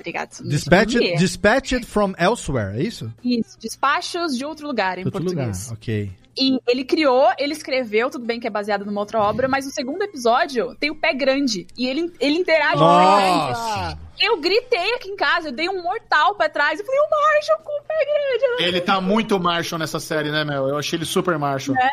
Speaker 5: Obrigado.
Speaker 1: Dispatched, dispatched from elsewhere, é isso?
Speaker 5: Isso, despachos de outro lugar em
Speaker 1: Outro lugar,
Speaker 5: português.
Speaker 1: ok.
Speaker 5: E ele criou, ele escreveu, tudo bem que é baseado numa outra obra, mas o segundo episódio tem o pé grande. E ele, ele interage com o pé grande.
Speaker 1: Nossa!
Speaker 5: Eu gritei aqui em casa, eu dei um mortal pra trás. Eu falei, o Marshall com o pé grande.
Speaker 4: Ele tá muito Marshall nessa série, né, Mel? Eu achei ele super Marshall.
Speaker 5: Né?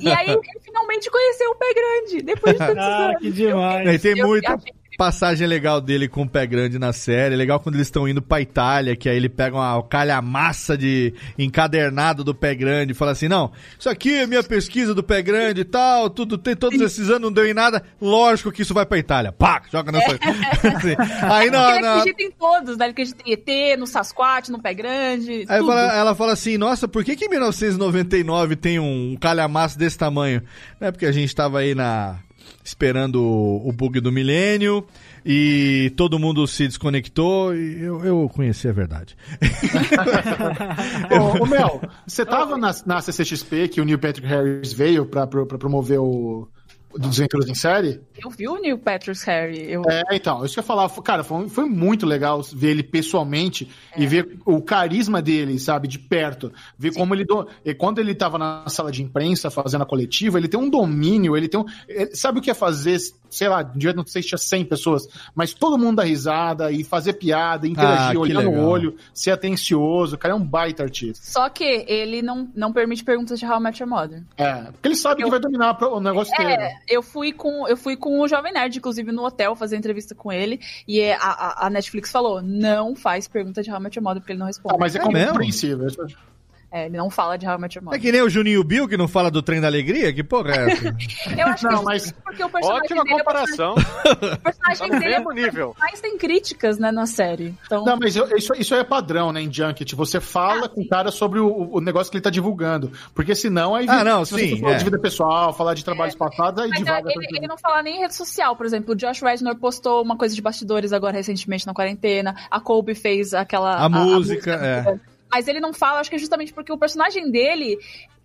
Speaker 5: E aí ele finalmente conheceu o pé grande, depois de tantos
Speaker 3: Ah,
Speaker 5: anos.
Speaker 3: que demais.
Speaker 1: E tem
Speaker 5: Eu
Speaker 1: muita
Speaker 5: achei
Speaker 1: passagem legal dele com o pé grande na série. É Legal quando eles estão indo pra Itália, que aí ele pega uma calhamaça de encadernado do pé grande e fala assim: não, isso aqui é minha pesquisa do pé grande e tal, tudo tem todos esses anos, não deu em nada. Lógico que isso vai pra Itália. Pá, joga na sua. Assim. Aí
Speaker 5: Porque
Speaker 1: na,
Speaker 5: ele acredita em todos, né? Ele acredita em ET, no Sasquatch, no pé grande.
Speaker 1: Aí fala- ela fala assim, nossa, por que que em 1999 tem um calhamaço desse tamanho? É porque a gente tava aí na esperando o, bug do milênio e todo mundo se desconectou e eu, eu conheci a verdade.
Speaker 4: Ô, ô, Mel, você tava na, na CCXP que o Neil Patrick Harris veio pra promover o o Desventuras em Série?
Speaker 5: Eu vi o Neil Patrick Harry. Eu...
Speaker 4: É, então, isso que eu ia falar, cara, foi, foi muito legal ver ele pessoalmente
Speaker 5: É.
Speaker 4: e ver o carisma dele, sabe, de perto. Ver como ele. Do... e quando ele tava na sala de imprensa fazendo a coletiva, ele tem um domínio, ele tem um. ele sabe o que é fazer, sei lá, um dia não sei se tinha 100 pessoas, mas todo mundo dá risada e fazer piada, interagir,
Speaker 1: Ah,
Speaker 4: olhar no
Speaker 1: legal.
Speaker 4: olho, ser atencioso. O cara é um baita artista.
Speaker 5: Só que ele não, não permite perguntas de How I Met Your Mother.
Speaker 4: É, porque ele sabe que vai dominar o negócio.
Speaker 5: É, eu fui com eu fui com o Jovem Nerd, inclusive, no hotel, fazer entrevista com ele. E é, a, a- a Netflix falou: não faz pergunta de How I Met Your Mother, porque ele não responde.
Speaker 4: Ah, mas é,
Speaker 1: É
Speaker 4: compreensível.
Speaker 5: É, ele não fala de How I Met Your
Speaker 1: É
Speaker 5: Mother.
Speaker 1: que nem o Juninho Bill que não fala do trem da alegria? Que porra é essa?
Speaker 5: Eu acho
Speaker 4: Não,
Speaker 5: que
Speaker 4: mas-
Speaker 5: mas... porque o personagem
Speaker 2: Ótima
Speaker 5: dele é o
Speaker 2: comparação.
Speaker 5: personagem, o personagem
Speaker 2: Tá
Speaker 5: dele é
Speaker 2: nível.
Speaker 5: mais tem críticas né, na série. Então,
Speaker 4: Não, mas eu- isso, isso aí é padrão, né, em Junket. Você fala com o cara sobre o, o negócio que ele tá divulgando. Porque senão aí.
Speaker 1: Ah, não,
Speaker 4: se você
Speaker 1: sim,
Speaker 4: falar
Speaker 1: é.
Speaker 4: de vida pessoal, falar de trabalhos passados, aí
Speaker 5: Mas
Speaker 4: divaga.
Speaker 5: é, ele, ele não fala nem em rede social, por exemplo. O Josh Rednor postou uma coisa de bastidores agora recentemente na quarentena. A Colby fez aquela.
Speaker 1: A música, é.
Speaker 5: Mas ele não fala, acho que é justamente porque o personagem dele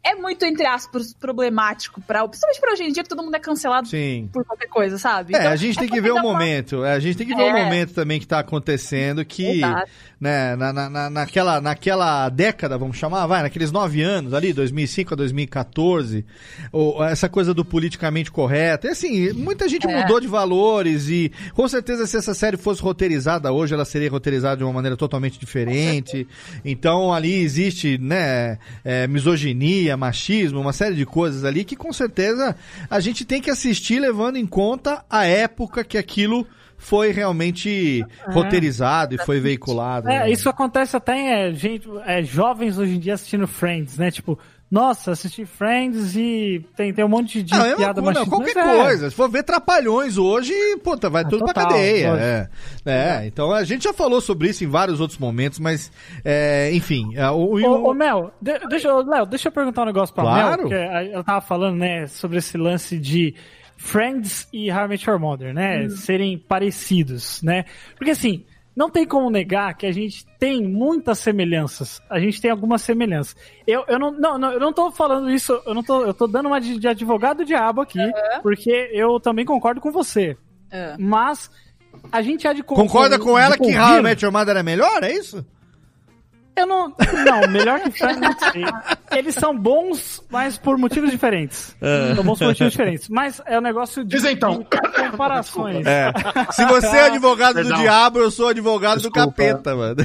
Speaker 5: é muito, entre aspas, problemático, pra, principalmente pra hoje em dia, que todo mundo é cancelado
Speaker 1: Sim.
Speaker 5: por qualquer coisa, sabe?
Speaker 1: É,
Speaker 5: Então,
Speaker 1: a gente tem
Speaker 5: só
Speaker 1: que ver o momento. é, A gente tem que ver o
Speaker 5: É.
Speaker 1: momento também que tá acontecendo, que,
Speaker 5: Exato.
Speaker 1: né, na, na, na- naquela, naquela década, vamos chamar, vai, naqueles nove anos ali, 2005 a 2014, ou, essa coisa do politicamente correto. E assim, muita gente
Speaker 5: É.
Speaker 1: mudou de valores e com certeza se essa série fosse roteirizada hoje, ela seria roteirizada de uma maneira totalmente diferente. Então ali existe, né, é, misoginia, machismo, uma série de coisas ali que com certeza a gente tem que assistir levando em conta a época que aquilo foi realmente roteirizado e foi veiculado. né?
Speaker 3: É, isso acontece até em é, gente, é, jovens hoje em dia assistindo Friends, né? Tipo, nossa, assisti Friends e tem, tem um monte de
Speaker 1: Não, é uma
Speaker 3: piada
Speaker 1: não,
Speaker 3: machista.
Speaker 1: qualquer
Speaker 3: é.
Speaker 1: coisa. Se for ver Trapalhões hoje, puta, vai tudo pra
Speaker 3: total,
Speaker 1: cadeia.
Speaker 3: lógico.
Speaker 1: É. É, então a gente já falou sobre isso em vários outros momentos, mas, é, enfim. é, o, o-
Speaker 3: Ô, ô, Mel, de- deixa, eu- Léo, deixa eu perguntar um negócio pra
Speaker 1: Claro.
Speaker 3: Mel, porque ela tava falando, né, sobre esse lance de Friends e How I Met Your Mother, né, serem parecidos, né? Porque assim, não tem como negar que a gente tem muitas semelhanças. A gente tem algumas semelhanças. Eu, eu não, não, não, eu não tô falando isso, eu não tô, eu tô dando uma de, de advogado diabo aqui, porque eu também concordo com você. Mas a gente há de con-
Speaker 1: Concorda com ela que How I Met Your Mother é melhor? É isso?
Speaker 3: Eu não. Não, melhor que Friends, não sei. Eles são bons, mas por motivos diferentes.
Speaker 1: É.
Speaker 3: São bons por motivos diferentes. Mas é um negócio de,
Speaker 4: Diz então.
Speaker 3: de comparações.
Speaker 1: É. Se você é advogado do diabo, eu sou advogado
Speaker 4: Desculpa.
Speaker 1: do capeta, mano.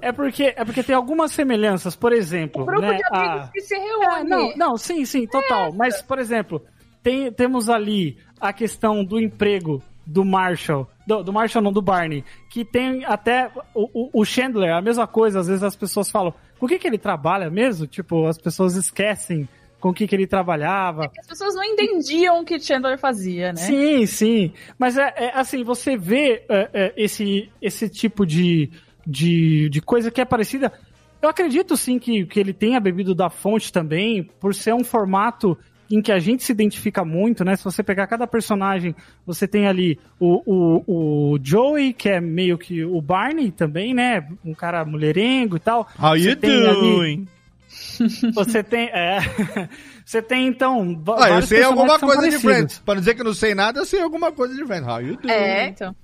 Speaker 3: É, é porque, é porque tem algumas semelhanças, por exemplo.
Speaker 5: grupo
Speaker 3: né,
Speaker 5: de amigos
Speaker 3: a-
Speaker 5: que se
Speaker 3: É,
Speaker 5: reúne.
Speaker 3: não, não, sim, sim, total. Mas, por exemplo, tem, temos ali a questão do emprego do Marshall. Do, do Marshall, não, do Barney. Que tem até o, o- o Chandler, a mesma coisa. Às vezes as pessoas falam, por que, que ele trabalha mesmo? Tipo, as pessoas esquecem com o que, que ele trabalhava.
Speaker 5: As pessoas não entendiam o que Chandler fazia, né?
Speaker 3: Sim, sim. Mas é, é, assim, você vê é, é, esse, esse tipo de, de, de coisa que é parecida. Eu acredito sim que, que ele tenha bebido da fonte também, por ser um formato em que a gente se identifica muito, né? Se você pegar cada personagem, você tem ali o, o, o Joey, que é meio que o Barney também, né? Um cara mulherengo e tal.
Speaker 1: How
Speaker 3: Você
Speaker 1: you
Speaker 3: tem ali-
Speaker 1: doing?
Speaker 3: Você tem. É, você tem, então.
Speaker 1: Ah, eu sei alguma coisa de
Speaker 3: parecidos.
Speaker 1: Friends. Pra não dizer que eu não sei nada, eu sei alguma coisa de Friends. How you doing?
Speaker 5: É, então.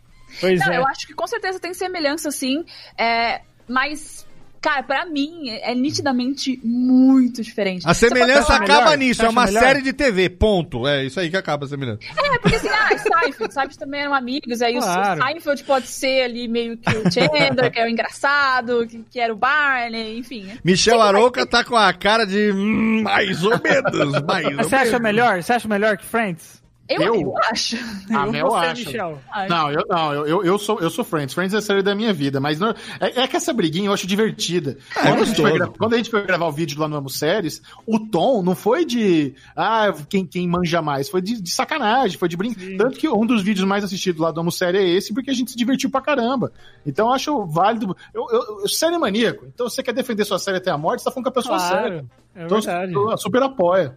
Speaker 3: Pois
Speaker 5: não,
Speaker 3: é.
Speaker 5: eu acho que com certeza tem semelhança, sim. É, mas, cara, pra mim é nitidamente muito diferente.
Speaker 1: A
Speaker 5: Você
Speaker 1: semelhança acaba nisso, é uma
Speaker 3: melhor?
Speaker 1: série de TV, ponto. É isso aí que acaba a semelhança.
Speaker 5: É, porque assim, ah, Seinfeld, Seinfeld também eram amigos, aí o-
Speaker 1: Claro.
Speaker 5: o Seinfeld pode ser ali meio que o Chandler, que é o engraçado, que, que era o Barney, enfim. né?
Speaker 1: Michel Aroca tá com a cara de hum, mais ou menos, mais ou
Speaker 3: Mas você acha
Speaker 1: menos.
Speaker 3: melhor? Você acha melhor que Friends?
Speaker 5: Eu,
Speaker 4: Eu?
Speaker 5: eu acho.
Speaker 4: Ah,
Speaker 3: Eu
Speaker 4: eu acho.
Speaker 3: Michel.
Speaker 4: Não, eu não, eu, eu, eu sou, eu sou Friends. Friends é a série da minha vida, mas não- é, é que essa briguinha eu acho divertida. quando, a gente foi gra- quando a gente foi gravar o vídeo lá no Amo Séries, o tom não foi de ah, quem, quem manja mais, foi de, de sacanagem, foi de brincadeira. Tanto que um dos vídeos mais assistidos lá do Amo Série é esse, porque a gente se divertiu pra caramba. Então eu acho válido. Eu, eu, eu série é maníaco, então você quer defender sua série até a morte, você tá falando com a pessoa
Speaker 3: Claro,
Speaker 4: séria.
Speaker 3: é
Speaker 4: então
Speaker 3: verdade.
Speaker 4: eu super apoia.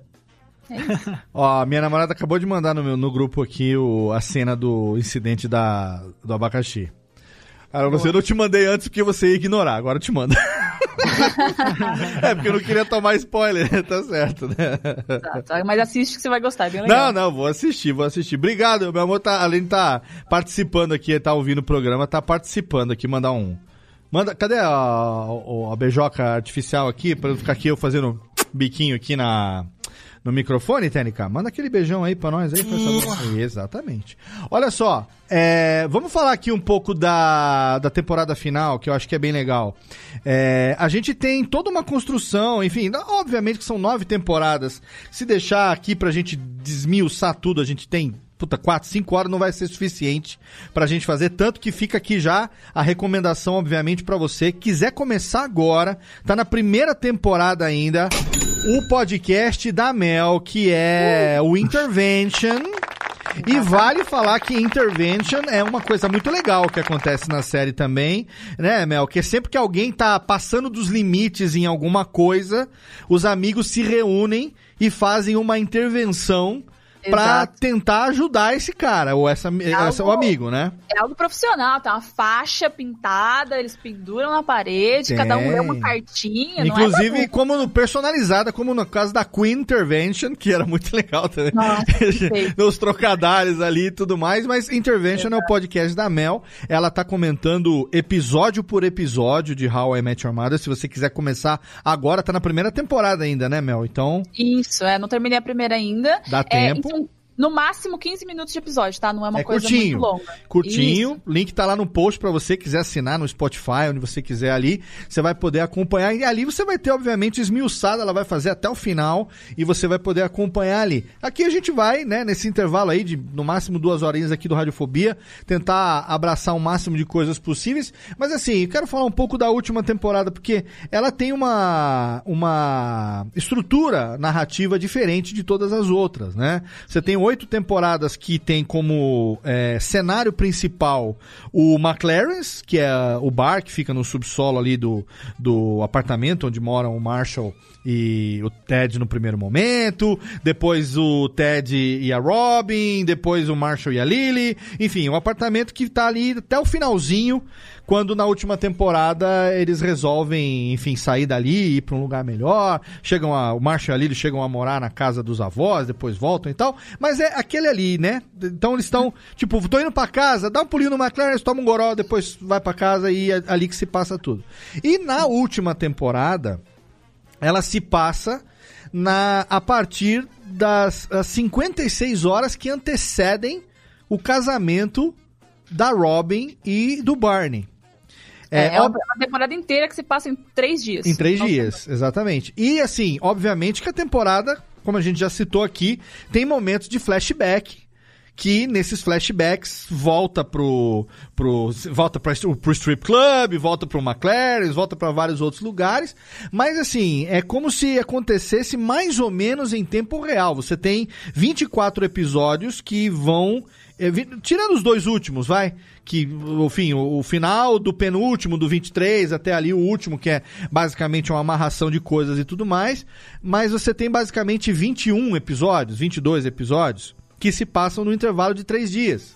Speaker 1: Ó, minha namorada acabou de mandar no, meu, no grupo aqui o, a cena do incidente da, do abacaxi. Cara, você não te mandei antes porque você ia ignorar, agora eu te mando. é, porque eu não queria tomar spoiler, tá certo, né?
Speaker 5: Exato. Mas assiste que você vai gostar, é bem legal.
Speaker 1: Não, não, vou assistir, vou assistir. Obrigado, meu amor, tá, além de tá participando aqui, tá ouvindo o programa, tá participando aqui, mandar um... Manda, cadê a, a, a beijoca artificial aqui, pra não ficar aqui eu fazendo biquinho aqui na, no microfone, TNK? Manda aquele beijão aí pra nós aí, por favor. Exatamente. Olha só, é, vamos falar aqui um pouco da, da temporada final, que eu acho que é bem legal. É, a gente tem toda uma construção, enfim, obviamente que são nove temporadas. Se deixar aqui pra gente desmiuçar tudo, a gente tem puta, 4, 5 horas não vai ser suficiente pra gente fazer, tanto que fica aqui já a recomendação, obviamente, pra você. Quiser começar agora, tá na primeira temporada ainda, o podcast da Mel, que é o Intervention. E vale falar que Intervention é uma coisa muito legal que acontece na série também, né, Mel? Que sempre que alguém tá passando dos limites em alguma coisa, os amigos se reúnem e fazem uma intervenção pra
Speaker 5: Exato.
Speaker 1: tentar ajudar esse cara, ou essa, essa o amigo, né?
Speaker 5: É algo profissional, tá uma faixa pintada, eles penduram na parede,
Speaker 1: Tem.
Speaker 5: cada um lê uma cartinha. é
Speaker 1: Inclusive,
Speaker 5: bagunça.
Speaker 1: como no- personalizada, como no caso da Queen Intervention, que era muito legal também.
Speaker 5: Nossa.
Speaker 1: Nos trocadilhos ali e tudo mais, mas Intervention é o podcast da Mel. Ela tá comentando episódio por episódio de How I Met Your Mother. Se você quiser começar agora, tá na primeira temporada ainda, né, Mel? Então,
Speaker 5: Isso, é, não terminei a primeira ainda.
Speaker 1: Dá
Speaker 5: É,
Speaker 1: tempo.
Speaker 5: No máximo 15 minutos de episódio, tá? Não é uma
Speaker 1: é
Speaker 5: coisa
Speaker 1: curtinho.
Speaker 5: muito longa.
Speaker 1: Curtinho.
Speaker 5: Isso.
Speaker 1: Link tá lá no post pra você quiser assinar no Spotify, onde você quiser ali. Você vai poder acompanhar. E ali você vai ter, obviamente, esmiuçada. Ela vai fazer até o final. E você vai poder acompanhar ali. Aqui a gente vai, né, nesse intervalo aí de no máximo duas horinhas aqui do Radiofobia, tentar abraçar o máximo de coisas possíveis. Mas assim, eu quero falar um pouco da última temporada, porque ela tem uma, uma estrutura narrativa diferente de todas as outras, né? Você tem oito temporadas que tem como é, cenário principal o McLaren's, que é o bar que fica no subsolo ali do, do apartamento onde moram o Marshall e o Ted no primeiro momento, depois o Ted e a Robin, depois o Marshall e a Lily, enfim, um apartamento que tá ali até o finalzinho, quando na última temporada eles resolvem, enfim, sair dali ir pra um lugar melhor, chegam a, o Marshall e Lily chegam a morar na casa dos avós, depois voltam e tal, mas é aquele ali, né? Então eles estão, tipo, tô indo pra casa, dá um pulinho no McLaren, toma um goró, depois vai pra casa e é ali que se passa tudo. E na última temporada, ela se passa na a partir das as 56 horas que antecedem o casamento da Robin e do Barney.
Speaker 5: É, é
Speaker 1: ob-
Speaker 5: uma temporada inteira que se passa em três dias.
Speaker 1: em três
Speaker 5: Nossa,
Speaker 1: dias, exatamente. E assim, obviamente que a temporada, como a gente já citou aqui, tem momentos de flashback que nesses flashbacks volta pro, pro volta pra, pro strip club, volta pro McLaren, volta para vários outros lugares, mas assim, é como se acontecesse mais ou menos em tempo real. Você tem 24 episódios que vão é, vi- tirando os dois últimos, vai, que o fim, o, o final do penúltimo do 23 até ali o último que é basicamente uma amarração de coisas e tudo mais, mas você tem basicamente 21 episódios, 22 episódios que se passam no intervalo de três dias,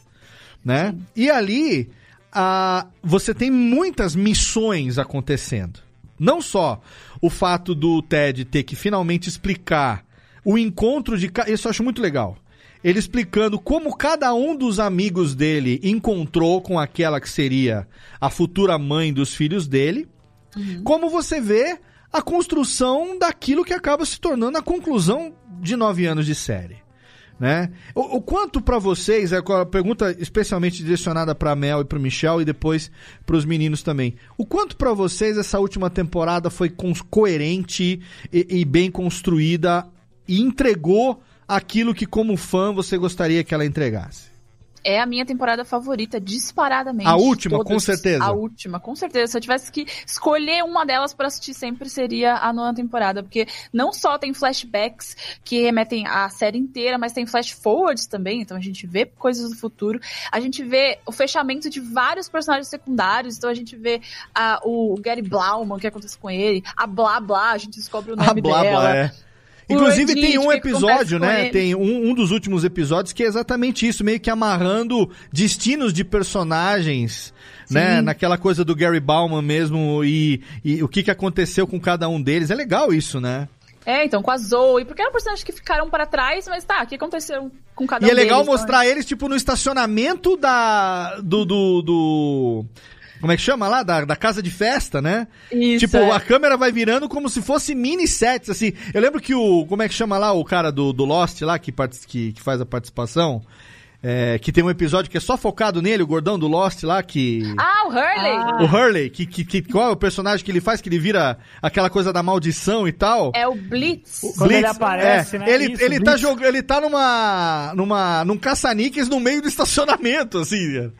Speaker 1: né? E ali a, você tem muitas missões acontecendo. Não só o fato do Ted ter que finalmente explicar o encontro de. Isso eu acho muito legal. Ele explicando como cada um dos amigos dele encontrou com aquela que seria a futura mãe dos filhos dele. Como você vê a construção daquilo que acaba se tornando a conclusão de nove anos de série né? O, o quanto pra vocês, é a pergunta especialmente direcionada pra Mel e pro Michel e depois pros meninos também. O quanto pra vocês essa última temporada foi coerente e, e bem construída e entregou aquilo que como fã você gostaria que ela entregasse?
Speaker 5: É a minha temporada favorita, disparadamente.
Speaker 1: A última,
Speaker 5: Todas.
Speaker 1: com certeza.
Speaker 5: A última, com certeza. Se eu tivesse que escolher uma delas pra assistir sempre, seria a nona temporada. Porque não só tem flashbacks que remetem à série inteira, mas tem flash forwards também. Então a gente vê coisas do futuro. A gente vê o fechamento de vários personagens secundários. Então a gente vê o Gary Blauman, o que acontece com ele. A Blá Blá, a gente descobre o nome
Speaker 1: A blá
Speaker 5: dela.
Speaker 1: blá, é. Inclusive tem um episódio, né? Tem um, um dos últimos episódios que é exatamente isso, meio que amarrando destinos de personagens, né?
Speaker 5: Sim.
Speaker 1: Naquela coisa do Gary Bauman mesmo e, e o que, que aconteceu com cada um deles. É legal isso, né?
Speaker 5: É, então, com a Zoe, porque eram personagens que ficaram pra trás, mas tá, o que aconteceu com cada
Speaker 1: E
Speaker 5: um
Speaker 1: é legal
Speaker 5: deles, então,
Speaker 1: mostrar eles, tipo, no estacionamento da. do. do, do- como é que chama lá? Da, da casa de festa, né?
Speaker 5: Isso,
Speaker 1: tipo,
Speaker 5: é.
Speaker 1: a câmera vai virando como se fosse mini sets, assim. Eu lembro que o. Como é que chama lá o cara do, do Lost lá, que, partic- que, que faz a participação? É, que tem um episódio que é só focado nele, o gordão do Lost lá, que.
Speaker 5: Ah, o Hurley!
Speaker 1: O Hurley, que, que, que- qual é o personagem que ele faz que ele vira aquela coisa da maldição e tal?
Speaker 5: É o Blitz.
Speaker 3: Quando ele aparece,
Speaker 1: é,
Speaker 3: né?
Speaker 1: Ele,
Speaker 3: Isso,
Speaker 1: ele
Speaker 3: Blitz.
Speaker 1: tá jogando, ele tá numa numa num caça-níqueis no meio do estacionamento, assim.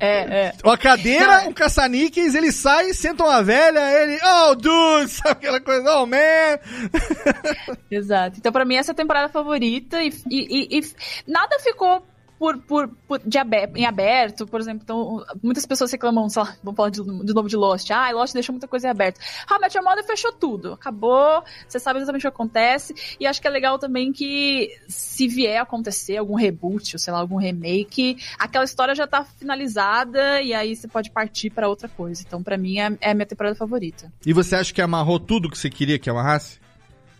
Speaker 5: É, é.
Speaker 1: Uma cadeira, um caça-níqueis, ele sai, senta uma velha, ele, oh, dude, sabe aquela coisa, oh, man.
Speaker 5: Exato. Então, pra mim, essa é a temporada favorita e, e- e- e nada ficou por, por, por- de abe- em aberto, por exemplo. Então, muitas pessoas reclamam, sei lá, vamos falar de, de novo de Lost. Ah, Lost deixou muita coisa em aberto. How I Met Your Mother fechou tudo. Acabou, você sabe exatamente o que acontece. E acho que é legal também que, se vier acontecer algum reboot, ou sei lá, algum remake, aquela história já tá finalizada e aí você pode partir pra outra coisa. Então, pra mim, é, é a minha temporada favorita.
Speaker 1: E você acha que amarrou tudo que você queria que amarrasse?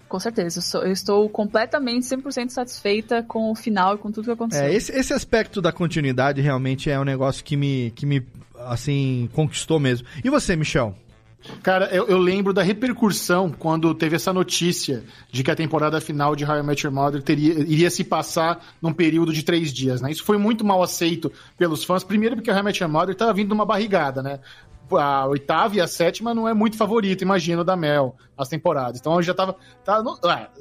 Speaker 5: Com certeza, eu, sou- eu estou completamente 100% satisfeita com o final e com tudo que aconteceu.
Speaker 1: É, esse, esse aspecto da continuidade realmente é um negócio que me, que me, assim, conquistou mesmo. E você, Michel?
Speaker 4: Cara, eu, eu lembro da repercussão quando teve essa notícia de que a temporada final de How I Met Your Mother teria, iria se passar num período de três dias, né? Isso foi muito mal aceito pelos fãs. Primeiro porque How I Met Your Mother tava vindo numa barrigada, né? A oitava e a sétima não é muito favorito, imagino, da Mel, as temporadas. Então eu já tava... Tá,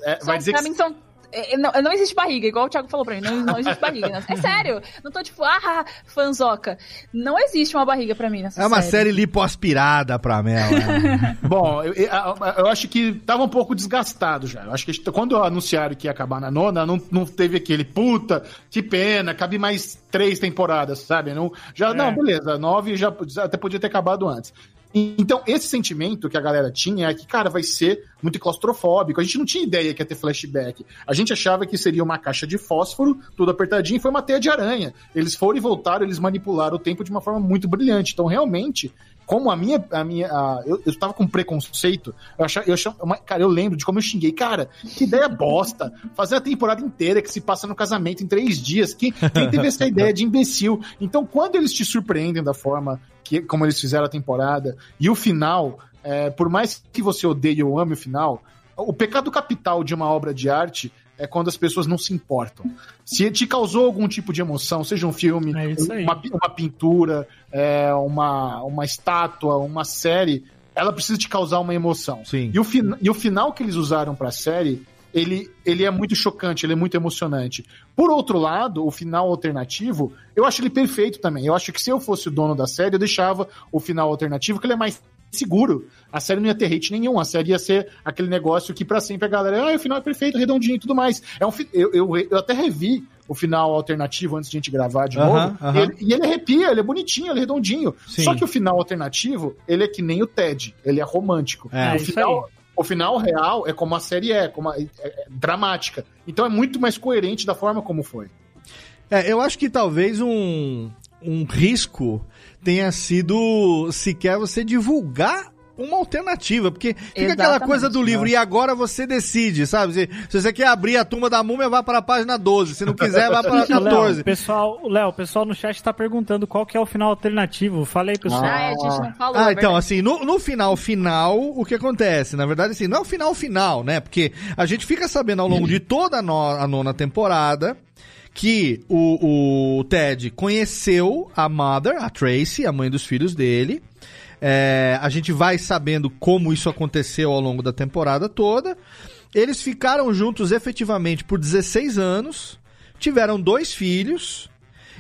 Speaker 4: é, é,
Speaker 5: São-
Speaker 4: vai dizer
Speaker 5: pra
Speaker 4: que...
Speaker 5: mim são. É, é, Não, não existe barriga, igual o Thiago falou pra mim. Não, não existe barriga. né? É sério. Não tô tipo, ah, fanzoca. Não existe uma barriga pra mim nessa
Speaker 1: É uma série lipoaspirada pra Mel. né?
Speaker 4: Bom, eu, eu- eu acho que tava um pouco desgastado já. Eu acho que quando anunciaram que ia acabar na nona, não, não teve aquele puta, que pena, cabe mais três temporadas, sabe? Não, já, não, beleza, nove já até podia ter acabado antes. Então, esse sentimento que a galera tinha é que, cara, vai ser muito claustrofóbico. A gente não tinha ideia que ia ter flashback. A gente achava que seria uma caixa de fósforo, tudo apertadinho, e foi uma teia de aranha. Eles foram e voltaram, eles manipularam o tempo de uma forma muito brilhante. Então, realmente, como a minha. A minha a- eu, eu tava com preconceito, eu achava, eu achava, cara, eu lembro de como eu xinguei. Cara, que ideia bosta! Fazer a temporada inteira que se passa no casamento em três dias. Quem, quem teve essa ideia de imbecil? Então, quando eles te surpreendem da forma que, como eles fizeram a temporada, e o final, é, por mais que você odeie ou ame o final, o pecado capital de uma obra de arte é quando as pessoas não se importam. Se te causou algum tipo de emoção, seja um filme,
Speaker 3: É
Speaker 4: uma, uma pintura, é, uma, uma estátua, uma série, ela precisa te causar uma emoção.
Speaker 1: Sim.
Speaker 4: E o, fin- e o final que eles usaram pra série ele, ele é muito chocante, ele é muito emocionante. Por outro lado, o final alternativo, eu acho ele perfeito também. Eu acho que se eu fosse o dono da série, eu deixava o final alternativo, que ele é mais seguro. A série não ia ter hate nenhum, a série ia ser aquele negócio que pra sempre a galera, ah, o final é perfeito, redondinho e tudo mais. É um, eu, eu, eu até revi o final alternativo antes de a gente gravar de
Speaker 1: Aham,
Speaker 4: novo.
Speaker 1: aham.
Speaker 4: E, ele, e ele arrepia, ele é bonitinho, ele é redondinho.
Speaker 1: Sim.
Speaker 4: Só que o final alternativo, ele é que nem o Ted, ele é romântico.
Speaker 1: É,
Speaker 4: o,
Speaker 1: isso
Speaker 4: final, o final real é como a série é, como a- é- é dramática. Então é muito mais coerente da forma como foi.
Speaker 1: É, eu acho que talvez um, um risco tenha sido sequer você divulgar uma alternativa, porque fica aquela
Speaker 5: Exatamente,
Speaker 1: coisa do livro,
Speaker 5: né?
Speaker 1: e agora você decide, sabe? Se, se você quer abrir a tumba da múmia, vá para a página 12, se não quiser, vá para a 14.
Speaker 3: Léo, pessoal, Léo, o pessoal no chat tá perguntando qual que é o final alternativo. Fala aí, pessoal.
Speaker 5: Ah, a gente não falou.
Speaker 1: Ah,
Speaker 5: é
Speaker 1: então, assim, no, no final final, o que acontece? Na verdade, assim, não é o final final, né? Porque a gente fica sabendo ao longo de toda a, no- a nona temporada que o, o Ted conheceu a Mother, a Tracy, a mãe dos filhos dele. É, a gente vai sabendo como isso aconteceu ao longo da temporada toda. Eles ficaram juntos efetivamente por 16 anos, tiveram dois filhos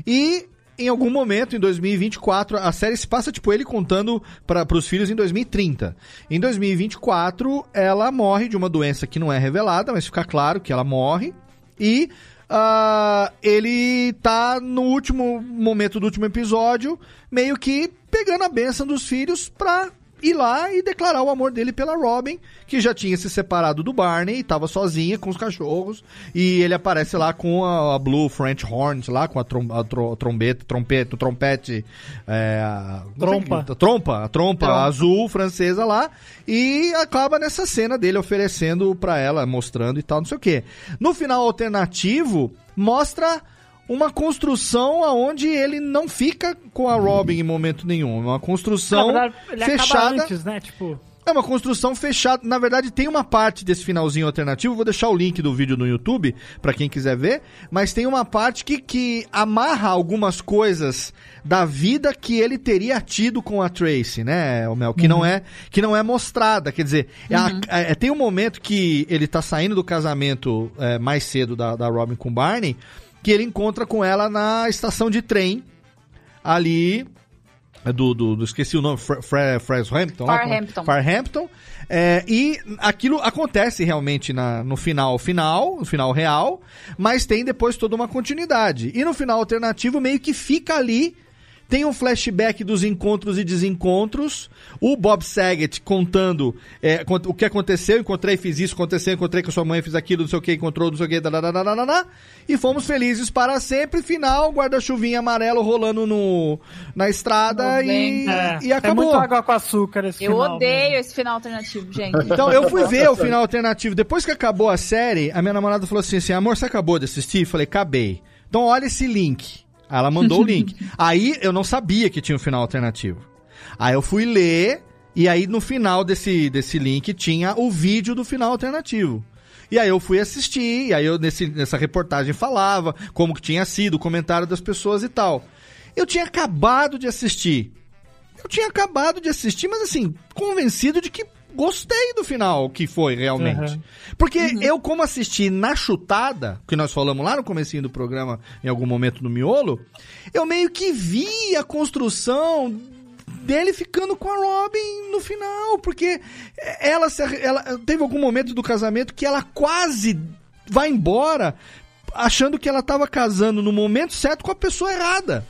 Speaker 1: e em algum momento, em 2024, a série se passa, tipo, ele contando para os filhos em 2030. Em 2024, ela morre de uma doença que não é revelada, mas fica claro que ela morre. E ah, ele tá no último momento do último episódio, meio que pegando a benção dos filhos pra ir lá e declarar o amor dele pela Robin, que já tinha se separado do Barney e tava sozinha com os cachorros. E ele aparece lá com a, a Blue French Horns, lá com a, trom, a tro- trombeta, trompete, trompete. É, a,
Speaker 3: Trompa.
Speaker 1: A trompa, a trompa
Speaker 5: Trompa.
Speaker 1: azul francesa lá. E acaba nessa cena dele oferecendo pra ela, mostrando e tal, não sei o quê. No final alternativo, mostra uma construção aonde ele não fica com a Robin em momento nenhum. É Uma construção
Speaker 3: verdade,
Speaker 1: fechada.
Speaker 3: antes, né? Tipo,
Speaker 1: É uma construção fechada. Na verdade, tem uma parte desse finalzinho alternativo. Vou deixar o link do vídeo no YouTube pra quem quiser ver. Mas tem uma parte que, que amarra algumas coisas da vida que ele teria tido com a Tracy, né, o Mel? Que não é que não é mostrada. Quer dizer, é a- é- tem um momento que ele tá saindo do casamento é, mais cedo da, da Robin com o Barney, que ele encontra com ela na estação de trem ali é do, do, do- esqueci o nome, como é?
Speaker 5: Farhampton.
Speaker 1: Farhampton. É, e aquilo acontece realmente na, no final final, no final real, mas tem depois toda uma continuidade. E no final alternativo meio que fica ali tem um flashback dos encontros e desencontros. O Bob Saget contando é, o que aconteceu. Encontrei, fiz isso, aconteceu, encontrei com a sua mãe, fiz aquilo, não sei o que, encontrou, não sei o que, dadadadadadá. e fomos felizes para sempre. Final, guarda-chuvinha amarelo rolando no, na estrada e,
Speaker 3: é,
Speaker 1: e acabou.
Speaker 3: É muito água com açúcar esse
Speaker 5: Eu
Speaker 3: final.
Speaker 5: odeio esse final alternativo, gente.
Speaker 1: Então eu fui ver o final alternativo. Depois que acabou a série, a minha namorada falou assim, assim amor, você acabou de assistir? Eu falei, acabei. Então olha esse link. Ela mandou o link. Aí eu não sabia que tinha um final alternativo. Aí eu fui ler, e aí no final desse, desse link tinha o vídeo do final alternativo. E aí eu fui assistir, e aí eu nesse, nessa reportagem falava como que tinha sido, o comentário das pessoas e tal. Eu tinha acabado de assistir. Eu tinha acabado de assistir, mas assim, convencido de que gostei do final que foi realmente.
Speaker 3: Uhum.
Speaker 1: Porque eu, como assisti na chutada, que nós falamos lá no comecinho do programa, em algum momento no miolo, eu meio que vi a construção dele ficando com a Robin no final, porque ela, ela teve algum momento do casamento que ela quase vai embora achando que ela tava casando no momento certo com a pessoa errada.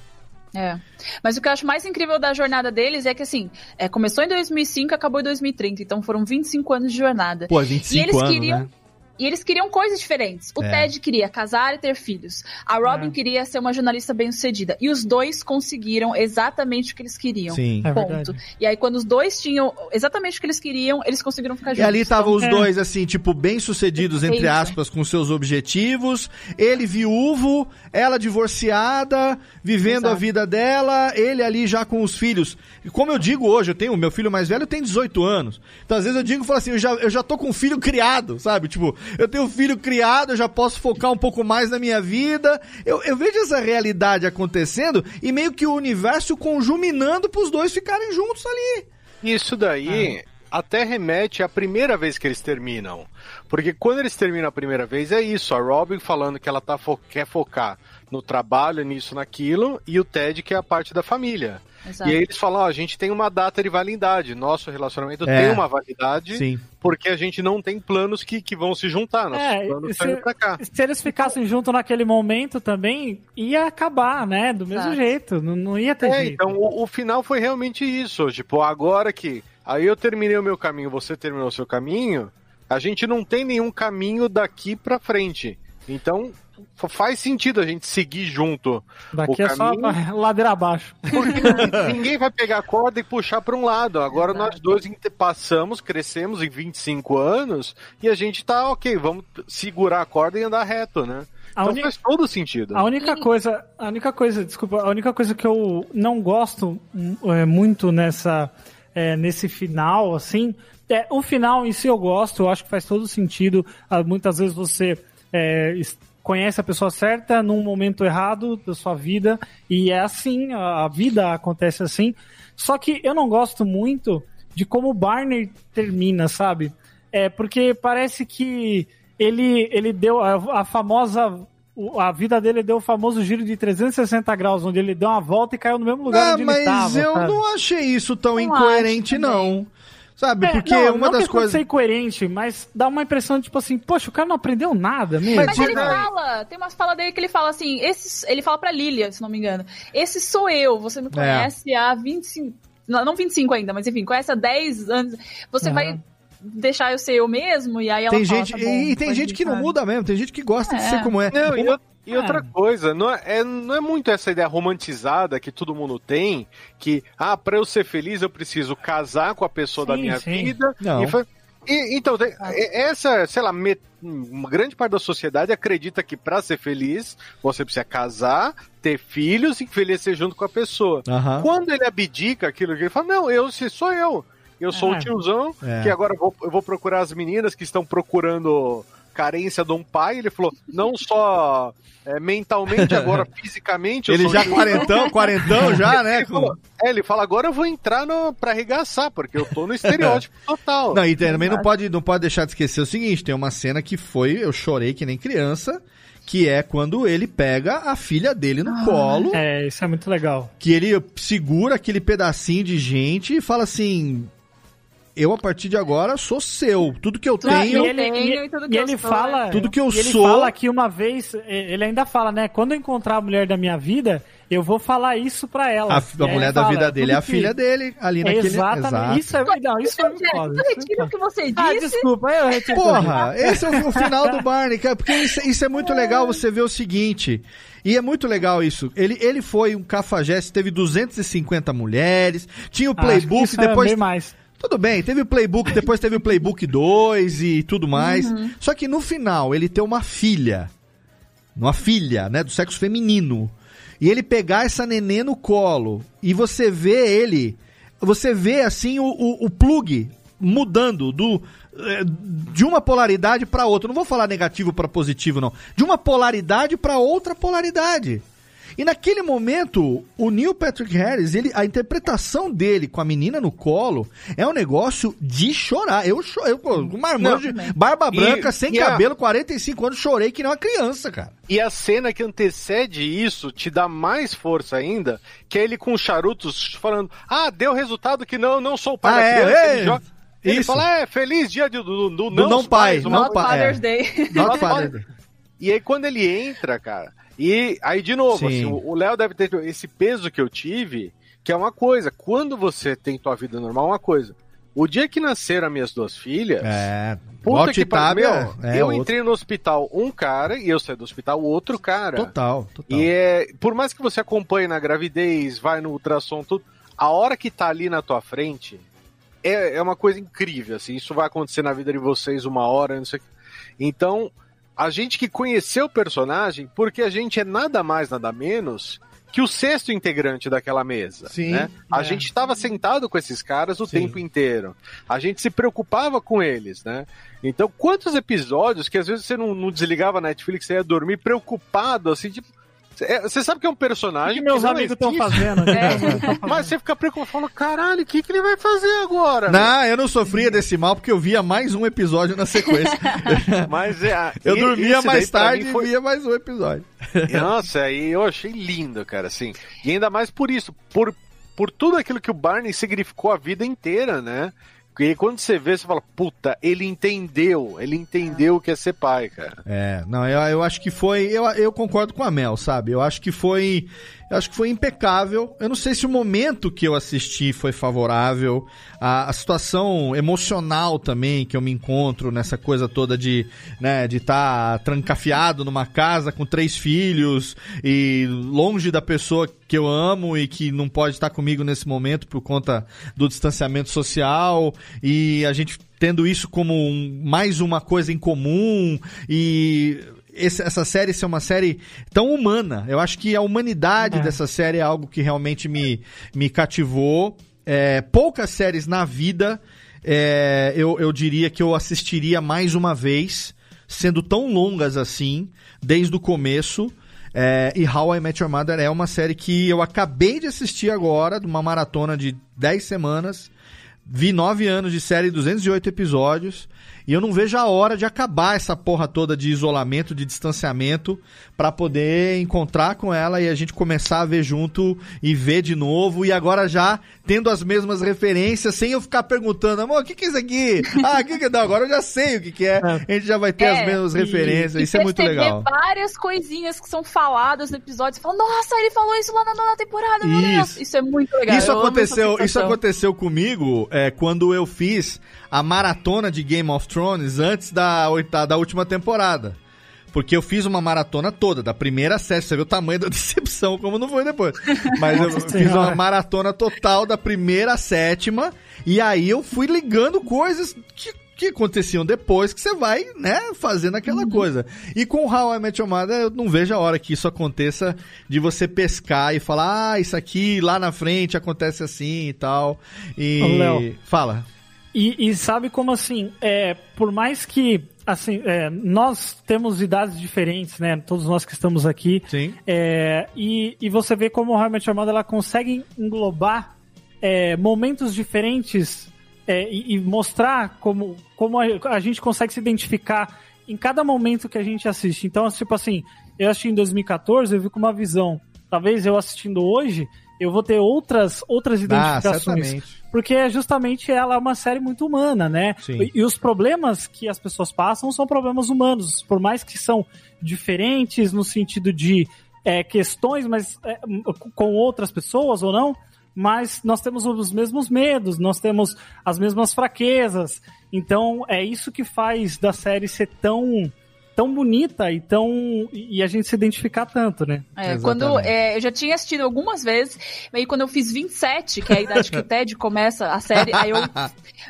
Speaker 5: É. Mas o que eu acho mais incrível da jornada deles é que, assim, é, começou em 2005 acabou em 2030. Então foram 25 anos de jornada.
Speaker 1: Pô, 25
Speaker 5: e eles
Speaker 1: anos,
Speaker 5: queriam,
Speaker 1: né?
Speaker 5: E eles queriam coisas diferentes. O
Speaker 1: É.
Speaker 5: Ted queria casar e ter filhos. A Robin
Speaker 3: É.
Speaker 5: queria ser uma jornalista bem-sucedida. E os dois conseguiram exatamente o que eles queriam.
Speaker 1: Sim.
Speaker 3: É
Speaker 5: Ponto.
Speaker 3: verdade.
Speaker 5: E aí, quando os dois tinham exatamente o que eles queriam, eles conseguiram ficar
Speaker 1: E
Speaker 5: juntos.
Speaker 1: ali estavam os
Speaker 3: É.
Speaker 1: dois, assim, tipo, bem-sucedidos, entre aspas, com seus objetivos. Ele viúvo, ela divorciada, vivendo a
Speaker 5: Exato.
Speaker 1: vida dela, ele ali já com os filhos. E como eu digo hoje, eu tenho, o meu filho mais velho tem 18 anos. Então, às vezes eu digo, falo assim, eu já, eu já tô com um filho criado, sabe? Tipo, eu tenho um filho criado, eu já posso focar um pouco mais na minha vida. Eu, eu vejo essa realidade acontecendo e meio que o universo conjuminando pros dois ficarem juntos ali.
Speaker 2: Isso daí até remete à primeira vez que eles terminam. Porque quando eles terminam a primeira vez, é isso, a Robin falando que ela tá fo- quer focar no trabalho, nisso, naquilo, e o Ted que é a parte da família.
Speaker 5: Exato.
Speaker 2: E aí eles falam, ó, a gente tem uma data de validade, nosso relacionamento
Speaker 1: É.
Speaker 2: tem uma validade,
Speaker 1: Sim.
Speaker 2: porque a gente não tem planos que, que vão se juntar, nossos
Speaker 3: É,
Speaker 2: planos
Speaker 3: e
Speaker 2: indo pra cá.
Speaker 3: se eles ficassem juntos naquele momento também, ia acabar, né? Do mesmo
Speaker 5: Exato.
Speaker 3: jeito. Não, não ia ter
Speaker 2: É,
Speaker 3: jeito.
Speaker 2: então o, o final foi realmente isso. Tipo, agora que. Aí eu terminei o meu caminho, você terminou o seu caminho, a gente não tem nenhum caminho daqui pra frente. Então faz sentido a gente seguir junto.
Speaker 3: Daqui
Speaker 2: o
Speaker 3: é só
Speaker 2: caminho,
Speaker 3: ladeira abaixo.
Speaker 2: porque ninguém vai pegar a corda e puxar pra um lado. Agora nós dois passamos, crescemos em 25 anos e a gente tá ok, vamos segurar a corda e andar reto, né?
Speaker 3: A
Speaker 2: Então faz todo sentido.
Speaker 3: A única coisa, a única coisa, desculpa, a única coisa que eu não gosto hum, é, muito nessa, é, nesse final, assim, é o final em si eu gosto, eu acho que faz todo sentido. Ah, muitas vezes você é, conhece a pessoa certa num momento errado da sua vida e é assim, a vida acontece assim. Só que eu não gosto muito de como o Barney termina, sabe? É porque parece que ele, ele deu a, a famosa. A vida dele deu o famoso giro de 360 graus, onde ele deu uma volta e caiu no mesmo lugar
Speaker 1: Ah,
Speaker 3: onde
Speaker 1: mas
Speaker 3: ele tava.
Speaker 1: eu
Speaker 3: sabe?
Speaker 1: não achei isso tão
Speaker 5: Não
Speaker 1: incoerente, não. Sabe?
Speaker 3: É,
Speaker 1: Porque
Speaker 3: não,
Speaker 1: uma
Speaker 3: não
Speaker 1: das
Speaker 3: que
Speaker 1: coisas.
Speaker 3: ser incoerente, mas dá uma impressão de tipo assim, poxa, o cara não aprendeu nada mesmo.
Speaker 5: Mas ele fala, tem umas falas dele que ele fala assim, esse, ele fala pra Lilia, se não me engano, esse sou eu, você
Speaker 1: É.
Speaker 5: me conhece há 25, não, não 25 ainda, mas enfim, conhece há 10 anos, você
Speaker 3: Aham.
Speaker 5: vai deixar eu ser eu mesmo? E aí ela
Speaker 1: Tem
Speaker 5: fala,
Speaker 1: gente,
Speaker 5: tá bom,
Speaker 1: e tem gente que não
Speaker 5: deixar.
Speaker 1: muda mesmo, tem gente que gosta de
Speaker 5: É.
Speaker 1: ser como é.
Speaker 2: Não,
Speaker 1: Uma-
Speaker 2: e outra coisa, não é, é- não é muito essa ideia romantizada que todo mundo tem, que, ah, pra eu ser feliz eu preciso casar com a pessoa da
Speaker 3: Sim,
Speaker 2: minha
Speaker 3: sim.
Speaker 2: vida.
Speaker 1: Não.
Speaker 2: E, e- então, tem- e- essa, sei lá, me- uma grande parte da sociedade acredita que pra ser feliz você precisa casar, ter filhos e envelhecer junto com a pessoa. Quando ele abdica aquilo que ele fala, não, eu se sou eu. Eu sou
Speaker 3: É.
Speaker 2: o tiozão,
Speaker 1: É.
Speaker 2: que agora eu vou, eu vou procurar as meninas que estão procurando carência de um pai. Ele falou, não só é, mentalmente, agora fisicamente.
Speaker 1: Ele já quarentão, quarentão já, né?
Speaker 2: Ele falou, é, ele fala, agora eu vou entrar no, pra arregaçar, porque eu tô no estereótipo total.
Speaker 1: Não, e também não pode, não pode deixar de esquecer o seguinte: tem uma cena que foi, eu chorei que nem criança, que é quando ele pega a filha dele no colo,
Speaker 3: É, isso é muito legal.
Speaker 1: que ele segura aquele pedacinho de gente e fala assim: Eu a partir de agora sou seu. Tudo que eu tenho.
Speaker 5: eu tenho e tudo que
Speaker 3: e
Speaker 5: eu
Speaker 3: ele
Speaker 5: sou,
Speaker 3: fala,
Speaker 5: é.
Speaker 1: Tudo que eu
Speaker 3: e ele
Speaker 1: sou-
Speaker 3: fala que uma vez, ele ainda fala, né? Quando eu encontrar a mulher da minha vida, eu vou falar isso pra ela.
Speaker 1: A,
Speaker 3: E
Speaker 1: a mulher
Speaker 3: ele
Speaker 1: da
Speaker 3: fala,
Speaker 1: vida dele é a
Speaker 3: tudo que-
Speaker 1: filha dele, ali naquele.
Speaker 3: Exatamente.
Speaker 1: Exato.
Speaker 3: Isso é, não, isso foi muito foda.
Speaker 5: Eu retiro o que você disse.
Speaker 3: Ah, desculpa, eu retiro.
Speaker 1: Porra, esse é o, o final do Barney, cara, porque isso, isso é muito legal você ver o seguinte. E é muito legal isso. Ele, ele foi um cafajeste, teve 250 mulheres, tinha o
Speaker 3: Ah, acho que
Speaker 1: playbook,
Speaker 3: é
Speaker 1: depois.
Speaker 3: bem mais.
Speaker 1: Tudo bem, teve o playbook, depois teve o playbook 2 e tudo mais.
Speaker 3: Uhum.
Speaker 1: Só que no final ele tem uma filha. Uma filha, né? Do sexo feminino. E ele pegar essa nenê no colo. E você vê ele. Você vê assim o, o, o plug mudando do eh, de uma polaridade para outra. Não vou falar negativo para positivo não. De uma polaridade para outra polaridade. E naquele momento, o Neil Patrick Harris, ele, a interpretação dele com a menina no colo é um negócio de chorar. Eu chorei, eu, com marmanjo,
Speaker 2: Não.
Speaker 1: barba
Speaker 2: E-
Speaker 1: branca, sem
Speaker 2: e a-
Speaker 1: cabelo, 45 anos, chorei que nem uma criança, cara.
Speaker 2: E a cena que antecede isso te dá mais força ainda, que é ele com charutos falando: Ah, deu resultado que não, não sou o pai
Speaker 1: Ah,
Speaker 2: da
Speaker 1: é,
Speaker 2: criança.
Speaker 1: é,
Speaker 2: ele joga- ele
Speaker 1: isso.
Speaker 2: fala: É, feliz dia de- do, do,
Speaker 1: Do
Speaker 2: não,
Speaker 1: não pai,
Speaker 2: pais,
Speaker 1: não
Speaker 2: uma-
Speaker 1: pai.
Speaker 5: Father's
Speaker 1: é.
Speaker 5: Day.
Speaker 1: Not father.
Speaker 2: E aí quando ele entra, cara, e aí de novo,
Speaker 1: Sim.
Speaker 2: assim, o Léo deve ter esse peso que eu tive, que é uma coisa, quando você tem tua vida normal, é uma coisa. O dia que nasceram as minhas duas filhas,
Speaker 1: É,
Speaker 2: puta que pariu,
Speaker 1: é
Speaker 2: eu
Speaker 1: outro.
Speaker 2: entrei no hospital um cara e eu saí do hospital outro cara.
Speaker 1: Total, total.
Speaker 2: E é, por mais que você acompanhe na gravidez, vai no ultrassom, tudo, a hora que tá ali na tua frente é, é uma coisa incrível, assim, isso vai acontecer na vida de vocês uma hora, não sei o que. Então, a gente que conheceu o personagem, porque a gente é nada mais, nada menos que o sexto integrante daquela mesa.
Speaker 1: Sim,
Speaker 2: né? A
Speaker 3: é.
Speaker 2: gente estava sentado com esses caras o
Speaker 1: Sim.
Speaker 2: tempo inteiro. A gente se preocupava com eles, né? Então, quantos episódios que às vezes você não, não desligava a Netflix, você ia dormir preocupado, assim, É, Você sabe que é um personagem.
Speaker 3: O que meus
Speaker 2: não
Speaker 3: amigos tão
Speaker 2: existe.
Speaker 3: fazendo? Que
Speaker 5: É.
Speaker 2: Mas você fica preocupado, fala, caralho, o que, que ele vai fazer agora?
Speaker 1: Não, eu não sofria desse mal porque eu via mais um episódio na sequência.
Speaker 2: Mas é, a-
Speaker 1: eu
Speaker 2: e-
Speaker 1: dormia mais tarde
Speaker 2: mim
Speaker 1: e
Speaker 2: foi-
Speaker 1: via mais um episódio.
Speaker 2: Nossa, aí eu achei lindo, cara, assim. E ainda mais por isso, por, por tudo aquilo que o Barney significou a vida inteira, né? E quando você vê, você fala, puta, ele entendeu, ele entendeu o que é ser pai, cara.
Speaker 1: É, não, eu, eu acho que foi. Eu, eu concordo com a Mel, sabe? Eu acho que foi. Eu acho que foi impecável. Eu não sei se o momento que eu assisti foi favorável. A, a situação emocional também que eu me encontro nessa coisa toda de né, de estar trancafiado numa casa com três filhos e longe da pessoa que eu amo e que não pode estar comigo nesse momento por conta do distanciamento social e a gente tendo isso como um- mais uma coisa em comum e esse- essa série ser uma série tão humana. Eu acho que a humanidade
Speaker 3: É.
Speaker 1: dessa série é algo que realmente me, me cativou. É, poucas séries na vida é, eu, eu diria que eu assistiria mais uma vez, sendo tão longas assim, desde o começo. É, e How I Met Your Mother é uma série que eu acabei de assistir agora, de uma maratona de 10 semanas. Vi nove anos de série, 208 episódios. E eu não vejo a hora de acabar essa porra toda de isolamento, de distanciamento, pra poder encontrar com ela e a gente começar a ver junto e ver de novo. E agora já tendo as mesmas referências, sem eu ficar perguntando, amor, o que, que é isso aqui? Ah, o que, que é? Não, agora eu já sei o que, que é. A gente já vai ter as
Speaker 5: É,
Speaker 1: mesmas
Speaker 5: e-
Speaker 1: referências.
Speaker 5: e
Speaker 1: Isso é muito legal.
Speaker 5: várias coisinhas que são faladas no episódio. Você fala, nossa, ele falou isso lá na nona temporada, meu Deus.
Speaker 1: Isso.
Speaker 5: Isso é muito legal.
Speaker 1: Isso
Speaker 5: eu
Speaker 1: aconteceu, isso aconteceu comigo é, quando eu fiz a maratona de Game of Thrones antes da, oita- da última temporada. Porque eu fiz uma maratona toda, da primeira série. Você vê o tamanho da decepção, como não foi depois. Mas eu fiz uma maratona total da primeira à sétima. E aí eu fui ligando coisas que, que aconteciam depois que você vai, né, fazendo aquela
Speaker 3: Uhum.
Speaker 1: coisa. E com How I Met Your Mother, eu não vejo a hora que isso aconteça de você pescar e falar, ah, isso aqui lá na frente acontece assim e tal. E.
Speaker 3: Ô, Léo.
Speaker 1: Fala.
Speaker 3: E, e sabe como assim, é, por mais que assim, é, nós temos idades diferentes, né? Todos nós que estamos aqui.
Speaker 1: Sim.
Speaker 3: É, e, e você vê como o Your Mother, ela consegue englobar é, momentos diferentes é, e, e mostrar como, como a, a gente consegue se identificar em cada momento que a gente assiste. Então, tipo assim, eu assisti em 2014, eu vi com uma visão. Talvez eu assistindo hoje, eu vou ter outras, outras
Speaker 1: Ah,
Speaker 3: identificações.
Speaker 1: certamente.
Speaker 3: Porque é justamente ela é uma série muito humana, né?
Speaker 1: Sim.
Speaker 3: E, e os problemas que as pessoas passam são problemas humanos, por mais que são diferentes no sentido de é, questões, mas é, com outras pessoas ou não, mas nós temos os mesmos medos, nós temos as mesmas fraquezas. Então é isso que faz da série ser tão tão bonita e tão e a gente se identificar tanto, né?
Speaker 5: É, quando é, eu já tinha assistido algumas vezes, aí quando eu fiz 27, que é a idade que o Ted começa a série, aí eu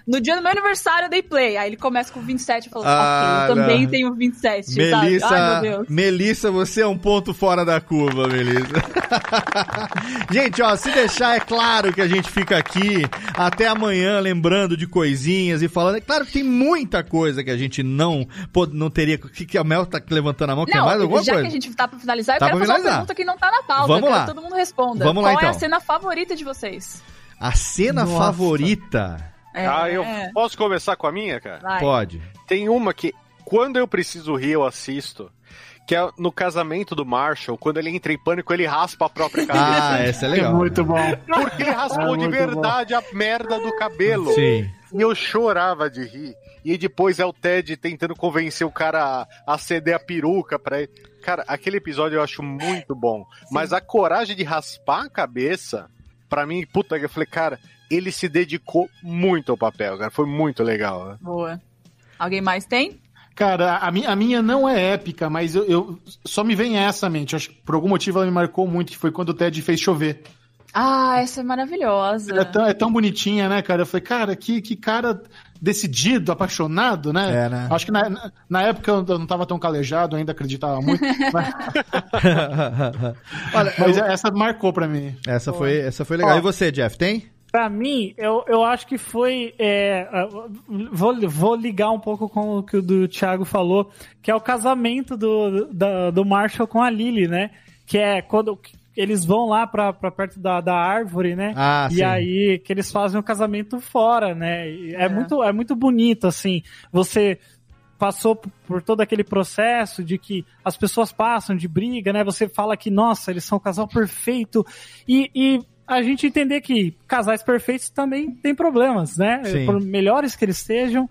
Speaker 5: no dia do meu aniversário eu dei play, aí ele começa com 27 e falou,
Speaker 1: Ah,
Speaker 5: ok, eu também
Speaker 1: não.
Speaker 5: tenho 27, sabe?
Speaker 1: Melissa,
Speaker 5: Ai, meu Deus.
Speaker 1: Melissa, você é um ponto fora da curva, Melissa. gente, ó, se deixar, é claro que a gente fica aqui até amanhã lembrando de coisinhas e falando. É claro que tem muita coisa que a gente não, pô- não teria. Que, que a Mel tá levantando a mão, quer
Speaker 5: Não,
Speaker 1: mais alguma
Speaker 5: já
Speaker 1: coisa?
Speaker 5: que a gente tá pra finalizar, eu
Speaker 1: Tá
Speaker 5: quero fazer uma pergunta que não tá na pauta,
Speaker 1: Vamos lá.
Speaker 5: que todo mundo responda.
Speaker 1: Vamos lá,
Speaker 5: Qual é
Speaker 1: então.
Speaker 5: a cena favorita de vocês?
Speaker 1: A cena
Speaker 3: Nossa.
Speaker 1: favorita.
Speaker 5: É,
Speaker 2: ah, eu
Speaker 5: é.
Speaker 2: posso começar com a minha, cara?
Speaker 5: Vai.
Speaker 1: Pode.
Speaker 2: Tem uma que, quando eu preciso rir, eu assisto. Que é no casamento do Marshall, quando ele entra em pânico, ele raspa a própria cabeça.
Speaker 1: Ah, essa é legal.
Speaker 4: muito bom.
Speaker 2: Porque ele raspou
Speaker 4: É
Speaker 2: de verdade a merda do cabelo.
Speaker 1: Sim.
Speaker 2: E eu chorava de rir. E depois é o Ted tentando convencer o cara a, a ceder a peruca pra ele. Cara, aquele episódio eu acho muito bom. Mas a coragem de raspar a cabeça, pra mim, puta, eu falei, cara, ele se dedicou muito ao papel, cara. Foi muito legal. Né?
Speaker 5: Boa. Alguém mais tem?
Speaker 4: Cara, a minha, a minha não é épica, mas eu, eu- só me vem essa à mente. Acho que por algum motivo ela me marcou muito, que foi quando o Ted fez chover.
Speaker 5: Ah, essa é maravilhosa.
Speaker 4: É tão, é tão bonitinha, né, cara? Eu falei, cara, que, que cara decidido, apaixonado, né?
Speaker 1: É, né?
Speaker 4: Acho que na, na- na época eu não tava tão calejado, ainda acreditava muito. mas
Speaker 1: Olha,
Speaker 4: mas
Speaker 1: eu-
Speaker 4: essa marcou pra mim.
Speaker 1: essa, foi, essa foi legal.
Speaker 3: Ó.
Speaker 1: E você, Jeff, tem?
Speaker 3: Pra mim, eu, eu acho que foi. é, vou, vou ligar um pouco com o que o do Thiago falou, que é o casamento do, da- do Marshall com a Lily, né? que é quando eles vão lá pra, pra perto da, da árvore, né?
Speaker 1: Ah,
Speaker 3: e
Speaker 1: sim.
Speaker 3: aí que eles fazem o casamento fora, né? E É, muito, é muito bonito, assim. Você passou por todo aquele processo de que as pessoas passam de briga, né? Você fala que, nossa, eles são um casal perfeito. E, e a gente entender que casais perfeitos também têm problemas, né?
Speaker 1: Sim.
Speaker 3: Por melhores que eles sejam,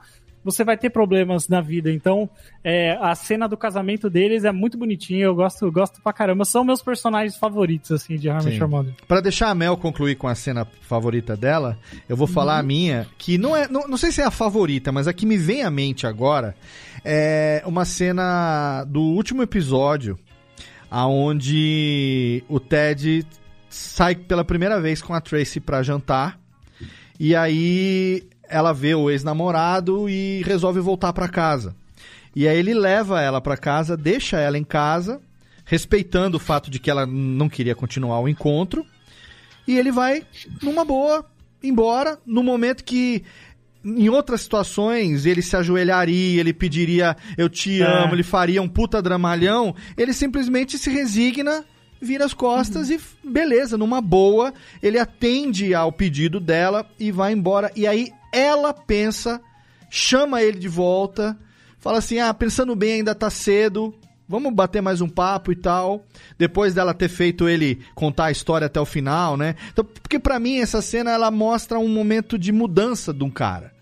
Speaker 3: você vai ter problemas na vida. Então, é, a cena do casamento deles é muito bonitinha. Eu gosto, gosto pra caramba. São meus personagens favoritos, assim, de. Your Mother.
Speaker 1: Pra deixar a Mel concluir com a cena favorita dela, eu vou falar a minha, que não é. Não, não sei se é a favorita, mas a que me vem à mente agora é uma cena do último episódio, aonde o Ted sai pela primeira vez com a Tracy pra jantar. E aí ela vê o ex-namorado e resolve voltar pra casa. E aí ele leva ela pra casa, deixa ela em casa, respeitando o fato de que ela não queria continuar o encontro. E ele vai numa boa embora, no momento que em outras situações ele se ajoelharia, ele pediria eu te
Speaker 3: É.
Speaker 1: amo, ele faria um puta dramalhão, ele simplesmente se resigna, vira as costas e f- beleza, numa boa, ele atende ao pedido dela e vai embora. E aí ela pensa, chama ele de volta, fala assim: "Ah, pensando bem, ainda tá cedo, Vamos bater mais um papo e tal. Depois dela ter feito ele contar a história até o final, né? Então, porque pra mim essa cena ela mostra um momento de mudança de um cara.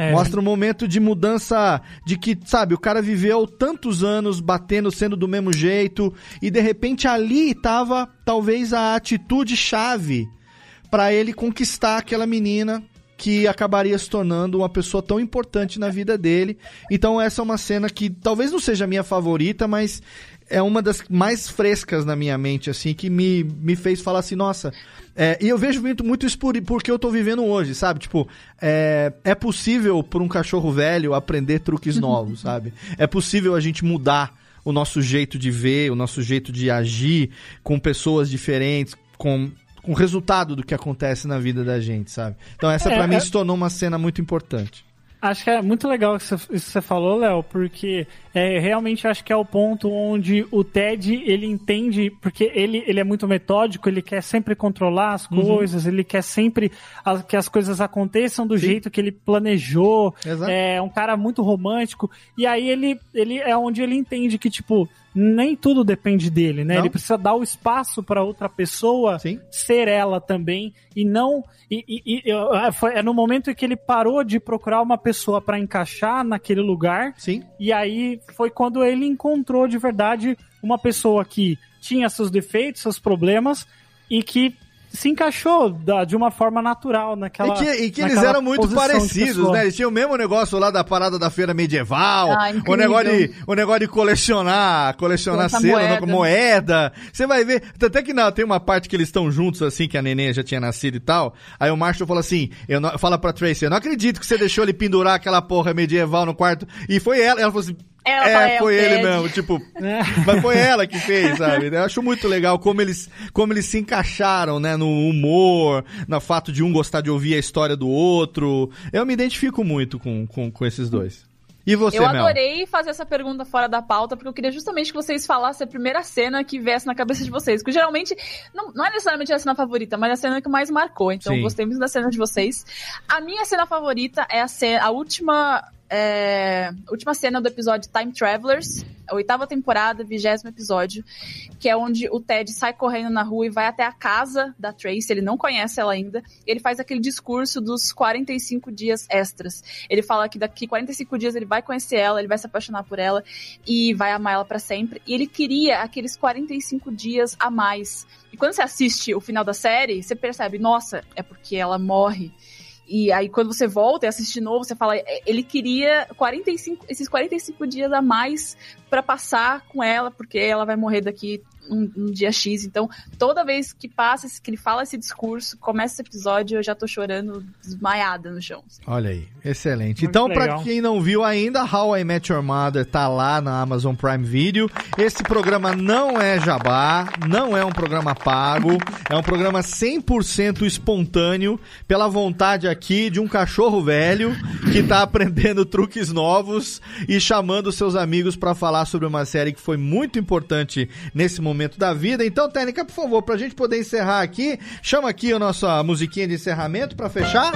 Speaker 3: É.
Speaker 1: Mostra um momento de mudança de que, sabe, o cara viveu tantos anos batendo, sendo do mesmo jeito, e de repente ali tava talvez a atitude chave pra ele conquistar aquela menina que acabaria se tornando uma pessoa tão importante na vida dele. Então essa é uma cena que talvez não seja a minha favorita, mas é uma das mais frescas na minha mente, assim, que me, me fez falar assim, nossa. é, e eu vejo muito, muito isso por, porque eu tô vivendo hoje, sabe? Tipo, é, é possível por um cachorro velho aprender truques novos, sabe? É possível a gente mudar o nosso jeito de ver, o nosso jeito de agir com pessoas diferentes, com com o resultado do que acontece na vida da gente, sabe? Então essa
Speaker 3: É,
Speaker 1: pra mim
Speaker 3: é-
Speaker 1: se tornou uma cena muito importante.
Speaker 3: Acho que é muito legal isso que você falou, Léo, porque é, realmente acho que é o ponto onde o Ted ele entende, porque ele, ele é muito metódico, ele quer sempre controlar as
Speaker 1: Uhum.
Speaker 3: coisas, ele quer sempre a- que as coisas aconteçam do jeito que ele planejou.
Speaker 1: Exato.
Speaker 3: É um cara muito romântico. E aí ele, ele é onde ele entende que, tipo, nem tudo depende dele, né?
Speaker 1: Não.
Speaker 3: Ele precisa dar o espaço para outra pessoa ser ela também e não e, e- e- é, foi, é no momento em que ele parou de procurar uma pessoa para encaixar naquele lugar.
Speaker 1: Sim.
Speaker 3: E aí foi quando ele encontrou de verdade uma pessoa que tinha seus defeitos, seus problemas e que se encaixou da- de uma forma natural naquela
Speaker 1: e que, e que eles eram muito parecidos, né? Eles tinham o mesmo negócio lá da parada da feira medieval,
Speaker 3: Ah,
Speaker 1: o negócio, de, o negócio de colecionar, colecionar
Speaker 3: Essa moeda.
Speaker 1: moeda. moeda. Você vai ver, até que não, tem uma parte que eles estão juntos, assim, que a neném já tinha nascido e tal. Aí o Marshall fala assim, eu não, fala pra Tracy, eu não acredito que você deixou ele pendurar aquela porra medieval no quarto. E foi ela, ela falou assim,
Speaker 5: Ela
Speaker 1: é,
Speaker 5: fala, "É,
Speaker 1: foi ele
Speaker 5: Ted."
Speaker 1: mesmo, tipo, mas foi ela que fez, sabe? Eu acho muito legal como eles, como eles se encaixaram, né, no humor, no fato de um gostar de ouvir a história do outro. Eu me identifico muito com, com, com esses dois. E você,
Speaker 5: eu
Speaker 1: Mel?
Speaker 5: adorei fazer essa pergunta fora da pauta, porque eu queria justamente que vocês falassem a primeira cena que viesse na cabeça de vocês. Porque geralmente, não, não é necessariamente a cena favorita, mas a cena que mais marcou. Então,
Speaker 10: Sim.
Speaker 5: gostei muito da cena de vocês. A minha cena favorita é a, cena, a última. É, última cena do episódio Time Travelers, oitava temporada, vigésimo episódio, que é onde o Ted sai correndo na rua e vai até a casa da Tracy, ele não conhece ela ainda, e ele faz aquele discurso dos 45 dias extras. Ele fala que daqui 45 dias ele vai conhecer ela, ele vai se apaixonar por ela e vai amar ela pra sempre. E ele queria aqueles 45 dias a mais. E quando você assiste o final da série, você percebe, nossa, é porque ela morre. E aí, quando você volta e assiste de novo, você fala, "É, ele queria 45, esses 45 dias a mais pra passar com ela, porque ela vai morrer daqui um, um dia X. Então, toda vez que passa, que ele fala esse discurso, começa esse episódio, eu já tô chorando desmaiada no chão.
Speaker 1: Olha aí, excelente.
Speaker 3: Muito
Speaker 1: então, pra
Speaker 3: legal.
Speaker 1: quem não viu ainda, How I Met Your Mother tá lá na Amazon Prime Video. Esse programa não é jabá, não é um programa pago, é um programa 100% espontâneo, pela vontade aqui de um cachorro velho que tá aprendendo truques novos e chamando seus amigos pra falar sobre uma série que foi muito importante nesse momento momento da vida. Então, técnica, por favor, pra gente poder encerrar aqui, chama aqui a nossa musiquinha de encerramento pra fechar.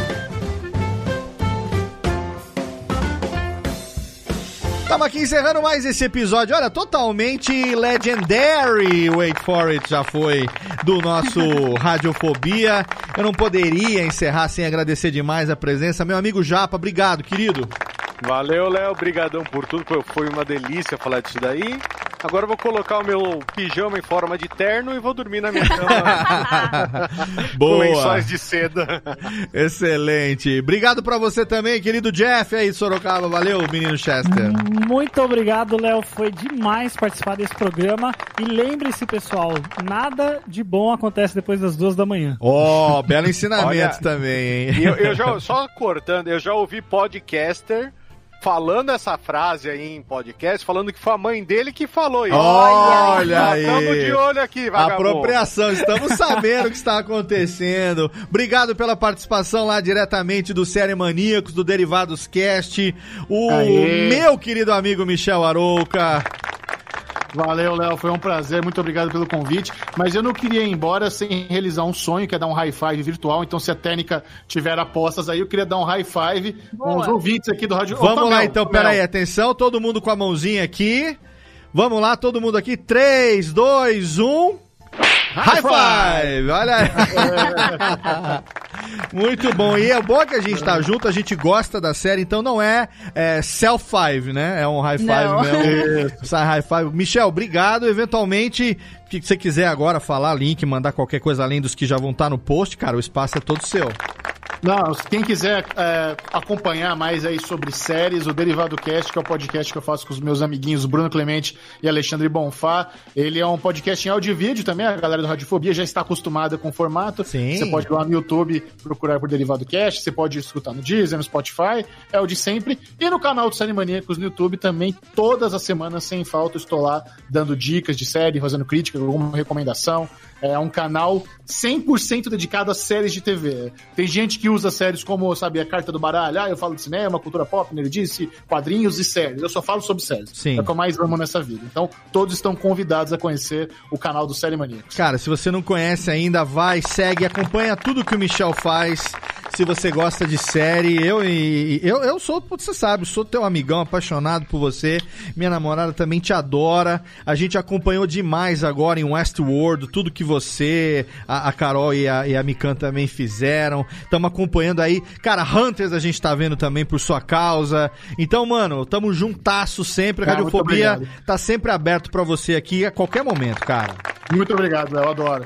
Speaker 1: Estamos aqui encerrando mais esse episódio. Olha, totalmente legendary. Wait for it já foi do nosso Radiofobia. Eu não poderia encerrar sem agradecer demais a presença. Meu amigo Japa, obrigado, querido.
Speaker 2: Valeu, Léo. Obrigadão por tudo. Foi- Foi uma delícia falar disso daí. Agora eu vou colocar o meu pijama em forma de terno e vou dormir na minha cama com
Speaker 1: Boa.
Speaker 2: lençóis de seda.
Speaker 1: Excelente. Obrigado pra você também, querido Jeff aí de Sorocaba. Valeu, menino Chester.
Speaker 3: Muito obrigado, Léo. Foi demais participar desse programa. E lembre-se, pessoal, nada de bom acontece depois das duas da manhã.
Speaker 1: Ó, belo ensinamento
Speaker 2: Olha,
Speaker 1: também, hein?
Speaker 2: Eu, eu já, só cortando, eu já ouvi podcaster falando essa frase aí em podcast, falando que foi a mãe dele que falou isso.
Speaker 1: Olha aí.
Speaker 2: Estamos de olho aqui, vagabundo.
Speaker 1: Apropriação, estamos sabendo o que está acontecendo. Obrigado pela participação lá diretamente do Série Maníacos, do Derivados Cast. O
Speaker 4: Aê.
Speaker 1: meu querido amigo Michel Arouca.
Speaker 4: Valeu, Léo. Foi um prazer. Muito obrigado pelo convite. Mas eu não queria ir embora sem realizar um sonho, que é dar um high five virtual. Então, se a técnica tiver apostas aí, eu queria dar um high five com
Speaker 5: Boa.
Speaker 4: os ouvintes aqui do Rádio
Speaker 1: Vamos
Speaker 4: Opa,
Speaker 1: lá
Speaker 4: Mel,
Speaker 1: então,
Speaker 4: Mel.
Speaker 1: pera aí, atenção, todo mundo com a mãozinha aqui. Vamos lá, todo mundo aqui. 3, 2, 1. High five! Olha aí. Muito bom. E é bom que a gente tá junto, a gente gosta da série, então não é, é self five, né? É um high five
Speaker 5: Não.
Speaker 1: mesmo. Sai high five. Michel, obrigado. Eventualmente, que você quiser agora falar, link, mandar qualquer coisa além dos que já vão estar no post, cara, o espaço é todo seu.
Speaker 4: Não, quem quiser é, acompanhar mais aí sobre séries, o Derivado Cast, que é o podcast que eu faço com os meus amiguinhos Bruno Clemente e Alexandre Bonfá. Ele é um podcast em áudio e vídeo também, a galera do Radiofobia já está acostumada com o formato.
Speaker 1: Sim.
Speaker 4: Você pode ir lá no YouTube procurar por Derivado Cast, você pode escutar no Deezer, no Spotify, é o de sempre. E no canal do Série Maníacos no YouTube também, todas as semanas, sem falta, estou lá dando dicas de série, fazendo crítica, alguma recomendação. É um canal 100% dedicado a séries de TV. Tem gente que usa séries como, sabe, a carta do baralho. Ah, eu falo de cinema, cultura pop, nerdice, quadrinhos e séries. Eu só falo sobre séries.
Speaker 1: Sim.
Speaker 4: É o que eu mais amo nessa vida. Então, todos estão convidados a conhecer o canal do Série Maníacos.
Speaker 1: Cara, se você não conhece ainda, vai, segue, acompanha tudo que o Michel faz. Se você gosta de série, eu e eu, eu sou, você sabe, sou teu amigão, apaixonado por você. Minha namorada também te adora. A gente acompanhou demais agora em Westworld, tudo que você, a, a Carol e a, e a Mikan também fizeram. Estamos acompanhando aí. Cara, Hunters a gente tá vendo também por sua causa. Então, mano, tamo juntasso sempre. A
Speaker 4: Cara,
Speaker 1: Radiofobia tá sempre aberto pra você aqui a qualquer momento, cara.
Speaker 4: Muito obrigado, eu adoro.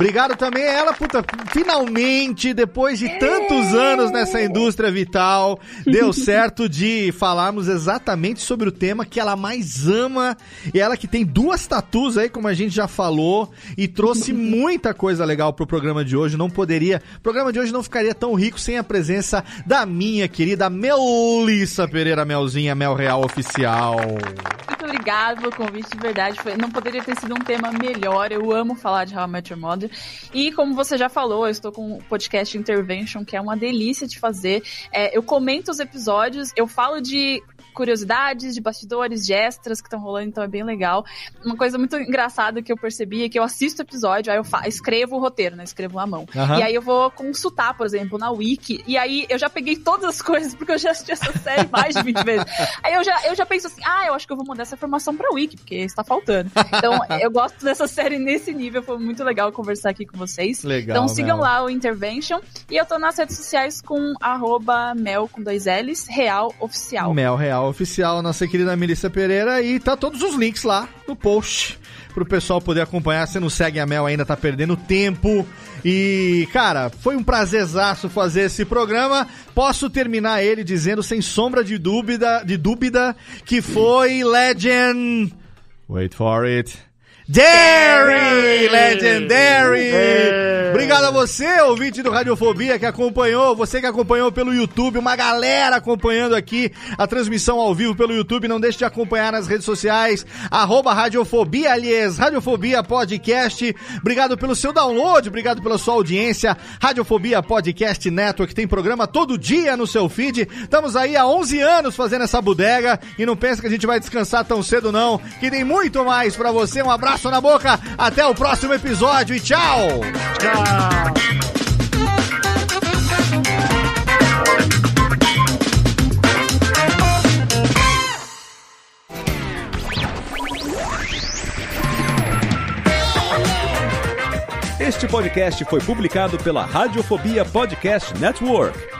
Speaker 1: Obrigado também a ela, puta, finalmente, depois de tantos anos nessa indústria vital, deu certo de falarmos exatamente sobre o tema que ela mais ama, e ela que tem duas tatus aí, como a gente já falou, e trouxe muita coisa legal pro programa de hoje, não poderia, o programa de hoje não ficaria tão rico sem a presença da minha querida Melissa Pereira Melzinha, Mel Real Oficial.
Speaker 5: Muito obrigada pelo convite, de verdade. Foi- não poderia ter sido um tema melhor. Eu amo falar de How I Met Your Mother. E como você já falou, eu estou com o podcast Intervention, que é uma delícia de fazer. É, eu comento os episódios, eu falo de curiosidades, de bastidores, de extras que estão rolando, então é bem legal. Uma coisa muito engraçada que eu percebi é que eu assisto o episódio, aí eu escrevo o roteiro, né? Escrevo à mão.
Speaker 1: Aham.
Speaker 5: E aí eu vou consultar, por exemplo, na Wiki, e aí eu já peguei todas as coisas, porque eu já assisti essa série mais de 20 vezes. Aí eu já, eu já penso assim, ah, eu acho que eu vou mandar essa informação pra Wiki, porque está faltando. Então, eu gosto dessa série nesse nível, foi muito legal conversar aqui com vocês.
Speaker 1: Legal,
Speaker 5: Então sigam
Speaker 1: Mel.
Speaker 5: lá o Intervention. E eu tô nas redes sociais com arroba mel com dois L's, real oficial.
Speaker 1: Mel Real Oficial, nossa querida Melissa Pereira. E tá todos os links lá no post pro pessoal poder acompanhar. Se não segue a Mel ainda, tá perdendo tempo. E, cara, foi um prazerzaço fazer esse programa. Posso terminar ele dizendo, sem sombra de dúvida, de dúvida que foi Legend. Wait for it. Dairy! Legendary! Obrigado a você, ouvinte do Radiofobia, que acompanhou, você que acompanhou pelo YouTube, uma galera acompanhando aqui a transmissão ao vivo pelo YouTube. Não deixe de acompanhar nas redes sociais, arroba Radiofobia, aliás, Radiofobia Podcast. Obrigado pelo seu download, obrigado pela sua audiência. Radiofobia Podcast Network tem programa todo dia no seu feed. Estamos aí há 11 anos fazendo essa bodega e não pensa que a gente vai descansar tão cedo não, que tem muito mais pra você. Um abraço abraço na boca. Até o próximo episódio e tchau.
Speaker 4: Tchau.
Speaker 6: Este podcast foi publicado pela Radiofobia Podcast Network.